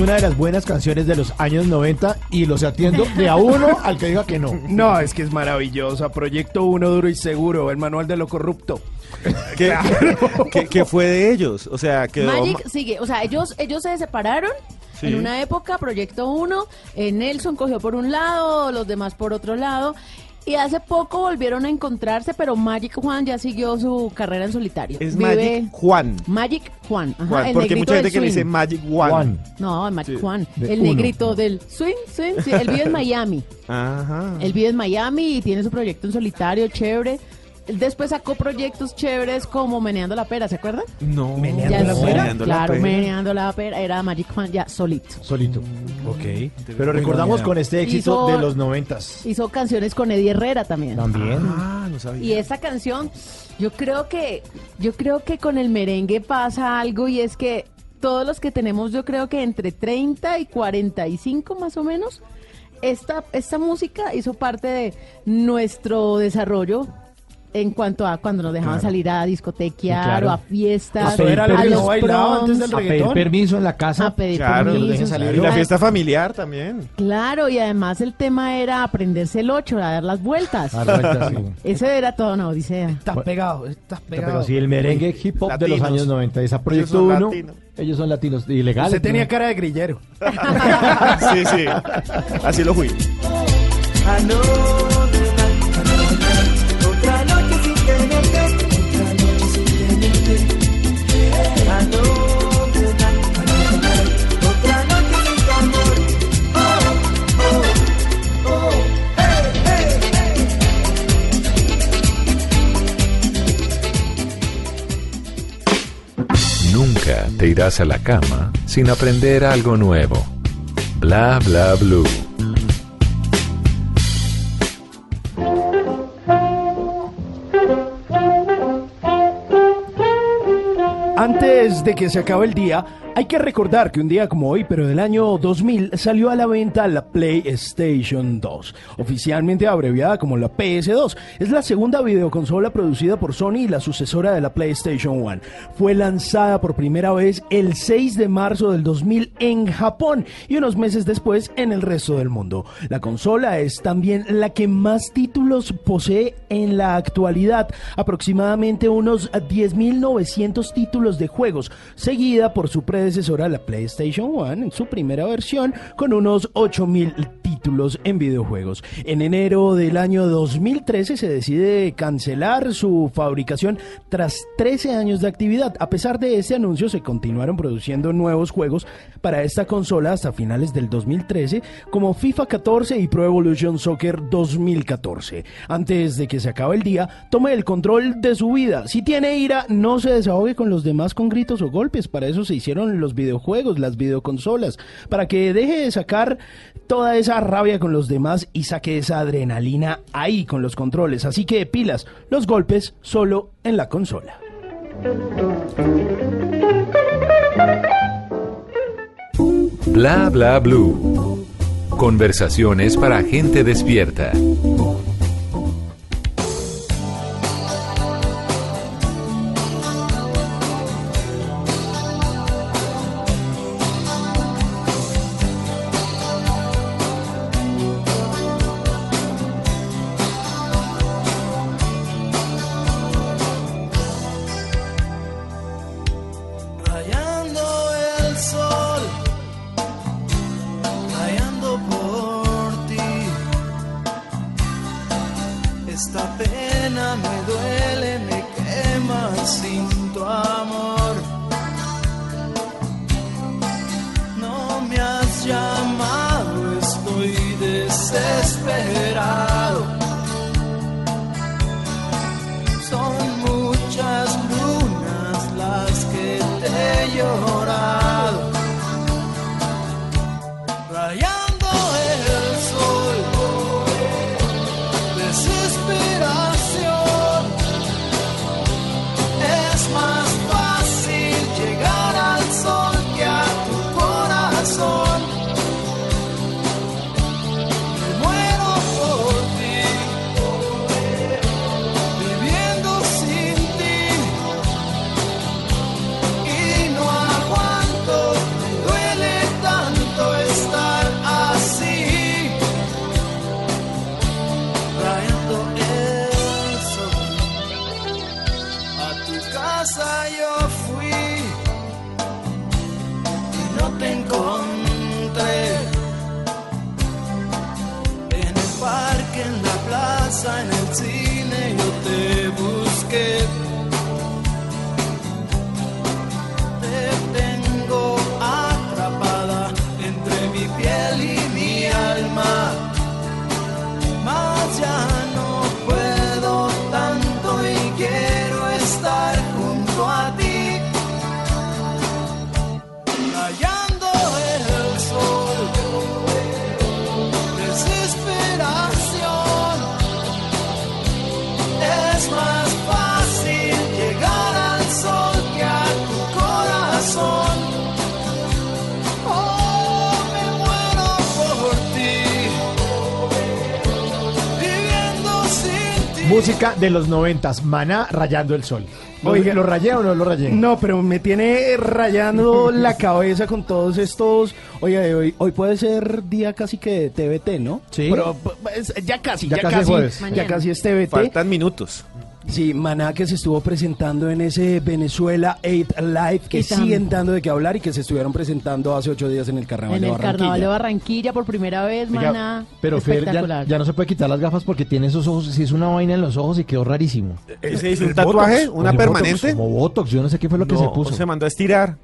Una de las buenas canciones de los años 90 y los atiendo de a uno al que diga que no. No, es que es maravillosa. Proyecto Uno Duro y Seguro, el manual de lo corrupto. ¿Qué, qué- qué fue de ellos? O sea, quedó... Magic sigue, o sea, ellos, ellos se separaron Sí. en una época, Proyecto 1, eh, Nelson cogió por un lado, los demás por otro lado, y hace poco volvieron a encontrarse, pero Magic Juan ya siguió su carrera en solitario. Es Vive- Magic Juan. Magic Juan, ajá, Juan, el porque mucha gente del que le dice swing. Magic One. No, Magic Sí. Juan, De el uno. negrito del swing, swing, sí, él vive en Miami. Ajá. Él vive en Miami y tiene su proyecto en solitario, chévere. Después sacó proyectos chéveres como Meneando la Pera, ¿se acuerdan? No. Meneando Ya la Pera. Meneando la Claro, Pera. Meneando la Pera era Magic Juan ya solito. Solito. Ok. Pero recordamos con este éxito Hizo- de los noventas. Hizo canciones con Eddie Herrera también. También. Ah, no sabía. Y esta canción, yo creo que, yo creo que con el merengue pasa algo y es que todos los que tenemos, yo creo que entre 30 y 45 más o menos, esta, esta música hizo parte de nuestro desarrollo en cuanto a cuando nos dejaban Claro. salir a discotequear Claro. o a fiestas, A pedir a permiso. los No bailaba antes del proms, A pedir permiso en la casa. a pedir Claro, permiso. salir. Y la Ah, fiesta familiar también. Claro, y además el tema era aprenderse el 8, a dar las vueltas. Ah, vueltas, sí. Ese era toda una odisea. Estás pegado, estás Pero pegado. sí, el merengue hip hop de los años 90. Esa Ellos Proyecto son 1. latinos. Ellos son latinos. Ilegales. Usted tenía ¿no? cara de grillero. sí, sí. Así lo fui. Night, irás a la cama sin aprender algo nuevo. Bla bla blue. Antes de que se acabe el día, hay que recordar que un día como hoy, pero del año 2000, salió a la venta la PlayStation 2, oficialmente abreviada como la PS2. Es la segunda videoconsola producida por Sony y la sucesora de la PlayStation 1. Fue lanzada por primera vez el 6 de marzo del 2000 en Japón y unos meses después en el resto del mundo. La consola es también la que más títulos posee en la actualidad, aproximadamente unos 10.900 títulos de juegos, seguida por su predecesora la PlayStation 1 en su primera versión con unos 8.000 títulos en videojuegos. En enero del año 2013 se decide cancelar su fabricación tras 13 años de actividad. A pesar de este anuncio se continuaron produciendo nuevos juegos para esta consola hasta finales del 2013 como FIFA 14 y Pro Evolution Soccer 2014. Antes de que se acabe el día, tome el control de su vida. Si tiene ira, no se desahogue con los demás con gritos o golpes. Para eso se hicieron los videojuegos, las videoconsolas, para que deje de sacar toda esa rabia con los demás y saque esa adrenalina ahí con los controles. Así que pilas, los golpes solo en la consola. Bla bla blue. Conversaciones para gente despierta. Música de los noventas, Maná rayando el sol. ¿Lo- Oiga. ¿Lo rayé o no lo rayé? No, pero me tiene rayando la cabeza con todos estos. Oiga, hoy, hoy puede ser día casi que de TVT, ¿no? Sí. Pero pues, ya casi, Ya ya, casi casi, jueves. ya casi es TVT. Faltan minutos. Sí, Maná que se estuvo presentando en ese Venezuela 8 Live que siguen dando de qué hablar y que se estuvieron presentando hace ocho días en el Carnaval En de el Barranquilla. carnaval de Barranquilla por primera vez, Oiga, maná. pero Fer ya, espectacular. ya no se puede quitar las gafas porque tiene esos ojos, si es una vaina en los ojos y quedó rarísimo. ¿Él se hizo un El tatuaje? ¿Una el permanente? Botox, como Botox, yo no sé qué fue lo que se puso. se mandó a estirar.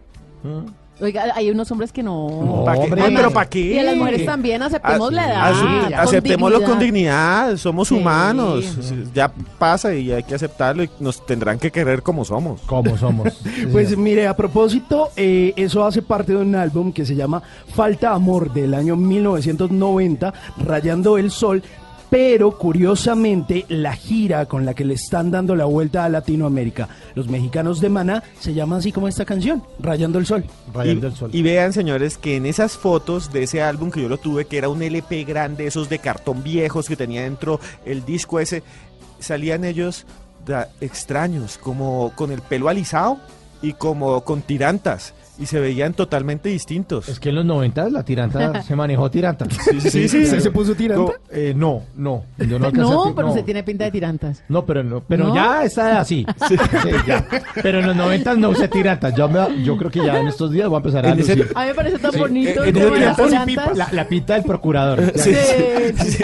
Oiga, hay unos hombres que no. ¿Para qué? hombre. Pero ¿para qué? Y a las mujeres también aceptemos la edad. Asu- con aceptémoslo con dignidad. somos Sí. humanos. Ya pasa y hay que aceptarlo y nos tendrán que querer como somos. Como somos. Pues mire, a propósito, eh, eso hace parte de un álbum que se llama Falta Amor del año 1990, Rayando el Sol. Pero curiosamente, la gira con la que le están dando la vuelta a Latinoamérica, los mexicanos de Maná, se llama así como esta canción, Rayando el Sol. Rayando y, el sol. y vean, señores, que en esas fotos de ese álbum que yo lo tuve, que era un LP grande, esos de cartón viejos que tenía dentro el disco ese, salían ellos da- extraños, como con el pelo alisado y como con tirantas y se veían totalmente distintos. Es que en los 90 la tiranta se manejó tiranta. Sí, sí, sí. ¿Se puso tiranta? No, eh, no, no, no, pero no. se tiene pinta de tirantas. No, pero no, pero ya está así. Sí. Sí, ya. Pero en los 90 no usé tirantas. Yo, me, yo creo que ya en estos días voy a empezar a en lucir. Ese, a mí me parece tan bonito. Tiempo, la, pinta del procurador. Sí,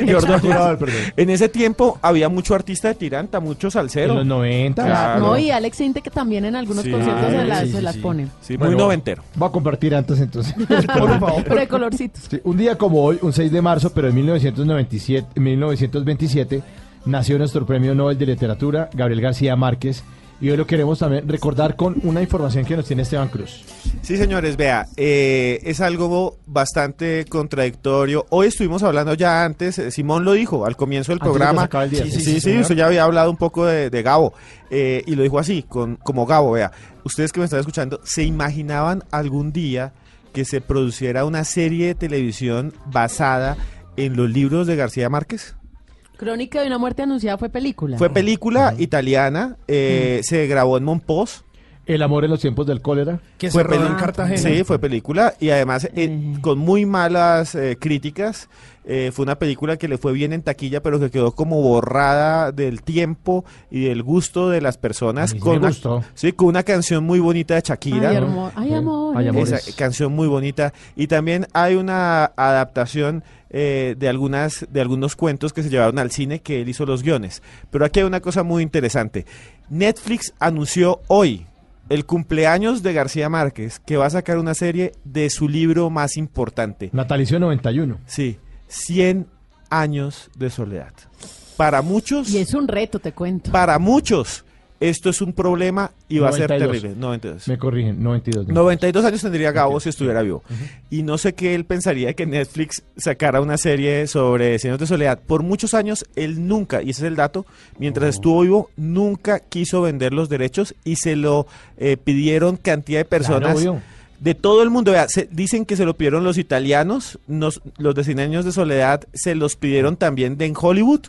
procurador, perdón. En ese tiempo había mucho artista de tiranta, mucho salsero. En los 90. Claro. No, y Alex Inte que también en algunos conciertos se, las, se las pone. Sí, muy 90 entero. Va a compartir antes entonces. Por favor. Pero de colorcitos. Sí, un día como hoy, un 6 de marzo, pero en 1997, 1927, nació nuestro premio Nobel de Literatura, Gabriel García Márquez y hoy lo queremos también recordar con una información que nos tiene Esteban Cruz. Sí, señores, vea, eh, es algo bastante contradictorio. Hoy estuvimos hablando ya antes, eh, Simón lo dijo al comienzo del Antes programa. el día. Sí, Sí, sí, sí, usted ya había hablado un poco de, de Gabo eh, y lo dijo así, con, como Gabo, vea. Ustedes que me están escuchando, ¿se imaginaban algún día que se produciera una serie de televisión basada en los libros de García Márquez? Crónica de una muerte anunciada fue película. Fue película italiana, eh, se grabó en Monpós. El amor en los tiempos del cólera. Que Fue se rodó en Cartagena. Sí, fue película y además eh, con muy malas eh, críticas. Eh, fue una película que le fue bien en taquilla, pero que quedó como borrada del tiempo y del gusto de las personas. A mí sí con me una, gustó. sí, con una canción muy bonita de Shakira. Ay, hermo- ay, amor. Ay, amores. Esa canción muy bonita. Y también hay una adaptación eh, de, algunas, de algunos cuentos que se llevaron al cine que él hizo los guiones. Pero aquí hay una cosa muy interesante. Netflix anunció hoy el cumpleaños de García Márquez que va a sacar una serie de su libro más importante. Natalicio 91. Sí, 100 años de soledad. Para muchos... Y es un reto, te cuento. Para muchos, esto es un problema y va a ser 92. terrible. 92. Me corrigen, 92. 92 años tendría Gabo si estuviera vivo. Y no sé qué él pensaría que Netflix sacara una serie sobre Señores de Soledad. Por muchos años, él nunca, y ese es el dato, mientras estuvo vivo, nunca quiso vender los derechos y se lo eh, pidieron cantidad de personas. obvio. De todo el mundo, Vea, se- dicen que se lo pidieron los italianos, nos- los de Cien años de soledad se los pidieron también de en Hollywood.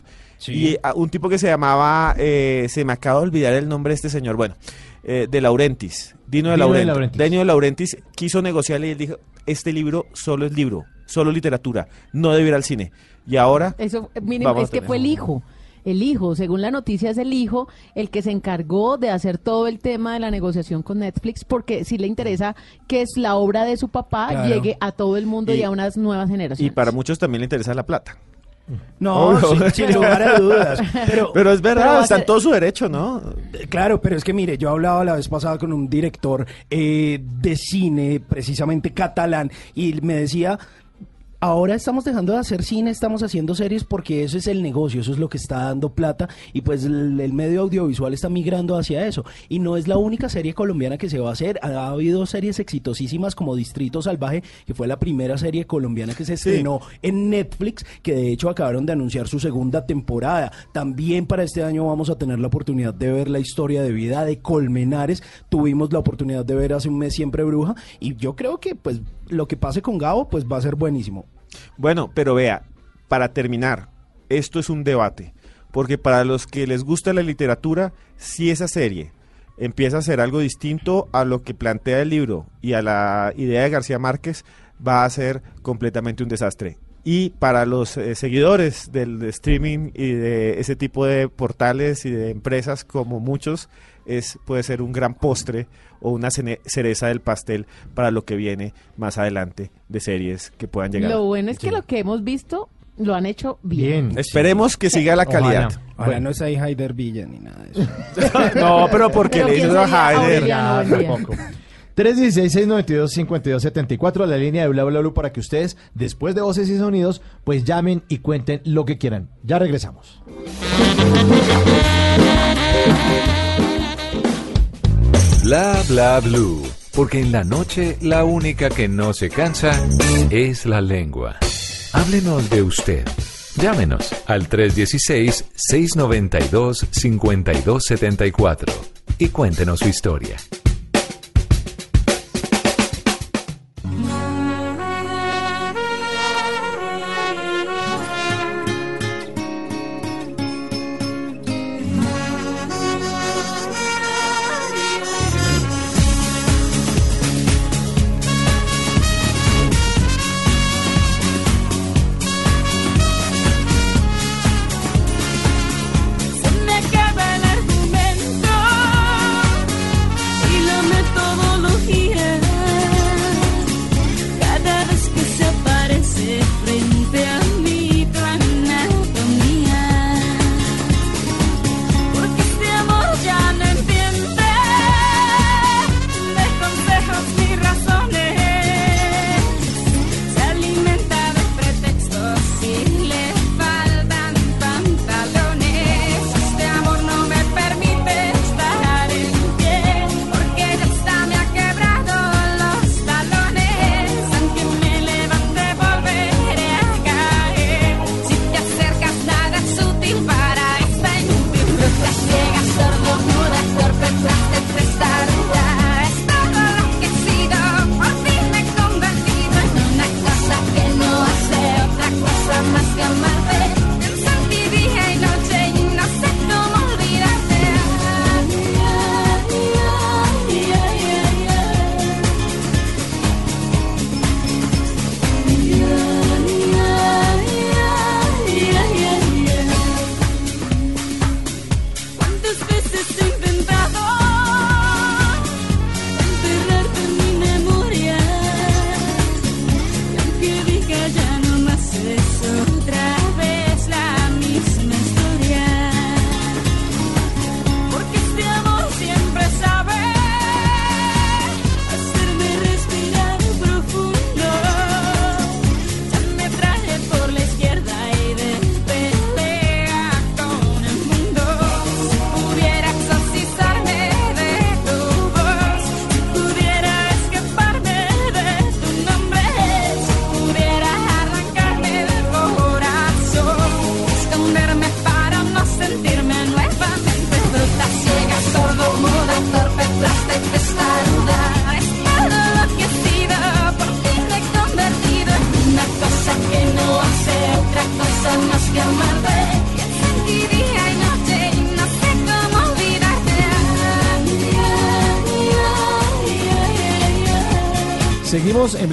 Y a un tipo que se llamaba, eh, se me acaba de olvidar el nombre de este señor, bueno, eh, de Laurentis, Dino de Dino de Laurentiis. Laurentiis. Dino de Laurentiis quiso negociarle y él dijo, este libro solo es libro, solo literatura, no debe ir al cine. Y ahora... Eso, eh, miren, es que fue el hijo. El hijo, según la noticia, es el hijo el que se encargó de hacer todo el tema de la negociación con Netflix, porque sí le interesa que es la obra de su papá Claro. llegue a todo el mundo y, Y- a unas nuevas Y generaciones. para muchos también le interesa la plata. No, sin, sin lugar a dudas. Pero, Pero es verdad, pero está en todo su derecho, ¿no? Eh, Claro, pero es que mire, yo hablaba la vez pasada con un director eh, de cine, precisamente catalán, y me decía, ahora estamos dejando de hacer cine, estamos haciendo series porque eso es el negocio, eso es lo que está dando plata, y pues el, el medio audiovisual está migrando hacia eso. Y no es la única serie colombiana que se va a hacer, ha habido series exitosísimas como Distrito Salvaje, que fue la primera serie colombiana que se estrenó en Netflix, que de hecho acabaron de anunciar su segunda temporada. También para este año vamos a tener la oportunidad de ver la historia de vida de Colmenares. Tuvimos la oportunidad de ver hace un mes Siempre Bruja y yo creo que pues lo que pase con Gabo pues va a ser buenísimo. Bueno, pero vea, para terminar, esto es un debate, porque para los que les gusta la literatura, si esa serie empieza a ser algo distinto a lo que plantea el libro y a la idea de García Márquez, va a ser completamente un desastre. Y para los eh, seguidores del de streaming y de ese tipo de portales y de empresas como muchos, es, puede ser un gran postre o una cereza del pastel para lo que viene más adelante de series que puedan llegar. Lo bueno es que lo que hemos visto lo han hecho bien. Esperemos que siga la calidad. Ojalá no sea Haider Villa ni nada de eso. No, pero porque Pero le ¿quién hizo a Haider. Buendía? Tampoco. 316-692-5274, la línea de bla bla bla para que ustedes, después de voces y sonidos, pues llamen y cuenten lo que quieran. Ya regresamos. Bla bla blue. Porque en la noche la única que no se cansa es la lengua. Háblenos de usted. Llámenos al 316-692-5274 y cuéntenos su historia.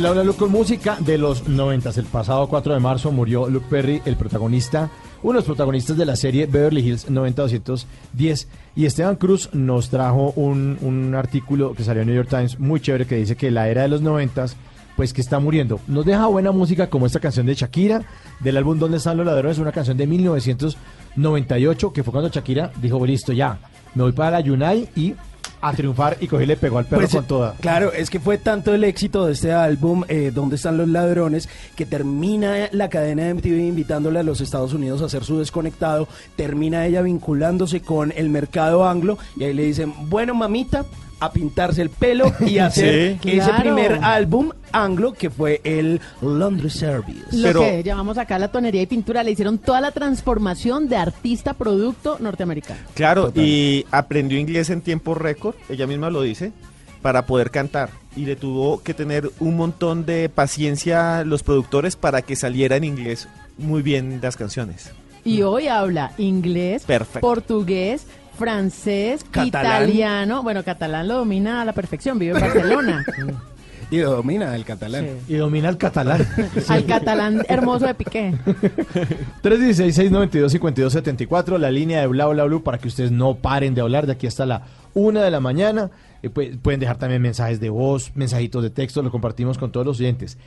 Seguimos en Bla Bla Blue con música de los 90. El pasado 4 de marzo murió Luke Perry, el protagonista, uno de los protagonistas de la serie Beverly Hills 90210. Y Esteban Cruz nos trajo un, artículo que salió en New York Times muy chévere que dice que la era de los 90 pues que está muriendo. Nos deja buena música como esta canción de Shakira, del álbum ¿Dónde están los ladrones? Una canción de 1998, que fue cuando Shakira dijo, listo, ya, me voy para la Yunai y a triunfar y cogí y le pegó al perro Pues, con toda. Claro, es que fue tanto el éxito de este álbum, eh, ¿Dónde están los ladrones? Que termina la cadena de MTV invitándole a los Estados Unidos a hacer su desconectado. Termina ella vinculándose con el mercado anglo. Y ahí le dicen, bueno, mamita, a pintarse el pelo y hacer Sí. ese Claro. primer álbum anglo que fue el Laundry Service. Lo que llamamos acá la tonería y pintura, le hicieron toda la transformación de artista producto norteamericano. Claro, y aprendió inglés en tiempo récord, ella misma lo dice, para poder cantar. Y le tuvo que tener un montón de paciencia los productores para que saliera en inglés muy bien las canciones. Y hoy habla inglés, Perfecto. portugués, francés, Catalán. italiano. Bueno, catalán lo domina a la perfección, vive en Barcelona. Y domina el catalán. Y domina el catalán. Al catalán hermoso de Piqué. 316-692-5274, la línea de Bla Bla Blue para que ustedes no paren de hablar de aquí hasta la una de la mañana. Eh, pu- pueden dejar también mensajes de voz, mensajitos de texto, lo compartimos con todos los oyentes.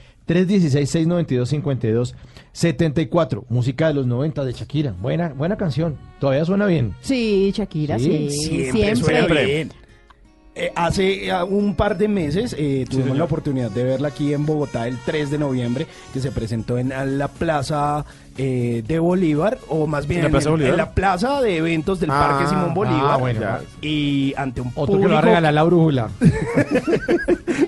316-692-5274, música de los 90 de Shakira. Buena, buena canción, todavía suena bien. Sí, Shakira, sí. Siempre, suena bien. Eh, hace ah, un par de meses eh, tuvimos la oportunidad de verla aquí en Bogotá el 3 de noviembre, que se presentó en la plaza eh, de Bolívar, o más bien ¿En la Plaza en, Bolívar? en la plaza de eventos del Ah, Parque Simón Bolívar. ah, bueno. Y ante un Otro que público... lo va a regalar la brújula.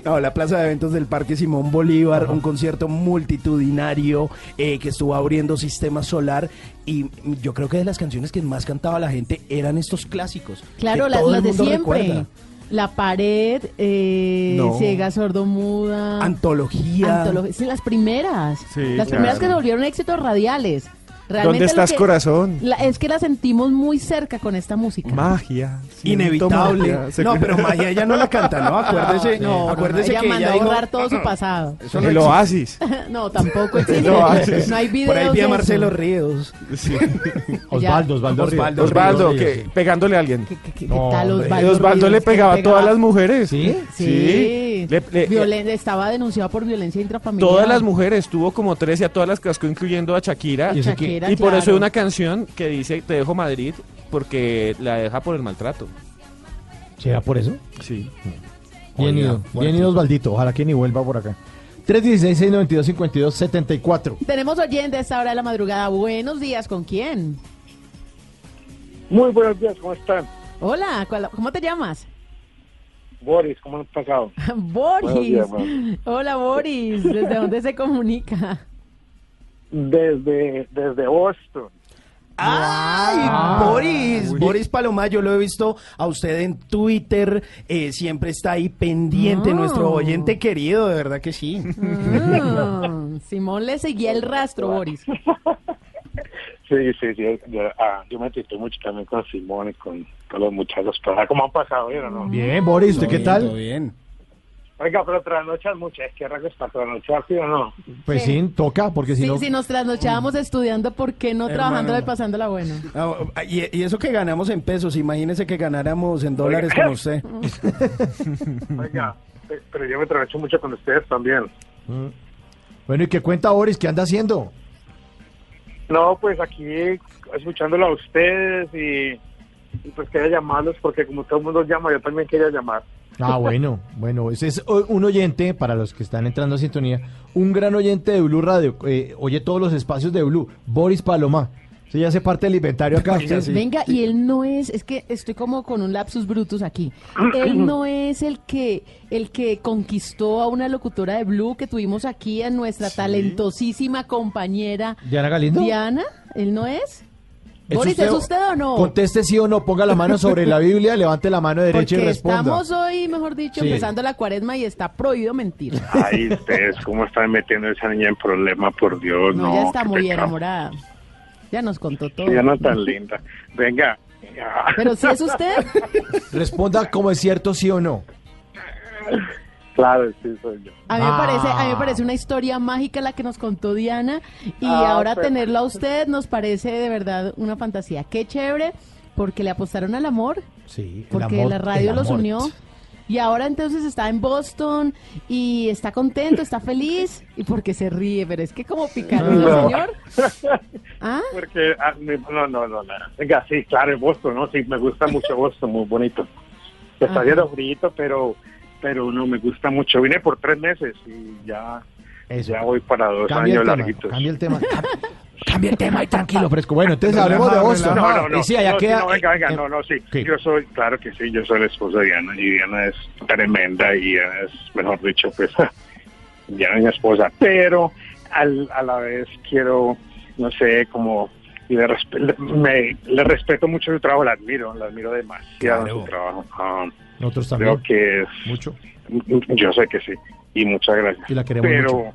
No, la plaza de eventos del Parque Simón Bolívar, un concierto multitudinario eh, que estuvo abriendo Sistema Solar y yo creo que de las canciones que más cantaba la gente eran estos clásicos. Claro, que la- todo las de mundo siempre. recuerda. La pared, eh, No. ciega, sordomuda. Antología. Antolo- sí, las primeras. Sí, las primeras que se volvieron éxitos radiales. Realmente ¿Dónde estás, que- corazón? la- es que la sentimos muy cerca con esta música. Magia. Inevitable. magia. No, pero Magia ella no la canta, ¿no? Acuérdese, No, no, no, acuérdese ella que mandó ella a dijo... borrar todo su pasado. Eso no el existe. oasis. no, tampoco existe. No hay videos Por ahí vi de a eso. Marcelo Ríos. Sí. Osvaldo, Osvaldo, Ríos. Osvaldo Osvaldo, Ríos, que sí. pegándole a alguien. ¿Qué, qué- qué No, tal. Osvaldo? Osvaldo le pegaba a todas las mujeres. ¿Sí? Sí. Le- le- Violen- estaba denunciado por violencia intrafamiliar. Todas las mujeres, tuvo como tres y a todas las cascó, incluyendo a Shakira. ¿Y Y por eso hay una canción que dice Te dejo Madrid porque la deja por el maltrato. ¿Será por eso? Sí. Bien ido, bien ido Osvaldito, ojalá que ni vuelva por acá. 316-692-5274. Tenemos oyentes a esta hora de la madrugada. Buenos días, ¿con quién? Muy buenos días, ¿cómo están? Hola, ¿cuál- ¿cómo te llamas? Boris, ¿cómo han pasado? Buenos Boris. días, Boris. Hola, Boris. ¿Desde dónde se comunica? Desde, desde Boston. ¡Ay, Ah. Boris! Boris Paloma, yo lo he visto a usted en Twitter, eh, siempre está ahí pendiente, Ah. nuestro oyente querido, de verdad que sí. Ah, Simón le seguía el rastro, Boris. Sí, sí, sí. Yo, ah, yo me titulo mucho también con Simón y con todos los muchachos. Pero, ¿Cómo han pasado? ¿Bien o no? Bien, Boris, ¿usted qué bien, todo tal? bien. Oiga, pero trasnochas mucho. ¿Es que para trasnochar, sí o no? Pues sí, toca, porque si Sí, no... si nos trasnochábamos estudiando, ¿por qué no Hermano. trabajando y pasándola bueno? Ah, y, y eso que ganamos en pesos, imagínese que ganáramos en dólares como usted. Oiga, pero yo me trasnocho mucho con ustedes también. Mm. Bueno, ¿y qué cuenta Boris? ¿Qué anda haciendo? No, pues aquí escuchándolo a ustedes y, y pues quería llamarlos porque como todo el mundo llama, yo también quería llamar. Ah, bueno, bueno, ese es o- un oyente, para los que están entrando a sintonía, un gran oyente de Blue Radio, eh, oye todos los espacios de Blue, Boris Paloma. Se ya hace parte del inventario acá. Sí. Venga, y él no es, es que estoy como con un lapsus brutus aquí. Él no es el que el que conquistó a una locutora de Blue que tuvimos aquí a nuestra talentosísima compañera ¿Diana Galindo? Diana. ¿Él no es? ¿Es Boris, usted ¿es o- usted o no? Conteste sí o no, ponga la mano sobre la Biblia, levante la mano derecha Porque y responda. estamos hoy, mejor dicho, Sí. empezando la cuaresma y está prohibido mentir. Ay, ustedes, ¿cómo están metiendo a esa niña en problema? Por Dios, No, no. ya está muy pecado. enamorada. Ya nos contó todo. Ya no tan linda. Venga. Pero si es usted, Responda como es cierto sí o no. Claro, sí, soy yo. A mí, me parece, a mí me Ah. parece una historia mágica la que nos contó Diana y Ah, ahora pero- tenerlo a usted nos parece de verdad una fantasía. Qué chévere porque le apostaron al amor, Sí, el porque amor, la radio el los amor. unió y ahora entonces está en Boston y está contento, está feliz y porque se ríe, pero es que como picarón, No. señor. ¿Ah? Porque, ah, no, no, no, no. Venga, sí, claro, en Boston, ¿no? Sí, me gusta mucho Boston, muy bonito. Está haciendo frío, pero, pero no, me gusta mucho. Vine por tres meses y ya, Eso. ya voy para dos Cambia el años larguitos. cambia el tema. Cambia el tema y tranquilo, fresco. Bueno, entonces hablemos de Boston. No, no, no. Y sí, allá no, queda. no, venga, venga, eh, no, no, sí. ¿qué? Yo soy, claro que sí, yo soy la esposa de Diana y Diana es tremenda y Diana es, mejor dicho, pues, Diana es mi esposa. Pero al, a la vez quiero, no sé, como le, respe- me- le respeto mucho su trabajo, la admiro, la admiro demasiado su trabajo. Ah, Nosotros también. creo que es, Mucho. yo sé que sí, y muchas gracias. Y la queremos pero, mucho.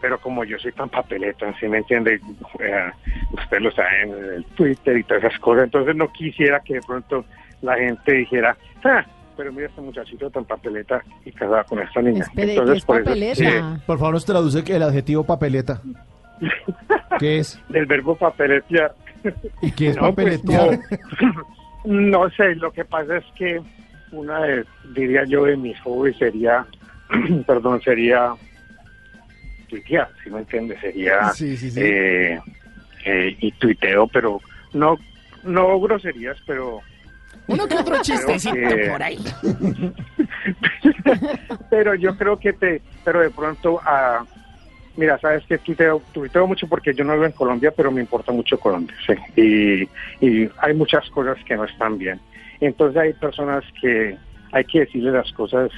pero como yo soy tan papeleta, ¿sí me entiende? Eh, usted lo sabe en el Twitter y todas esas cosas, entonces no quisiera que de pronto la gente dijera, ah, pero mira este muchachito tan papeleta y casada con esta niña. Espere, entonces, ¿qué es por eso- papeleta? sí, Por favor, nos traduce el adjetivo papeleta. ¿Qué es? del verbo papeletear. ¿Y qué es No, pues, papeletear? no, no sé, lo que pasa es que una de, diría yo, de mis hobbies sería, perdón, sería tuitear, si me entiendes, sería Sí, sí, sí. eh, eh, y tuiteo, pero no, no groserías, pero Uno que otro chistecito que- por ahí. pero yo creo que te, pero de pronto, ah, mira, sabes que tuiteo, tuiteo mucho porque yo no vivo en Colombia, pero me importa mucho Colombia, sí, y, y hay muchas cosas que no están bien. Entonces hay personas que hay que decirle las cosas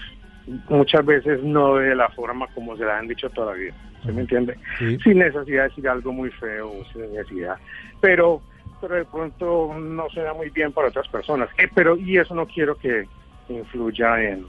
muchas veces no de la forma como se la han dicho toda la vida, ¿se me entiende? Sí. Sin necesidad de decir algo muy feo, sin necesidad, pero pero de pronto no suena muy bien para otras personas. Eh, pero y eso no quiero que influya en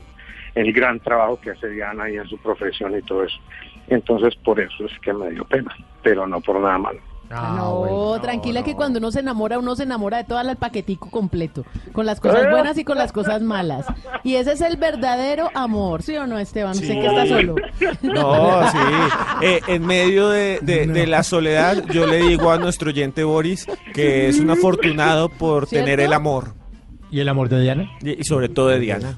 el gran trabajo que hace Diana y en su profesión y todo eso. Entonces por eso es que me dio pena, pero no por nada malo. Ah, no, bueno, no, tranquila que no. cuando uno se enamora, uno se enamora de todo el paquetico completo, con las cosas ¿Eh? buenas y con las cosas malas. Y ese es el verdadero amor, ¿sí o no, Esteban? Usted que está solo. No, sí. Eh, en medio de, de- de la soledad, yo le digo a nuestro oyente Boris que es un afortunado por ¿Cierto? tener el amor. ¿Y el amor de Diana? Y y sobre todo de Diana.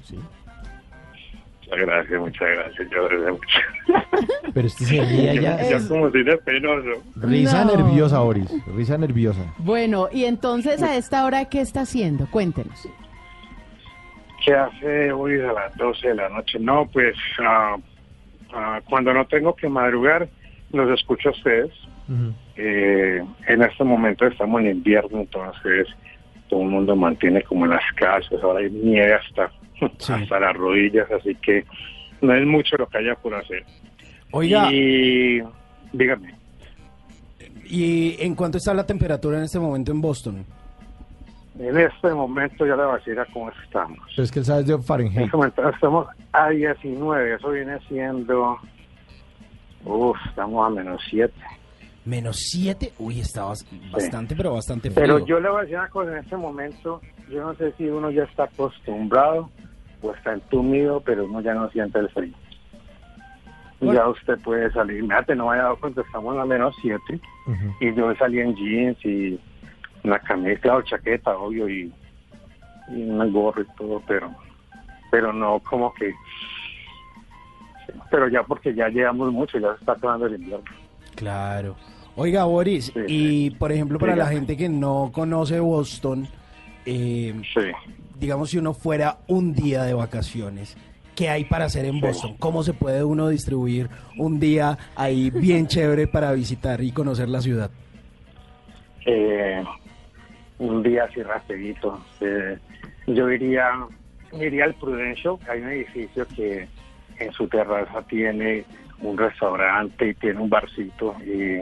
Muchas gracias, muchas gracias. Yo, desde mucho. Pero este se yo, ya. yo como de penoso. Risa No. nerviosa, Boris. Risa nerviosa. Bueno, y entonces a esta hora, ¿qué está haciendo? Cuéntenos. ¿Qué hace hoy a las 12 de la noche? No, pues ah, ah, cuando no tengo que madrugar, los escucho a ustedes. Ujú. Eh, en este momento estamos en invierno, entonces todo el mundo mantiene como las casas, ahora hay nieve hasta, hasta las rodillas, así que no es mucho lo que haya por hacer. Oiga, Y dígame, ¿y en cuánto está la temperatura en este momento en Boston? en este momento ya le voy a decir a cómo estamos. Pero es que él sabe de En Fahrenheit. este momento estamos a 19, eso viene siendo, uff, estamos a menos 7. Menos 7. Uy, está bas- bastante, pero bastante frío. Pero yo le voy a decir una cosa, en este momento, yo no sé si uno ya está acostumbrado o está entumido, pero uno ya no siente el frío. Bueno. Ya usted puede salir, mírate, no me haya dado cuenta, estamos a menos 7 Ujú. y yo salí en jeans y una camisa o chaqueta, obvio, y, y un gorro y todo, pero pero no como que... Pero ya porque ya llevamos mucho, ya se está acabando el invierno. Claro. Oiga, Boris, Sí, y por ejemplo, para la gente que no conoce Boston, eh, Sí. Digamos si uno fuera un día de vacaciones, ¿qué hay para hacer en. Boston? ¿Cómo se puede uno distribuir un día ahí bien chévere para visitar y conocer la ciudad? eh, un día así rapidito. eh, yo iría, iría al Prudential, hay un edificio que en su terraza tiene un restaurante y tiene un barcito y,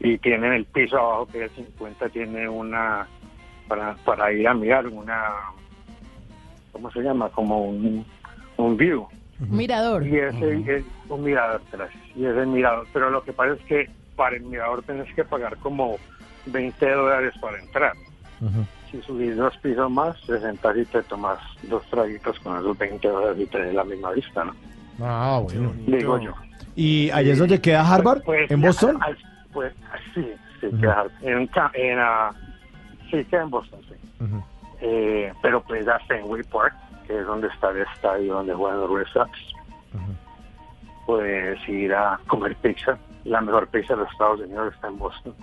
y tiene en el piso abajo que es 50 tiene una para, para ir a mirar una ¿cómo se llama? como un, un view Mirador. y ese es un mirador, gracias. Y ese mirador, pero lo que pasa es que para el mirador tienes que pagar como 20 dólares para entrar. Ujú. Si subís dos pisos más, te sentás y te tomas dos traguitos con esos 20 dólares y te la misma vista, ¿no? Ah, bueno. Digo yo. ¿Y allá es donde queda Harvard? Pues, ¿En Boston? al- pues sí, sí, queda en, ca- en, ah, sí, queda en Boston, sí. Eh, pero pues a Fenway Park, que es donde está el estadio donde juegan los Red Sox, puedes ir a comer pizza. La mejor pizza de los Estados Unidos está en Boston.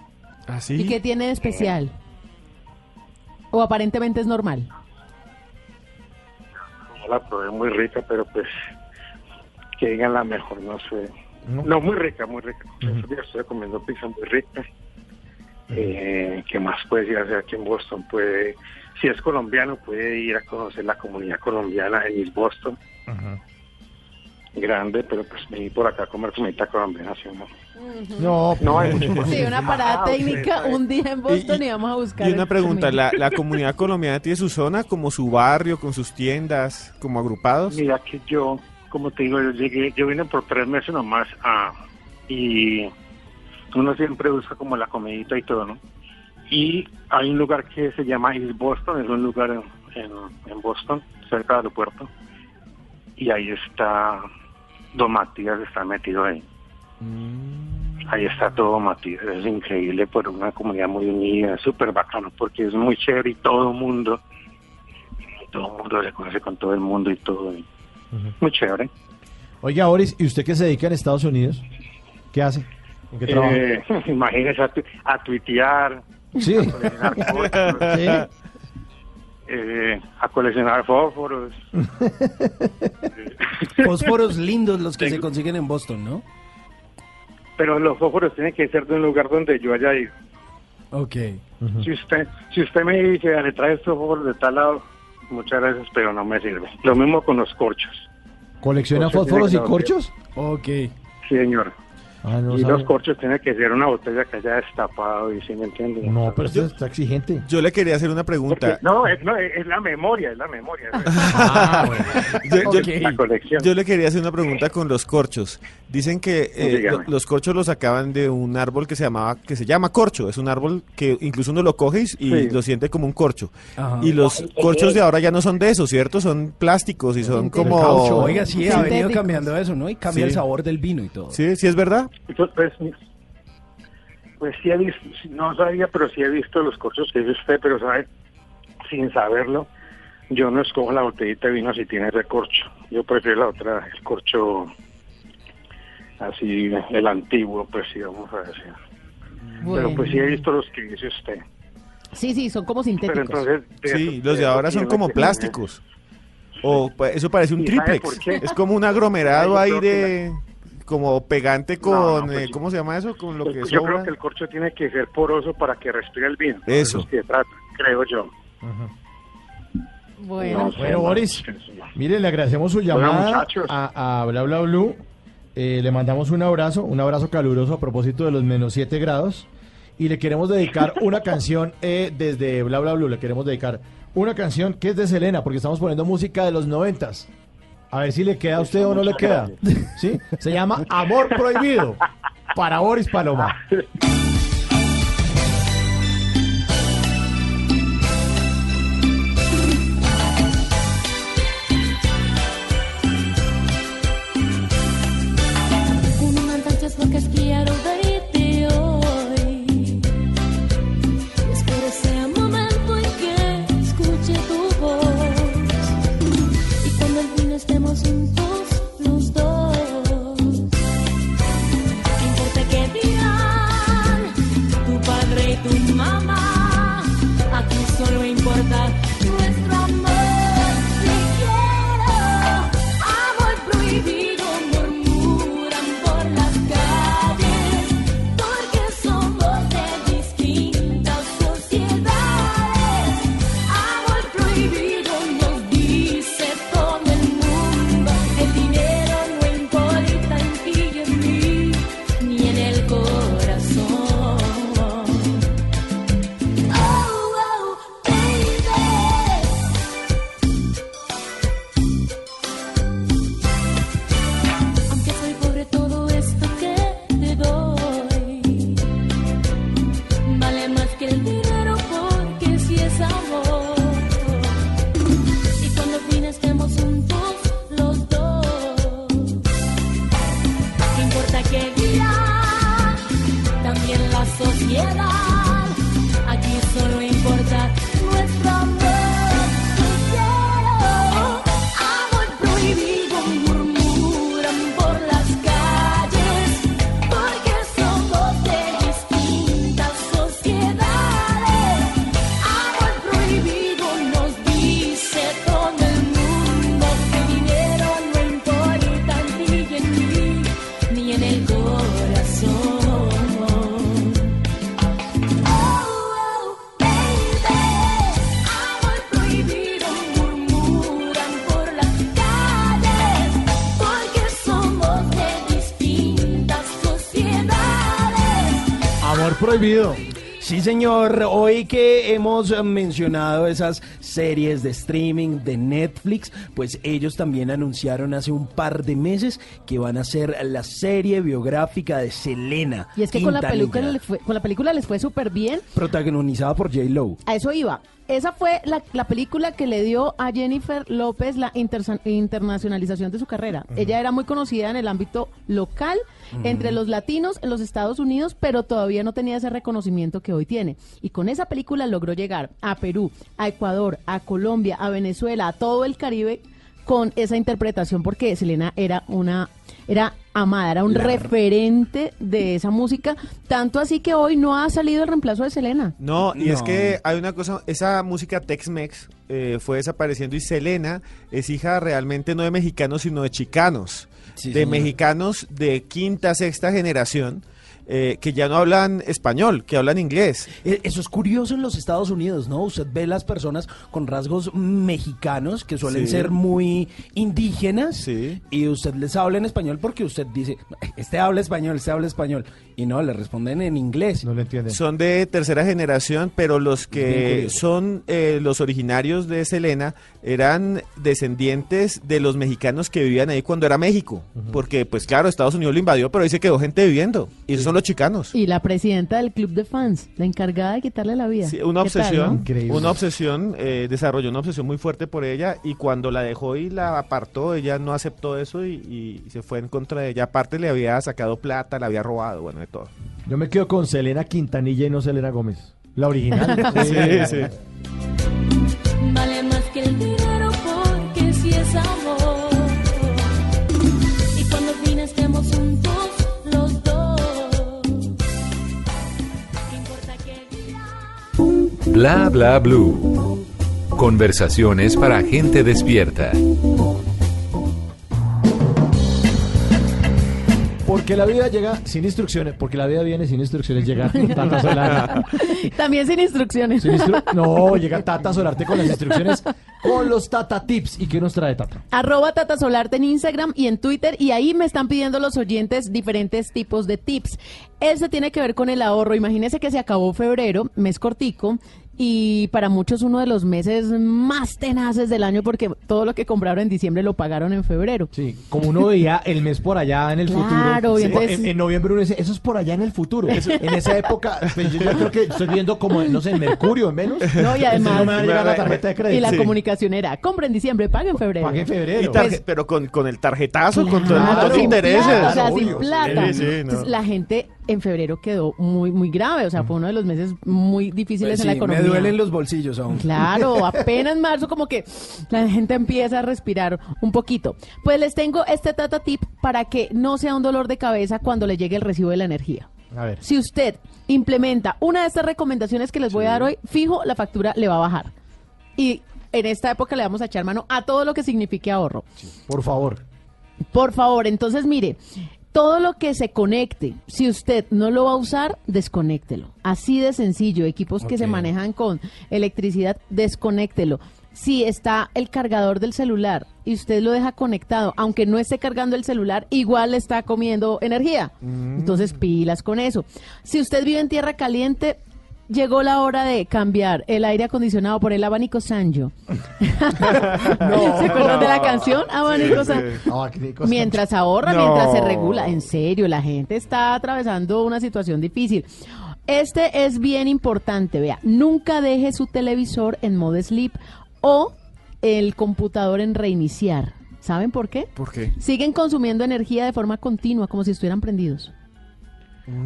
¿Ah, ¿Y qué tiene de especial? ¿O aparentemente es normal? No la probé muy rica, pero pues que digan la mejor, no sé. No, muy rica, muy rica. Estoy comiendo pizza muy rica. Eh, ¿Qué más puedes ir a hacer aquí en Boston? Puede, si es colombiano, puede ir a conocer la comunidad colombiana en East Boston. Grande, pero pues venir por acá a comer comida colombiana, ¿sí no? No, No hay mucho más. Sí, una parada Ah, técnica un día en Boston y, vamos a buscar. Y una pregunta. ¿la, la comunidad colombiana tiene su zona, como su barrio, con sus tiendas, como agrupados? Mira que yo, como te digo, yo llegué, yo vine por tres meses nomás a, y uno siempre busca como la comidita y todo, ¿no? Y hay un lugar que se llama East Boston, es un lugar en, en, en Boston, cerca del aeropuerto, y ahí está Don Matías, está metido ahí. Ahí está todo Matías, es increíble, por una comunidad muy unida, es súper bacano, porque es muy chévere y todo el mundo, todo el mundo se conoce con todo el mundo y todo. y Muy chévere. Oiga, Boris, ¿y usted qué se dedica en Estados Unidos? ¿Qué hace? ¿En qué trabaja? Eh, imagínese a, tu- a tuitear, Sí. a coleccionar fósforos, Sí. eh, a coleccionar fósforos. Fósforos lindos los que se consiguen en Boston, ¿no? Pero los fósforos tienen que ser de un lugar donde yo haya ido. Ok. Si usted si usted me dice, le trae estos fósforos de tal lado, muchas gracias, pero no me sirve. Lo mismo con los corchos. ¿Colecciona Corchos fósforos y corchos? Ok. Sí, señor. Ah, no, y sabe. los corchos tienen que ser una botella que haya destapado, y si me entiende. No, pero usted está exigente. Yo le quería hacer una pregunta. No, es, no, es la memoria, es la memoria. Ah, Yo, yo- La colección. yo le quería hacer una pregunta con los corchos. Dicen que eh, lo- los corchos los sacaban de un árbol que se llamaba que se llama corcho. Es un árbol que incluso uno lo coge y, lo siente como un corcho. Ajá. Y los corchos de ahora ya no son de eso, ¿cierto? Son plásticos y son como. Oiga, sí, ha venido cambiando eso, ¿no? Y cambia Sí. el sabor del vino y todo. Sí, sí es verdad. Entonces, pues, pues sí he visto, no sabía, pero sí he visto los corchos que dice usted, pero sabe, sin saberlo, yo no escojo la botellita de vino si tiene ese corcho. Yo prefiero la otra, el corcho así, el antiguo, pues sí, vamos a decir. Pero pues sí he visto los que dice usted. Sí, sí, son como Pero sintéticos. entonces... de Sí, los de ahora son como plásticos. O pa- eso parece un ¿Y sabe triplex. Es como un aglomerado ahí de como pegante con no, pues eh. ¿cómo se llama eso? Con lo que Yo sobra. creo que el corcho tiene que ser poroso para que respire el vino. Eso. trata, creo yo. Bueno, No Bueno, no, Boris, mire, le agradecemos su llamada a, a Bla Bla Blue. Eh, le mandamos un abrazo, un abrazo caluroso a propósito de los menos 7 grados. Y le queremos dedicar una canción eh, desde Bla Bla Blue. Le queremos dedicar una canción que es de Selena, porque estamos poniendo música de los noventas. A ver si le queda a usted o no le queda. ¿Sí? Se llama Amor Prohibido para Boris Paloma. Señor. Hoy que hemos mencionado esas series de streaming de Netflix, pues ellos también anunciaron hace un par de meses que van a hacer la serie biográfica de Selena. Y es que con la, película les fue, con la película les fue súper bien. protagonizada por J. Lo. A eso iba. Esa fue la, la película que le dio a Jennifer López la internacionalización de su carrera. Ella era muy conocida en el ámbito local, entre los latinos en los Estados Unidos, pero todavía no tenía ese reconocimiento que hoy tiene. Y con esa película logró llegar a Perú, a Ecuador, a Colombia, a Venezuela, a todo el Caribe con esa interpretación, porque Selena era una era amada, era un La- referente de esa música, tanto así que hoy no ha salido el reemplazo de Selena. No, y es que hay una cosa, esa música Tex-Mex eh, fue desapareciendo y Selena es hija realmente no de mexicanos, sino de chicanos, Sí, de señor. mexicanos de quinta, sexta generación. Eh, que ya no hablan español, que hablan inglés. E- Eso es curioso en los Estados Unidos, ¿no? Usted ve las personas con rasgos mexicanos que suelen Sí. ser muy indígenas y usted les habla en español porque usted dice, este habla español, este habla español. Y no, le responden en inglés. No lo entienden. Son de tercera generación, pero los que son eh, los originarios de Selena eran descendientes de los mexicanos que vivían ahí cuando era México. Porque, pues claro, Estados Unidos lo invadió, pero ahí se quedó gente viviendo. Y esos son los chicanos. Y la presidenta del club de fans, la encargada de quitarle la vida. Sí, una ¿Qué tal, obsesión, no? una obsesión, eh, desarrolló una obsesión muy fuerte por ella y cuando la dejó y la apartó, ella no aceptó eso y, y se fue en contra de ella. Aparte le había sacado plata, la había robado, bueno, de todo. Yo me quedo con Selena Quintanilla y no Selena Gómez. La original. Sí, sí. Bla bla blue. Conversaciones para gente despierta. Porque la vida llega sin instrucciones. Porque la vida viene sin instrucciones. Llega Tata Solarte. También sin instrucciones. Sin instru- no, llega Tata Solarte con las instrucciones. Con los Tata Tips. ¿Y qué nos trae Tata? Arroba Tata Solarte en Instagram y en Twitter y ahí me están pidiendo los oyentes diferentes tipos de tips. Ese tiene que ver con el ahorro. Imagínense que se acabó febrero, mes cortico, y para muchos uno de los meses más tenaces del año porque todo lo que compraron en diciembre lo pagaron en febrero. Sí, como uno veía el mes por allá en el Claro, futuro. y entonces- en, en noviembre uno dice, eso es por allá en el futuro. Eso- en esa época, pues, yo, yo creo que estoy viendo como, no sé, en Mercurio, en Venus. No, y además, no me va a llegar la tarjeta de crédito. y la Sí. comunicación era, compra en diciembre, paga en febrero. Paga en febrero. Y tarje- pero con, con el tarjetazo, con todo el Claro, montón de intereses. plata, o sea, sin plata. Sí, sí, no. Entonces, la gente en febrero quedó muy muy grave, o sea, fue uno de los meses muy difíciles Pues en la sí, economía. me duelen los bolsillos aún. Claro, apenas en marzo como que la gente empieza a respirar un poquito. Pues les tengo este tata tip para que no sea un dolor de cabeza cuando le llegue el recibo de la energía. A ver. Si usted implementa una de estas recomendaciones que les voy a dar hoy, fijo, la factura le va a bajar. Y en esta época le vamos a echar mano a todo lo que signifique ahorro. Por favor. Por favor, entonces mire, todo lo que se conecte, si usted no lo va a usar, desconéctelo. Así de sencillo, equipos que se manejan con electricidad, desconéctelo. Si está el cargador del celular y usted lo deja conectado, aunque no esté cargando el celular, igual le está comiendo energía. Entonces pilas con eso. Si usted vive en tierra caliente, llegó la hora de cambiar el aire acondicionado por el abanico Sanjo. ¿Se acuerdan de la canción? Abanico Sí, Sanjo. sí. Mientras ahorra, No. mientras se regula. En serio, la gente está atravesando una situación difícil. Este es bien importante, vea. Nunca deje su televisor en modo sleep o el computador en reiniciar. ¿Saben por qué? ¿Por qué? Siguen consumiendo energía de forma continua, como si estuvieran prendidos.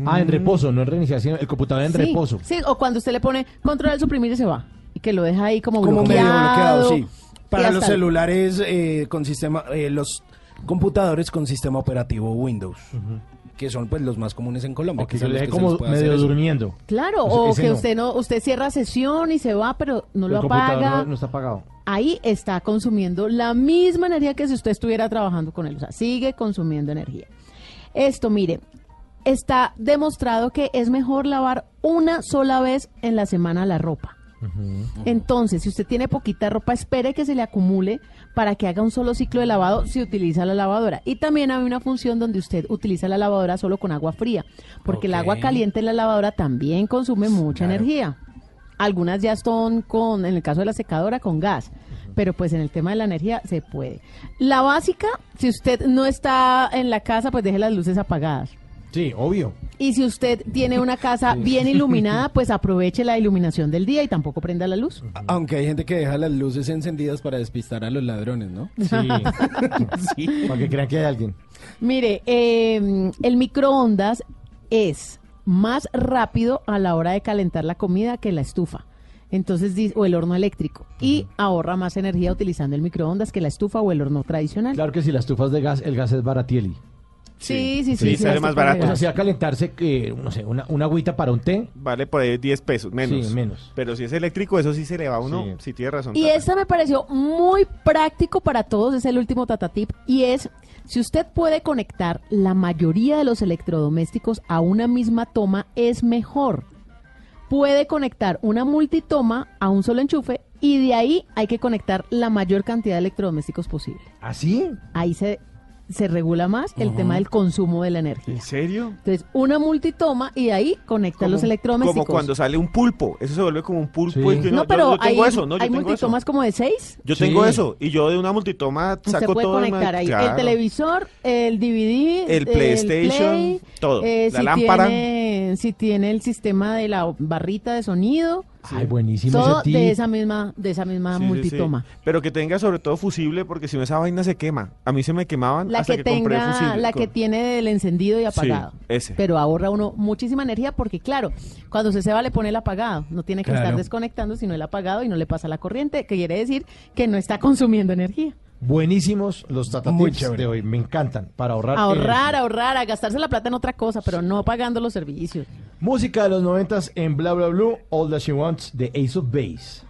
Ah, en reposo, no en reiniciación. El computador en Sí, reposo. Sí, o cuando usted le pone control al suprimir y se va. Y que lo deja ahí como, Como medio bloqueado, sí. Para los celulares eh, con sistema, eh, los computadores con sistema operativo Windows, que son pues los más comunes en Colombia. O que son se le deje como medio durmiendo. Claro, o que no. usted no, usted cierra sesión y se va, pero no El lo apaga. no, no está apagado. Ahí está consumiendo la misma energía que si usted estuviera trabajando con él. O sea, sigue consumiendo energía. Esto, mire, está demostrado que es mejor lavar una sola vez en la semana la ropa. Entonces, si usted tiene poquita ropa, espere que se le acumule para que haga un solo ciclo de lavado si utiliza la lavadora. Y también hay una función donde usted utiliza la lavadora solo con agua fría, porque el agua caliente en la lavadora también consume mucha energía. Algunas ya son con, en el caso de la secadora, con gas. Pero pues en el tema de la energía se puede. La básica, si usted no está en la casa, pues deje las luces apagadas. Sí, obvio. Y si usted tiene una casa bien iluminada, pues aproveche la iluminación del día y tampoco prenda la luz. Aunque hay gente que deja las luces encendidas para despistar a los ladrones, ¿no? Sí. Para que crean que hay alguien. Mire, eh, el microondas es más rápido a la hora de calentar la comida que la estufa. Entonces, o el horno eléctrico. Y ahorra más energía utilizando el microondas que la estufa o el horno tradicional. Claro que si la estufa es de gas, el gas es baratieli. Sí, sí, sí. sí, sale más barato. O sea, si va a calentarse, que, no sé, una, una agüita para un té. Vale por ahí 10 pesos, menos. Sí, menos. Pero si es eléctrico, eso sí se le va a uno. Sí. Sí, tiene razón. Y esta me pareció muy práctico para todos, es el último tatatip, y es, si usted puede conectar la mayoría de los electrodomésticos a una misma toma, es mejor. Puede conectar una multitoma a un solo enchufe y de ahí hay que conectar la mayor cantidad de electrodomésticos posible. ¿Así? Ahí se, se regula más el tema del consumo de la energía. ¿En serio? Entonces, una multitoma y ahí conecta los electrodomésticos. Como cuando sale un pulpo. Eso se vuelve como un pulpo. Sí. y que No, pero yo, tengo hay, eso, ¿no? Yo hay tengo eso. multitomas como de seis. Yo Sí. tengo eso. Y yo de una multitoma Usted saco puede todo. conectar ahí claro. el televisor, el DVD, El PlayStation, Play, todo. eh, La si lámpara. Tiene, si tiene el sistema de la barrita de sonido, Ay, buenísimo todo ese de esa misma, de esa misma Sí, sí, sí. multitoma. Pero que tenga sobre todo fusible, porque si no esa vaina se quema. A mí se me quemaban La hasta que, que, compré tenga, fusible. la que Con- tiene el encendido y apagado. ese. Pero ahorra uno muchísima energía porque, claro, cuando se se va le pone el apagado. No tiene que Claro. estar desconectando, sino el apagado y no le pasa la corriente, que quiere decir que no está consumiendo energía. Buenísimos los tatatips de hoy. Me encantan. Para ahorrar. Ahorrar, ahorrar, a gastarse la plata en otra cosa, pero no pagando los servicios. Música de los noventas en Bla Bla Blue. All That She Wants de Ace of Base.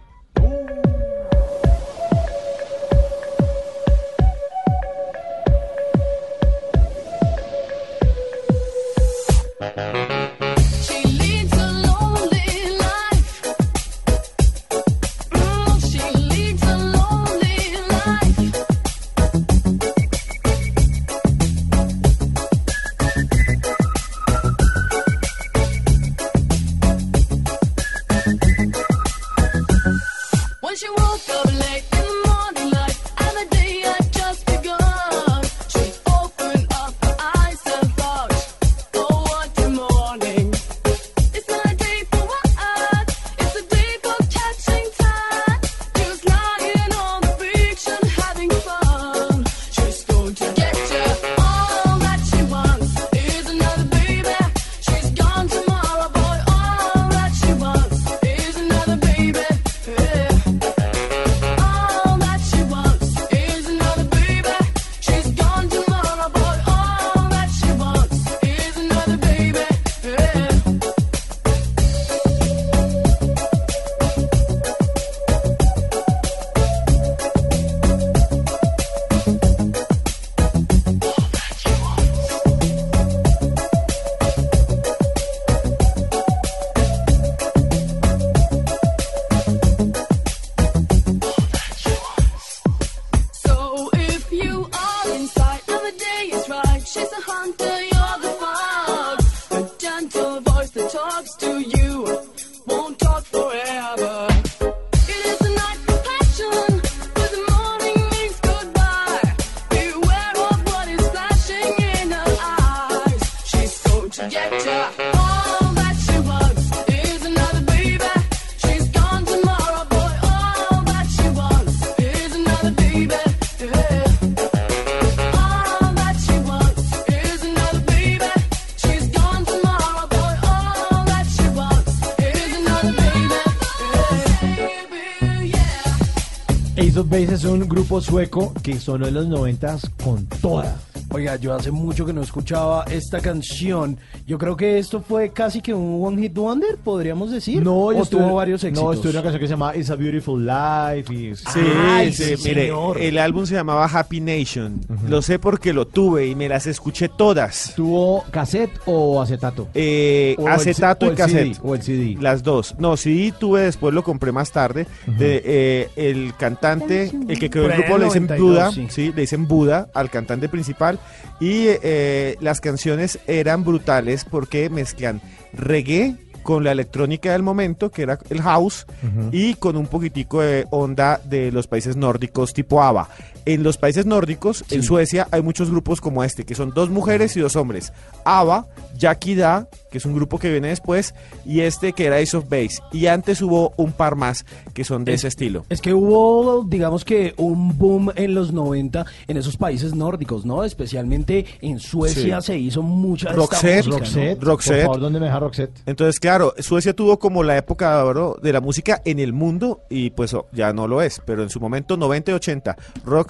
Grupo sueco que sonó en los noventas con toda. Oiga, yo hace mucho que no escuchaba esta canción. Yo creo que esto fue casi que un One Hit Wonder, podríamos decir. No, o yo estuve- tuvo varios éxitos. No, estuve en una canción que se llama It's a Beautiful Life. Y... Sí, Ay, sí, sí, mire, señor. el álbum se llamaba Happy Nation. Lo sé porque lo tuve y me las escuché todas. ¿Tuvo cassette o acetato? Eh, O acetato y cassette. CD, o el CD. Las dos. No, CD tuve después, lo compré más tarde. de, eh, el cantante, el que creó el grupo le dicen 92, Buda, sí. sí, le dicen Buda al cantante principal. Y eh, las canciones eran brutales porque mezclan reggae con la electrónica del momento, que era el house, y con un poquitico de onda de los países nórdicos tipo ABBA. En los países nórdicos, en Suecia, hay muchos grupos como este, que son dos mujeres y dos hombres. ABBA, Jackie Da, que es un grupo que viene después, y este que era Ace of Base. Y antes hubo un par más que son de ese estilo. Es que hubo, digamos que, un boom en los 90 en esos países nórdicos, ¿no? Especialmente en Suecia Sí. se hizo mucha Roxette, música, ¿no? Roxette, Roxette. Por favor, ¿dónde me deja Roxette? Entonces, claro, Suecia tuvo como la época de oro de la música en el mundo y pues oh, ya no lo es, pero en su momento 90 y 80,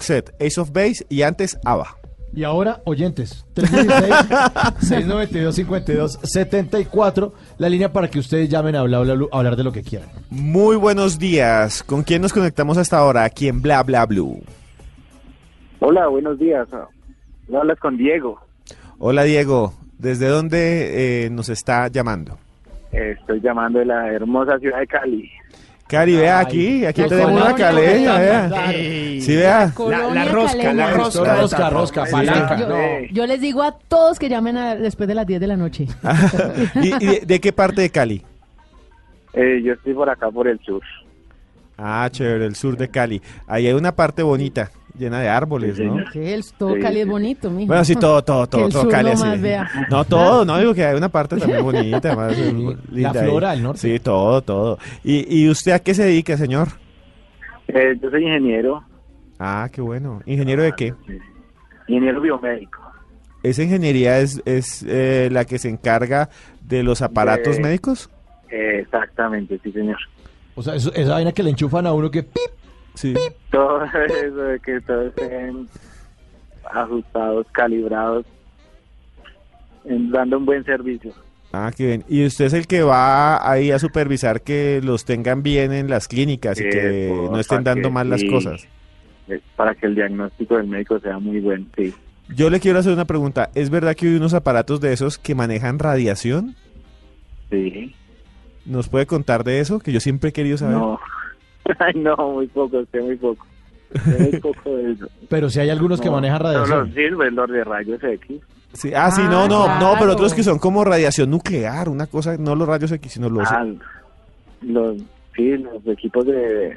Roxette, Ace of Base y antes ABBA. Y ahora, oyentes, 316-692-5274, la línea para que ustedes llamen a, bla, bla, bla, a hablar de lo que quieran. Muy buenos días. ¿Con quién nos conectamos hasta ahora? Aquí en Bla Bla Blue. Hola, buenos días. No hablas con Diego. Hola Diego, ¿desde dónde eh, nos está llamando? Estoy llamando de la hermosa ciudad de Cali. Cari, vea aquí, aquí la tenemos una caleña, la- vea. la- Sí, vea. Colonia rosca, la rosca. Rosca, rosca, palanca. Yo, No. yo les digo a todos que llamen a- después de las 10 de la noche. ¿Y, y de, de qué parte de Cali? Eh, yo estoy por acá, por el sur. Ah, chévere, el sur de Cali. Ahí hay una parte bonita, llena de árboles, ¿no? Que el, todo Cali es bonito, mijo. Bueno, sí, todo, todo, todo, todo Cali así. No, todo, no, digo que hay una parte también bonita, más eh, linda ahí. flora del norte. Sí, todo, todo. ¿Y, ¿Y usted a qué se dedica, señor? Eh, yo soy ingeniero. Ah, qué bueno. ¿Ingeniero de qué? Ingeniero biomédico. ¿Esa ingeniería es, es eh, la que se encarga de los aparatos De- médicos? Eh, exactamente, sí, señor. O sea, eso- esa vaina que le enchufan a uno que pip. Sí. Todo eso de que todos estén ajustados, calibrados, en- dando un buen servicio. Ah, qué bien. ¿Y usted es el que va ahí a supervisar que los tengan bien en las clínicas y que Eh, no estén para dando que mal las sí, cosas? Para que el diagnóstico del médico sea muy bueno, sí. Yo le quiero hacer una pregunta. ¿Es verdad que hay unos aparatos de esos que manejan radiación? Sí. ¿Nos puede contar de eso? Que yo siempre he querido saber. No. Ay, no, muy poco, sé muy poco. Sé muy poco de eso. Pero si hay algunos que No, manejan pero radiación. Los sirve, los de rayos X. Sí, ah, sí, no, Ah, no, no, claro. pero otros que son como radiación nuclear, una cosa, no los rayos X, sino los... Ah, los, sí, los equipos de,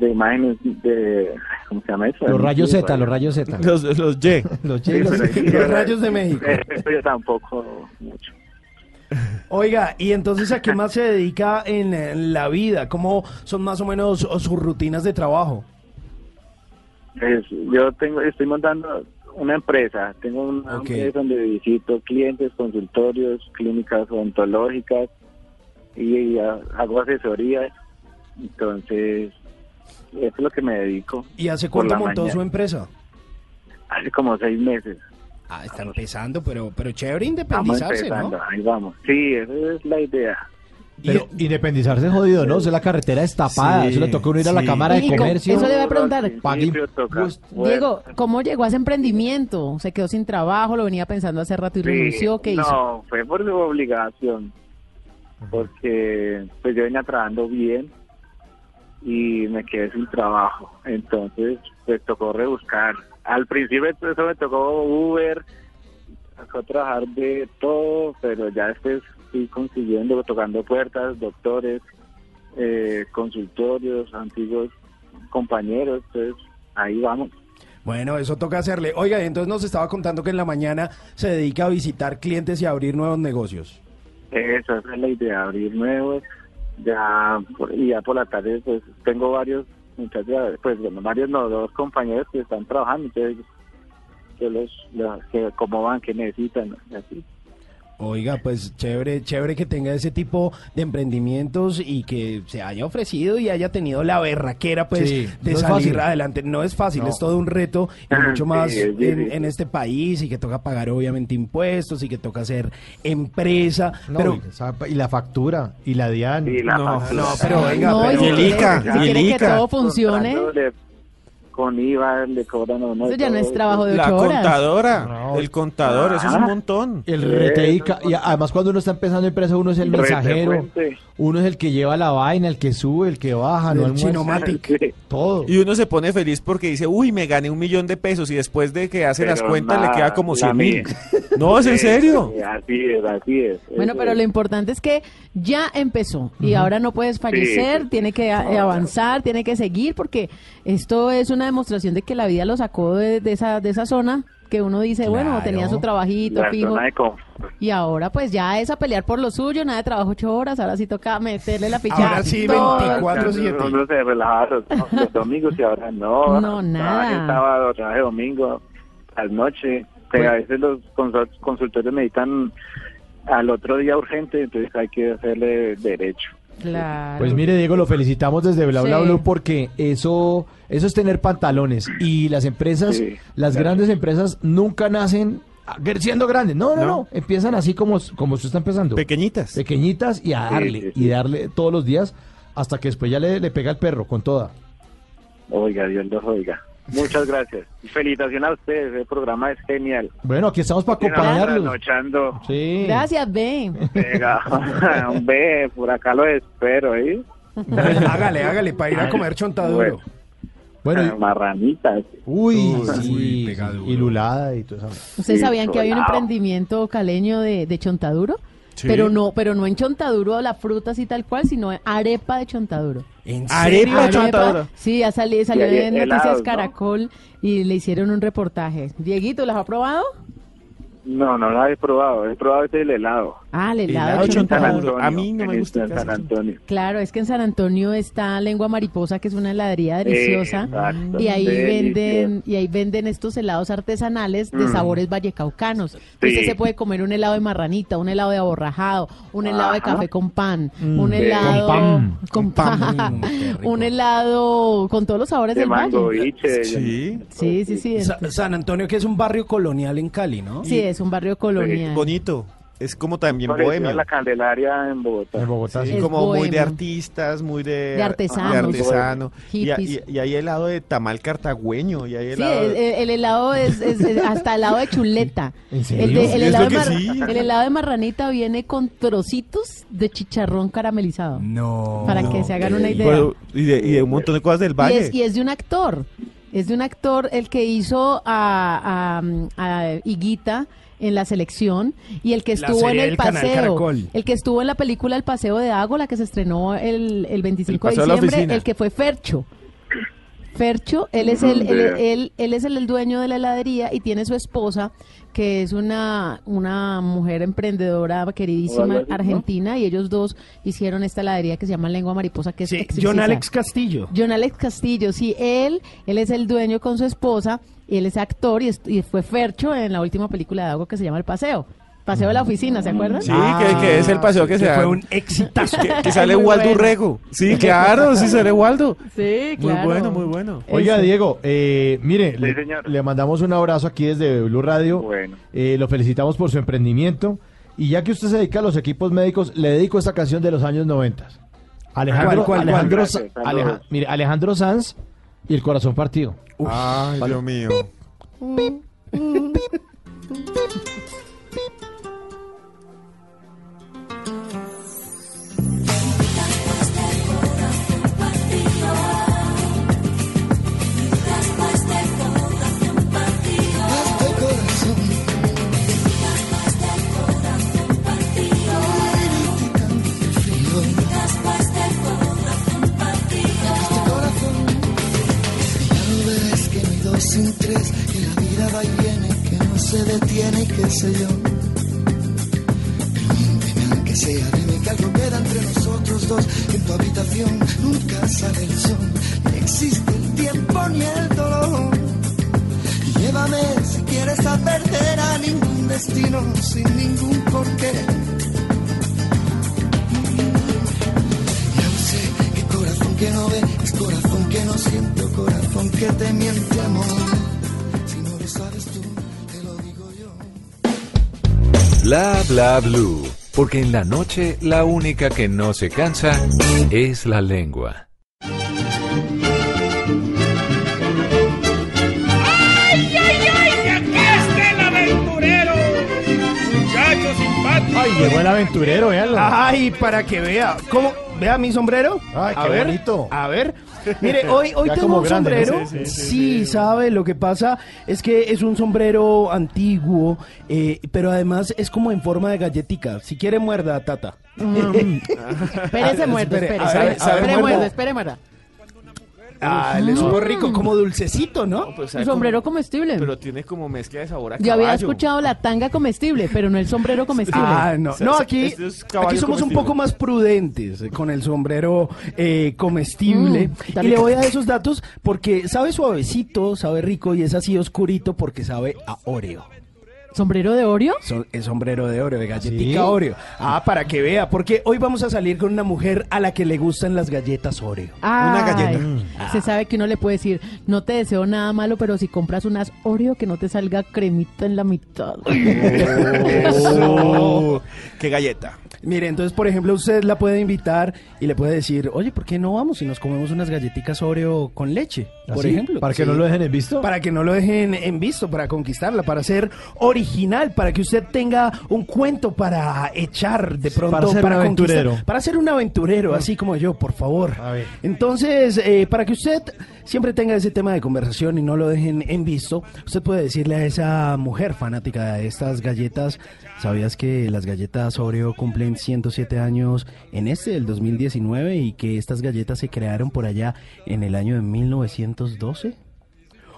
de imágenes de... ¿Cómo se llama eso? Los rayos Sí, Z, los rayos Z. Los, los Y. Los Sí, Y, los pero Z. sí, Los pero- rayos de México. Eso yo tampoco mucho. Oiga, ¿y entonces a qué más se dedica en, la vida? ¿Cómo son más o menos sus rutinas de trabajo? Es- yo tengo, estoy montando una empresa. Tengo una Ok. empresa donde visito clientes, consultorios, clínicas odontológicas y, y a- hago asesoría. Entonces, eso es lo que me dedico. ¿Y hace cuánto montó mañana. su empresa? Hace como seis meses. Ah, está empezando, pero, pero chévere independizarse, ¿no? ahí vamos. Sí, esa es la idea. Pero independizarse es jodido, ¿no? O sea, la carretera es tapada. Sí, eso le toca a uno ir a la sí. Cámara de Comercio. eso le iba a preguntar. Fuerte. Diego, ¿cómo llegó a ese emprendimiento? ¿Se quedó sin trabajo? ¿Lo venía pensando hace rato y Sí, renunció? ¿Qué hizo? No, fue por su obligación. Porque pues yo venía trabajando bien y me quedé sin trabajo. Entonces, pues tocó rebuscar. Al principio eso me tocó Uber, tocó trabajar de todo, pero ya después fui consiguiendo, tocando puertas, doctores, eh, consultorios, antiguos compañeros. Entonces, ahí vamos. Bueno, eso toca hacerle. Oiga, entonces nos estaba contando que en la mañana se dedica a visitar clientes y a abrir nuevos negocios. Esa es la idea, abrir nuevos. Ya, y ya por la tarde, pues tengo varios muchachos, pues bueno, varios, no, dos compañeros que están trabajando, entonces yo los, los que cómo van, qué necesitan, así. Oiga, pues chévere, chévere que tenga ese tipo de emprendimientos y que se haya ofrecido y haya tenido la berraquera pues Sí, de no salir adelante. No es fácil, No. es todo un reto y mucho más sí, en, este país y que toca pagar obviamente impuestos y que toca ser empresa. No, pero y, la factura, y la DIAN. Y la no, factura. no, pero venga, pero- si Y el ICA, si y el quiere que todo funcione, Con IVA le cobran a uno. eso ya no es trabajo de La ocho horas. contadora, No. el contador, eso es un Ah. montón. El reteica, y además cuando uno está empezando empresa, uno es el mensajero, uno es el que lleva la vaina, el que sube, el que baja, no el Chinomatic. Todo. Y uno se pone feliz porque dice, uy, me gané un millón de pesos y después de que hace las cuentas le queda como la 100 mil. No, es en serio. sí, Así es, así es. Bueno, pero lo importante es que ya empezó y ahora no puedes fallecer, sí. tiene que a- avanzar, tiene que seguir porque esto es una demostración de que la vida lo sacó de, de esa de esa zona que uno dice, bueno, tenía su trabajito La fijo zona de confort. y ahora pues ya es a pelear por lo suyo, nada de trabajo ocho horas, ahora sí toca meterle la ficha. Ahora sí, todo el 24/7. Uno se relajaba los, los domingos y ahora no. No, nada. Trabaje sábado, trabaje domingo, a la noche. Pero a veces los consul- consultores necesitan al otro día urgente, entonces hay que hacerle derecho. Claro. Pues mire, Diego, lo felicitamos desde Bla Bla Sí. Blue porque eso, eso es tener pantalones. Y las empresas, Sí, las claro. grandes empresas nunca nacen siendo grandes. No, no, no. No. Empiezan así como, como usted está empezando. Pequeñitas. Pequeñitas y a darle, sí, sí. y darle todos los días hasta que después ya le, le pega el perro con toda. Oiga, Dios los oiga. Muchas gracias. Y Felicitaciones a ustedes, el programa es genial. Bueno, aquí estamos para acompañarlos. Sí. Gracias, B. Venga, un B, por acá lo espero, ¿eh? hágale, hágale, para ir a comer chontaduro. Bueno, y- Ah, Marranitas. uy, sí, y lulada y todo eso. ¿Ustedes Sí, sabían que hay un emprendimiento caleño de, de chontaduro? Sí. Pero no, pero no en chontaduro la fruta así tal cual, sino en arepa de chontaduro. ¿En Arepa serio? de chontaduro. Sí, ha salido, salió en Noticias helados, ¿no? Caracol y le hicieron un reportaje. Dieguito, ¿las ha probado? No, no lo he probado. He probado este el helado. Ah, el helado, Helado. A mí no me gusta. San Antonio. Claro, es que en San Antonio está Lengua Mariposa, que es una heladería deliciosa, Exacto, y ahí delicioso. venden y ahí venden estos helados artesanales de Mm. sabores vallecaucanos. Sí. Usted se puede comer un helado de marranita, un helado de aborrajado, un helado de café con pan, Mm. un helado Con pan. con pan, pan, mm, un helado con todos los sabores De del mango valle. biche. Sí. Sí, sí, sí. Sa- San Antonio, que es un barrio colonial en Cali, ¿no? Sí, es un barrio colonial. Bonito. Es como también bohemio. la Candelaria en Bogotá. En Bogotá, Sí, sí. Es como muy de artistas, muy de, De artesanos. de artesano. Y, y- y hay helado de tamal cartagüeño. Y hay Sí, el, el- el helado es, es- es hasta helado de chuleta. ¿En serio? El, de- el Es helado de que mar- sí. el helado de marranita viene con trocitos de chicharrón caramelizado. No. Para que se hagan una idea. Y, de, y de un montón de cosas del Y valle. es, y es de un actor. Es de un actor el que hizo a, a, a Higuita en la selección y el que estuvo en el paseo. El que estuvo en la película El Paseo de Ago, la que se estrenó el, el 25 El de diciembre, el que fue Fercho. Fercho, él es el, Ujú, él, él- él es el, el dueño de la heladería y tiene su esposa que es una, una mujer emprendedora queridísima argentina y ellos dos hicieron esta heladería que se llama Lengua Mariposa que es Sí, exquisita. John Alex Castillo. John Alex Castillo, sí, él, él es el dueño con su esposa, y él es actor y, y fue Fercho en la última película de algo que se llama El Paseo. Paseo de la oficina, ¿se acuerdan? Sí, que, que es el paseo que, Que se da- fue un exitazo. que, que sale Muy Waldo bueno. Urrego. Sí, claro, sí sale Waldo. Sí, Muy claro. bueno, muy bueno. Oiga. Diego, eh, mire, Sí, le, le mandamos un abrazo aquí desde Blue Radio. Bueno. Eh, lo felicitamos por su emprendimiento. Y ya que usted se dedica a los equipos médicos, le dedico esta canción de los años 90. Alejandro, ¿Cuál, cuál, Alejandro, cuál? Gracias, mire, Alejandro Sanz y el corazón partido. Ay, Dios mío. Este que no sin tres Que la vida va y viene Que no se detiene y qué sé yo Pero miénteme aunque sea Dime que algo queda entre nosotros dos Que en tu habitación nunca sale el sol Ni existe el tiempo ni el dolor Llévame si quieres a perder a ningún destino sin ningún porqué. Que no ve es corazón que no siente, o corazón que te miente amor. Si no lo sabes tú, te lo digo yo. Bla bla blue. Porque en la noche la única que no se cansa es la lengua. Ay, llegó el aventurero, véanlo. Ay, para que vea. ¿Cómo? ¿Vea mi sombrero? Ay, a qué ver, bonito. A ver. Mire, hoy, hoy Ya tengo como un grande, ¿no? sombrero. Sí, Sí, sí, sí, sabe, lo que pasa es que es un sombrero antiguo, eh, pero además es como en forma de galletica. Si quiere, muerda, tata. Espérese, muerda, Espere, espere. muerda, espere, muerda. Ah, le supo rico, como dulcecito, ¿no? Un sombrero comestible. Pero tiene como mezcla de sabor a Yo había caballo. escuchado la tanga comestible, pero no el sombrero comestible. Ah, no, no, aquí, Este es caballo aquí somos un comestible. poco más prudentes eh, con el sombrero eh, comestible. Mm, está y le rico. voy a dar esos datos porque sabe suavecito, sabe rico y es así oscurito porque sabe a Oreo. ¿Sombrero de Oreo? So- es sombrero de Oreo, de galletica ¿Sí? Oreo. Ah, para que vea, porque hoy vamos a salir con una mujer a la que le gustan las galletas Oreo. Una galleta. Se sabe que uno le puede decir, no te deseo nada malo, pero si compras unas Oreo que no te salga cremita en la mitad. Eso. ¡Qué galleta! Mire, entonces, por ejemplo, usted la puede invitar y le puede decir, oye, ¿por qué no vamos y nos comemos unas galletitas Oreo con leche? Por ¿Así? ejemplo. ¿Para que no lo dejen en visto? Para que no lo dejen en visto, para conquistarla, para ser original, para que usted tenga un cuento para echar de pronto. Para ser un conquistar- aventurero. Para ser un aventurero, así como yo, por favor. A ver. Entonces, eh, para que usted siempre tenga ese tema de conversación y no lo dejen en visto, usted puede decirle a esa mujer fanática de estas galletas, ¿sabías que las galletas Oreo cumplen 107 años en este, el 2019, y que estas galletas se crearon por allá en el año de 1912?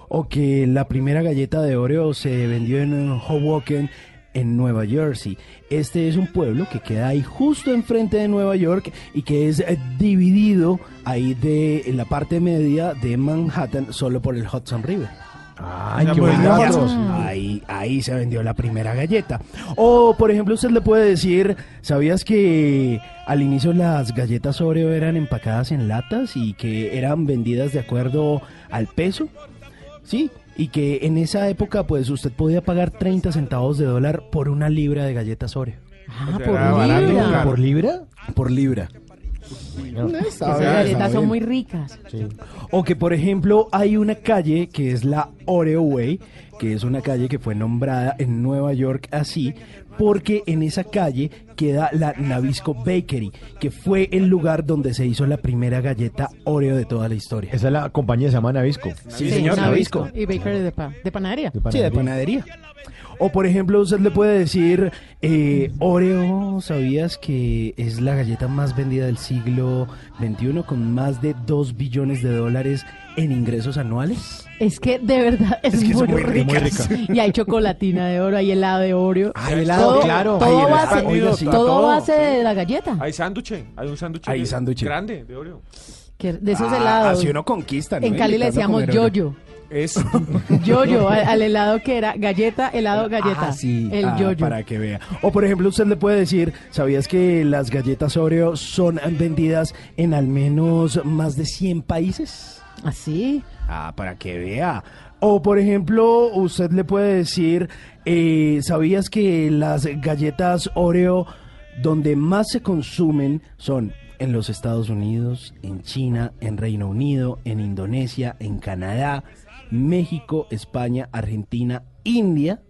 O que la primera galleta de Oreo se vendió en Hoboken, en Nueva Jersey. Este es un pueblo que queda ahí justo enfrente de Nueva York y que es eh, dividido ahí de en la parte media de Manhattan solo por el Hudson River. Ay, qué dato. Hudson. Ahí, ahí se vendió la primera galleta. O, por ejemplo, usted le puede decir, ¿sabías que al inicio las galletas Oreo eran empacadas en latas y que eran vendidas de acuerdo al peso? Sí, y que en esa época, pues, usted podía pagar 30 centavos de dólar por una libra de galletas Oreo. Ah, O sea, por libra. claro. ¿Por libra? Por libra. Esas galletas son muy ricas. O que, por ejemplo, hay una calle que es la Oreo Way, que es una calle que fue nombrada en Nueva York así, porque en esa calle queda la Nabisco Bakery, que fue el lugar donde se hizo la primera galleta Oreo de toda la historia. Esa es la compañía, se llama Navisco. Sí, señor, Nabisco. Y bakery de, pa- de panadería. De Sí, de panadería. panadería. O por ejemplo, usted le puede decir, eh, Oreo, ¿sabías que es la galleta más vendida del siglo XXI con más de 2 billones de dólares en ingresos anuales? Es que de verdad es, Es que muy, muy rica. Y hay chocolatina de oro, hay helado de Oreo. Hay helado, todo, claro. Todo, Hay base, expandido, todo, base de la galleta. Hay sándwich, hay un sándwich grande de Oreo. Que de esos Ah, helados. Así uno conquista, ¿no? En Cali le decíamos yoyo. Es Yoyo, al, al helado que era galleta, helado, galleta. Ah, sí. El Ah, yoyo. Para que vea. O por ejemplo, usted le puede decir, ¿sabías que las galletas Oreo son vendidas en al menos más de 100 países? Así. Ah, para que vea. O por ejemplo, usted le puede decir, eh, ¿sabías que las galletas Oreo donde más se consumen son en los Estados Unidos, en China, en Reino Unido, en Indonesia, en Canadá, México, España, Argentina, India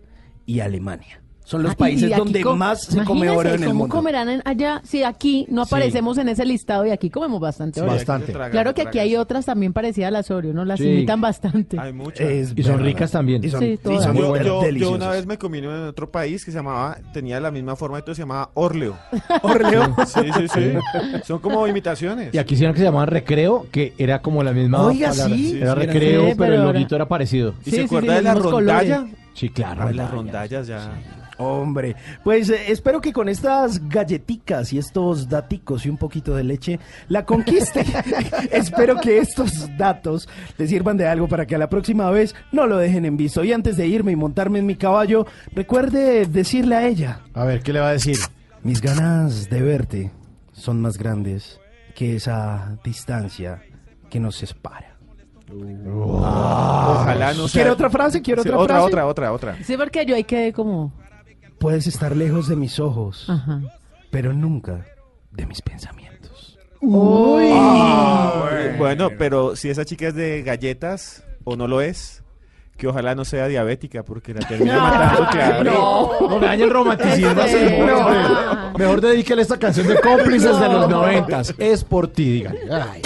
y Alemania? Son los Ah, y- países y donde más se come oro en el ¿Cómo mundo. comerán en- allá? Si aquí no aparecemos en ese listado y aquí comemos bastante oro. Bastante. Claro que aquí hay otras también parecidas a las Oreo, ¿no? Las Sí. imitan bastante. hay muchas. Es Y son verdad. ricas también. Y son, Sí, y todas. son Muy yo, buenas, yo- yo una vez me comí uno en otro país que se llamaba, tenía la misma forma y todo se llamaba Orleo. Orleo. Sí, sí, sí. Son como imitaciones. Y aquí hicieron que se llamaban recreo, que era como la misma Oiga, palabra. sí. Era Sí, recreo, sí, pero, pero el loguito era parecido. ¿Y se acuerda de la rondalla? Sí, claro. Ay, las rondallas ya. Hombre, pues eh, espero que con estas galletitas y estos daticos y un poquito de leche la conquiste. espero que estos datos le sirvan de algo para que a la próxima vez no lo dejen en visto. Y antes de irme y montarme en mi caballo, recuerde decirle a ella. A ver, ¿qué le va a decir? Mis ganas de verte son más grandes que esa distancia que nos separa. Ojalá no sea. ¿Quiere otra frase? ¿Quiere Sí, otra otra, frase? otra, otra, otra. Sí, porque yo ahí quedé como... Puedes estar lejos de mis ojos, Ajá. pero nunca de mis pensamientos. Uy. Ah, bueno, pero si esa chica es de galletas o no lo es, que ojalá no sea diabética porque la termina matando, claro. No, no me dañe el romanticismo. No. Mejor dedíquele esta canción de cómplices de los noventas. Es por ti, dígale. Ay.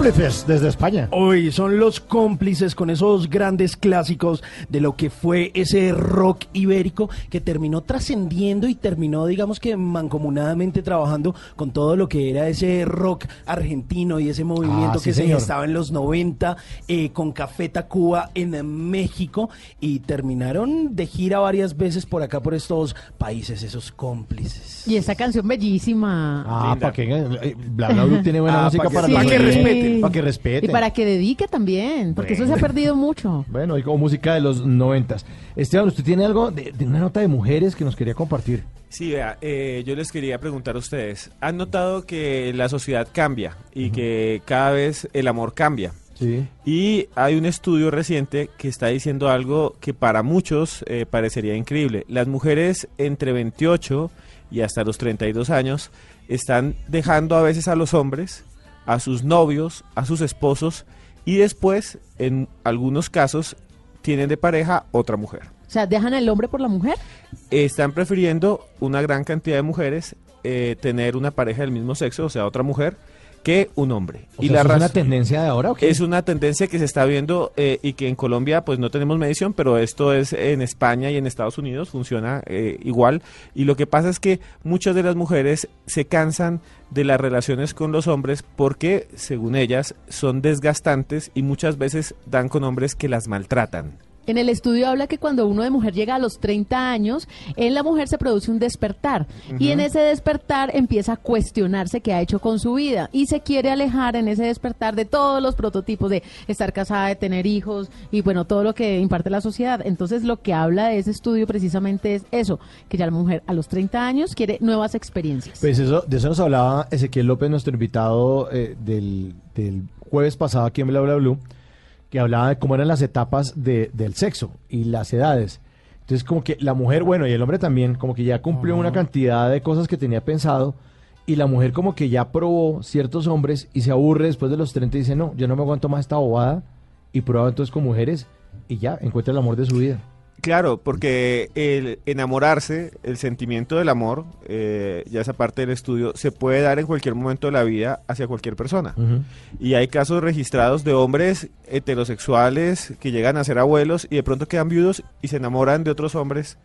Cómplices, cómplices desde España. Hoy son los cómplices con esos grandes clásicos de lo que fue ese rock ibérico que terminó trascendiendo y terminó, digamos que mancomunadamente trabajando con todo lo que era ese rock argentino y ese movimiento Ah, sí, que se señor. estaba en los 90 eh, con Café Tacuba en México y terminaron de gira varias veces por acá, por estos países, esos cómplices. Y esa canción bellísima. Ah, para que eh, Bla Bla Blue tiene buena Ah, música pa' que- para, Sí. que respeten. Para que Y para que dedique también, porque eso se ha perdido mucho. Bueno, y como música de los noventas. Esteban, ¿usted tiene algo de, de una nota de mujeres que nos quería compartir? Sí, vea, eh, yo les quería preguntar a ustedes, ¿han notado que la sociedad cambia y que cada vez el amor cambia? Sí. Y hay un estudio reciente que está diciendo algo que para muchos eh, parecería increíble. Las mujeres entre 28 y hasta los 32 años están dejando a veces a los hombres, a sus novios, a sus esposos y después, en algunos casos, tienen de pareja otra mujer. O sea, dejan al hombre por la mujer. Están prefiriendo una gran cantidad de mujeres eh, tener una pareja del mismo sexo, o sea, otra mujer, que un hombre. O sea, ¿eso es una tendencia de ahora o qué? es una tendencia que se está viendo eh, y que en Colombia pues no tenemos medición, pero esto es en España y en Estados Unidos funciona eh, igual. Y lo que pasa es que muchas de las mujeres se cansan de las relaciones con los hombres porque, según ellas, son desgastantes y muchas veces dan con hombres que las maltratan. En el estudio habla que cuando uno de mujer llega a los 30 años, en la mujer se produce un despertar. Y en ese despertar empieza a cuestionarse qué ha hecho con su vida. Y se quiere alejar en ese despertar de todos los prototipos de estar casada, de tener hijos y bueno, todo lo que imparte la sociedad. Entonces lo que habla de ese estudio precisamente es eso, que ya la mujer a los 30 años quiere nuevas experiencias. Pues eso, de eso nos hablaba Ezequiel López, nuestro invitado eh, del, del jueves pasado aquí en Bla Bla Blue, que hablaba de cómo eran las etapas de- del sexo y las edades. Entonces, como que la mujer, bueno, y el hombre también, como que ya cumplió una cantidad de cosas que tenía pensado, y la mujer como que ya probó ciertos hombres y se aburre después de los 30 y dice, no, yo no me aguanto más esta bobada, y prueba entonces con mujeres, y ya, encuentra el amor de su vida. Claro, porque el enamorarse, el sentimiento del amor, eh, ya esa parte del estudio, se puede dar en cualquier momento de la vida hacia cualquier persona. Y hay casos registrados de hombres heterosexuales que llegan a ser abuelos y de pronto quedan viudos y se enamoran de otros hombres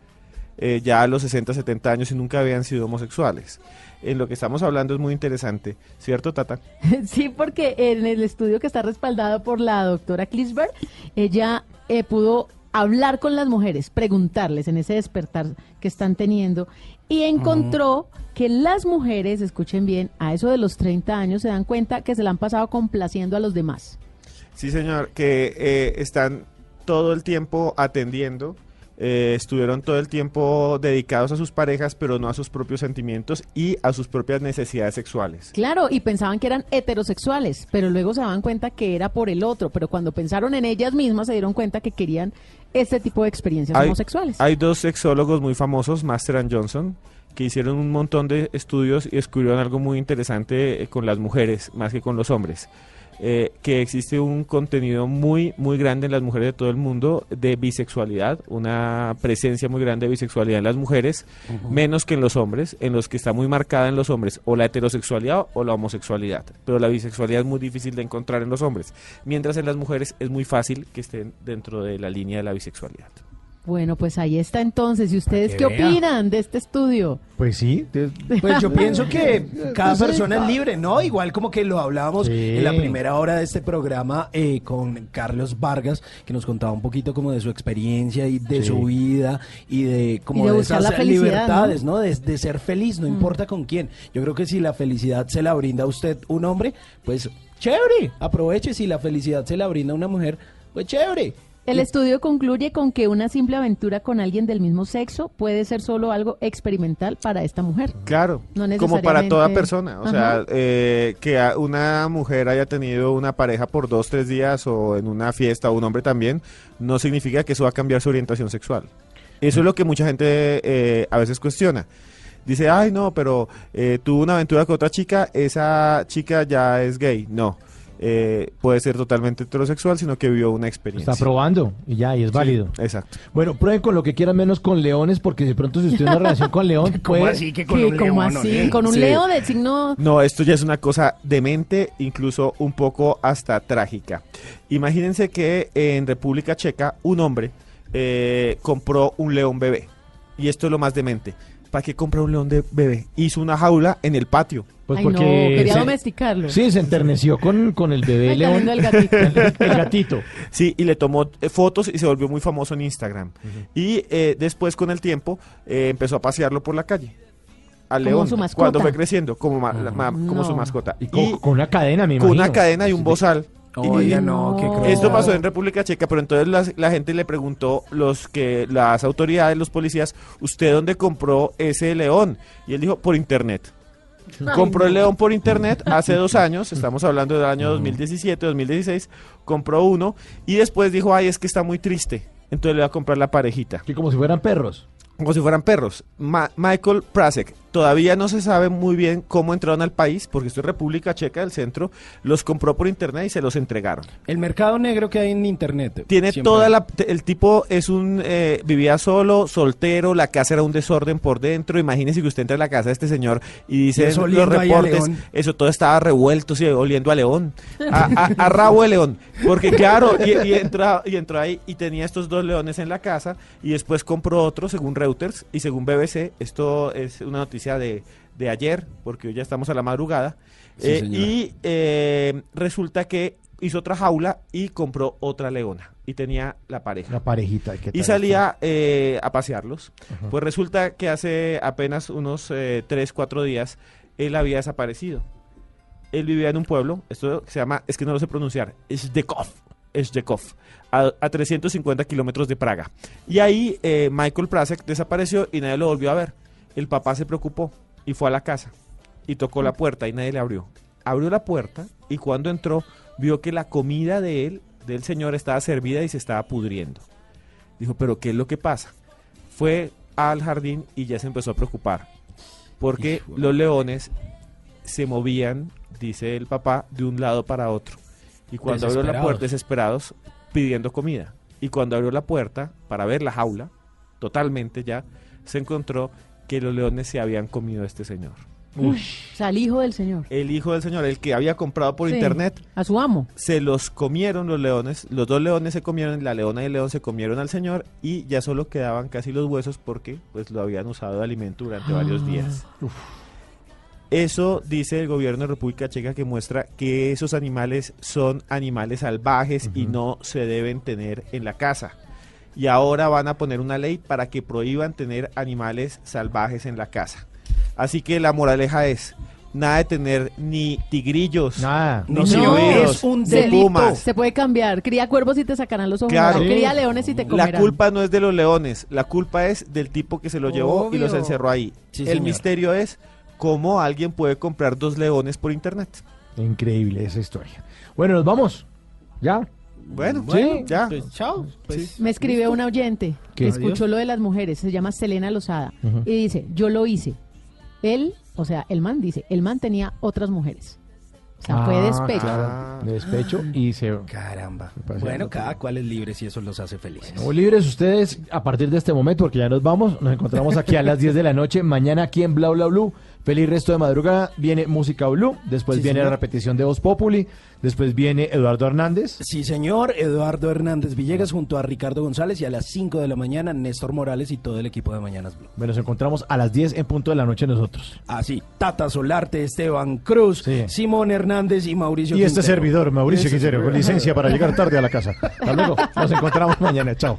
eh, ya a los 60, 70 años y nunca habían sido homosexuales. En lo que estamos hablando es muy interesante, ¿cierto, Tata? Sí, porque en el estudio que está respaldado por la doctora Klisberg, ella eh, pudo hablar con las mujeres, preguntarles en ese despertar que están teniendo y encontró que las mujeres, escuchen bien, a eso de los 30 años se dan cuenta que se la han pasado complaciendo a los demás. Sí, señor, que eh, están todo el tiempo atendiendo, eh, estuvieron todo el tiempo dedicados a sus parejas, pero no a sus propios sentimientos y a sus propias necesidades sexuales. Claro, y pensaban que eran heterosexuales, pero luego se daban cuenta que era por el otro, pero cuando pensaron en ellas mismas se dieron cuenta que querían este tipo de experiencias Hay, homosexuales. hay dos sexólogos muy famosos, Master and Johnson, que hicieron un montón de estudios y descubrieron algo muy interesante eh, con las mujeres, más que con los hombres. Eh, que existe un contenido muy, muy grande en las mujeres de todo el mundo de bisexualidad, una presencia muy grande de bisexualidad en las mujeres, menos que en los hombres, en los que está muy marcada en los hombres o la heterosexualidad o la homosexualidad, pero la bisexualidad es muy difícil de encontrar en los hombres, mientras en las mujeres es muy fácil que estén dentro de la línea de la bisexualidad. Bueno, pues ahí está entonces. ¿Y ustedes que qué vea. opinan de este estudio? Pues sí. Pues yo pienso que cada Pues sí. persona es libre, ¿no? Igual como que lo hablábamos Sí. en la primera hora de este programa eh, con Carlos Vargas, que nos contaba un poquito como de su experiencia y de Sí. su vida y de como Y de esas libertades, ¿no? ¿no? De, de ser feliz, no Mm. importa con quién. Yo creo que si la felicidad se la brinda a usted un hombre, pues chévere, aproveche. Si la felicidad se la brinda una mujer, pues chévere. El estudio concluye con que una simple aventura con alguien del mismo sexo puede ser solo algo experimental para esta mujer. Claro, No como para toda persona. O Ajá. sea, eh, que una mujer haya tenido una pareja por dos, tres días o en una fiesta o un hombre también, no significa que eso va a cambiar su orientación sexual. Eso es lo que mucha gente eh, a veces cuestiona. Dice, ay, no, pero eh, tuvo una aventura con otra chica, esa chica ya es gay. No, eh, puede ser totalmente heterosexual, sino que vivió una experiencia. Está probando y ya, y es Sí, válido. exacto. Bueno, prueben con lo que quieran menos con leones, porque de pronto si usted tiene una relación con león, ¿Cómo puede... así que con ¿Qué? un ¿Cómo león, así? Con un Sí. leo de signo... No, esto ya es una cosa demente, incluso un poco hasta trágica. Imagínense que en República Checa un hombre eh, compró un león bebé. Y esto es lo más demente. ¿Para qué compra un león de bebé? Hizo una jaula en el patio. Pues Ay, no, quería domesticarlo. Sí, se enterneció con, con el bebé Ay, león. el gatito. el, el gatito. Sí, y le tomó eh, fotos y se volvió muy famoso en Instagram. Y eh, después, con el tiempo, eh, empezó a pasearlo por la calle. Al Como león, su mascota. cuando fue creciendo, como, ma- la- ma- como No. su mascota. Y con, con una cadena, me con imagino. una cadena y un bozal. Oiga, Y- no, qué cruel. Esto pasó en República Checa, pero entonces la, gente le preguntó los que las autoridades, los policías, ¿usted dónde compró ese león? Y él dijo, por internet. Compró el león por internet hace dos años, estamos hablando del año 2017, 2016, compró uno y después dijo, ay, es que está muy triste, entonces le va a comprar la parejita. Que como si fueran perros. Como si fueran perros. Ma- Michael Prasek, todavía no se sabe muy bien cómo entraron al país, porque esto es República Checa del Centro, los compró por internet y se los entregaron. El mercado negro que hay en internet. Tiene siempre. toda la... El tipo es un... eh, vivía solo, soltero, la casa era un desorden por dentro. Imagínese que usted entra a la casa de este señor y dice los reportes, eso todo estaba revuelto, sí, oliendo a león. A, a- a rabo de león. Porque claro, y, y entró, y entró ahí y tenía estos dos leones en la casa y después compró otro según Reuters y según BBC. Esto es una noticia de, de ayer, porque hoy ya estamos a la madrugada. Sí, Eh, y eh, resulta que hizo otra jaula y compró otra leona. Y tenía la pareja. La parejita. ¿qué Y salía eh, a pasearlos. Ajá. Pues resulta que hace apenas unos 3, 4 días él había desaparecido. Él vivía en un pueblo, esto se llama, es que no lo sé pronunciar, Zdekov, Zdekov, a, a 350 kilómetros de Praga. Y ahí eh, Michael Prasek desapareció y nadie lo volvió a ver. El papá se preocupó y fue a la casa y tocó la puerta y nadie le abrió. Abrió la puerta y cuando entró vio que la comida de él, del señor, estaba servida y se estaba pudriendo. Dijo, pero ¿qué es lo que pasa? Fue al jardín y ya se empezó a preocupar. Porque los leones se movían, dice el papá, de un lado para otro. Y cuando abrió la puerta, desesperados, pidiendo comida. Y cuando abrió la puerta para ver la jaula, totalmente ya, se encontró que los leones se habían comido a este señor. O sea, el hijo del señor. El hijo del señor, el que había comprado por Sí, internet, A su amo. se los comieron los leones, los dos leones se comieron, la leona y el león se comieron al señor y ya solo quedaban casi los huesos porque pues lo habían usado de alimento durante varios días. Eso dice el gobierno de República Checa que muestra que esos animales son animales salvajes y no se deben tener en la casa. Y ahora van a poner una ley para que prohíban tener animales salvajes en la casa. Así que la moraleja es nada de tener ni tigrillos, Nada. ni No, es un delito. pumas. Se puede cambiar. Cría cuervos y te sacarán los ojos. Claro. Cría leones y te comerán. La culpa no es de los leones, la culpa es del tipo que se lo llevó y los encerró ahí. Sí, el señor. misterio es cómo alguien puede comprar dos leones por internet. Increíble esa historia. Bueno, nos vamos. ¿Ya? Bueno, Sí. ya. Pues, chao. Pues, Me escribió una oyente ¿Qué? que escuchó lo de las mujeres, se llama Selena Lozada, y dice, yo lo hice. Él, o sea, el man dice, el man tenía otras mujeres. O sea, fue Ah, despecho. claro, de despecho y se... Caramba. Bueno, cada cual es libre si eso los hace felices. Muy libres ustedes a partir de este momento, porque ya nos vamos. Nos encontramos aquí a las 10 de la noche. Mañana aquí en Bla Bla Blue. Feliz resto de madrugada. Viene Música Blue. Después Sí, viene la repetición de Voz Populi. Después viene Eduardo Hernández. Sí, señor. Eduardo Hernández Villegas junto a Ricardo González y a las 5 de la mañana Néstor Morales y todo el equipo de Mañanas Blue. Bueno, nos encontramos a las 10 en punto de la noche nosotros. Así, Tata Solarte, Esteban Cruz, Simón Hernández y Mauricio Y este servidor, Mauricio Ese Quintero, con licencia para llegar tarde a la casa. Hasta luego. Nos encontramos mañana. Chao.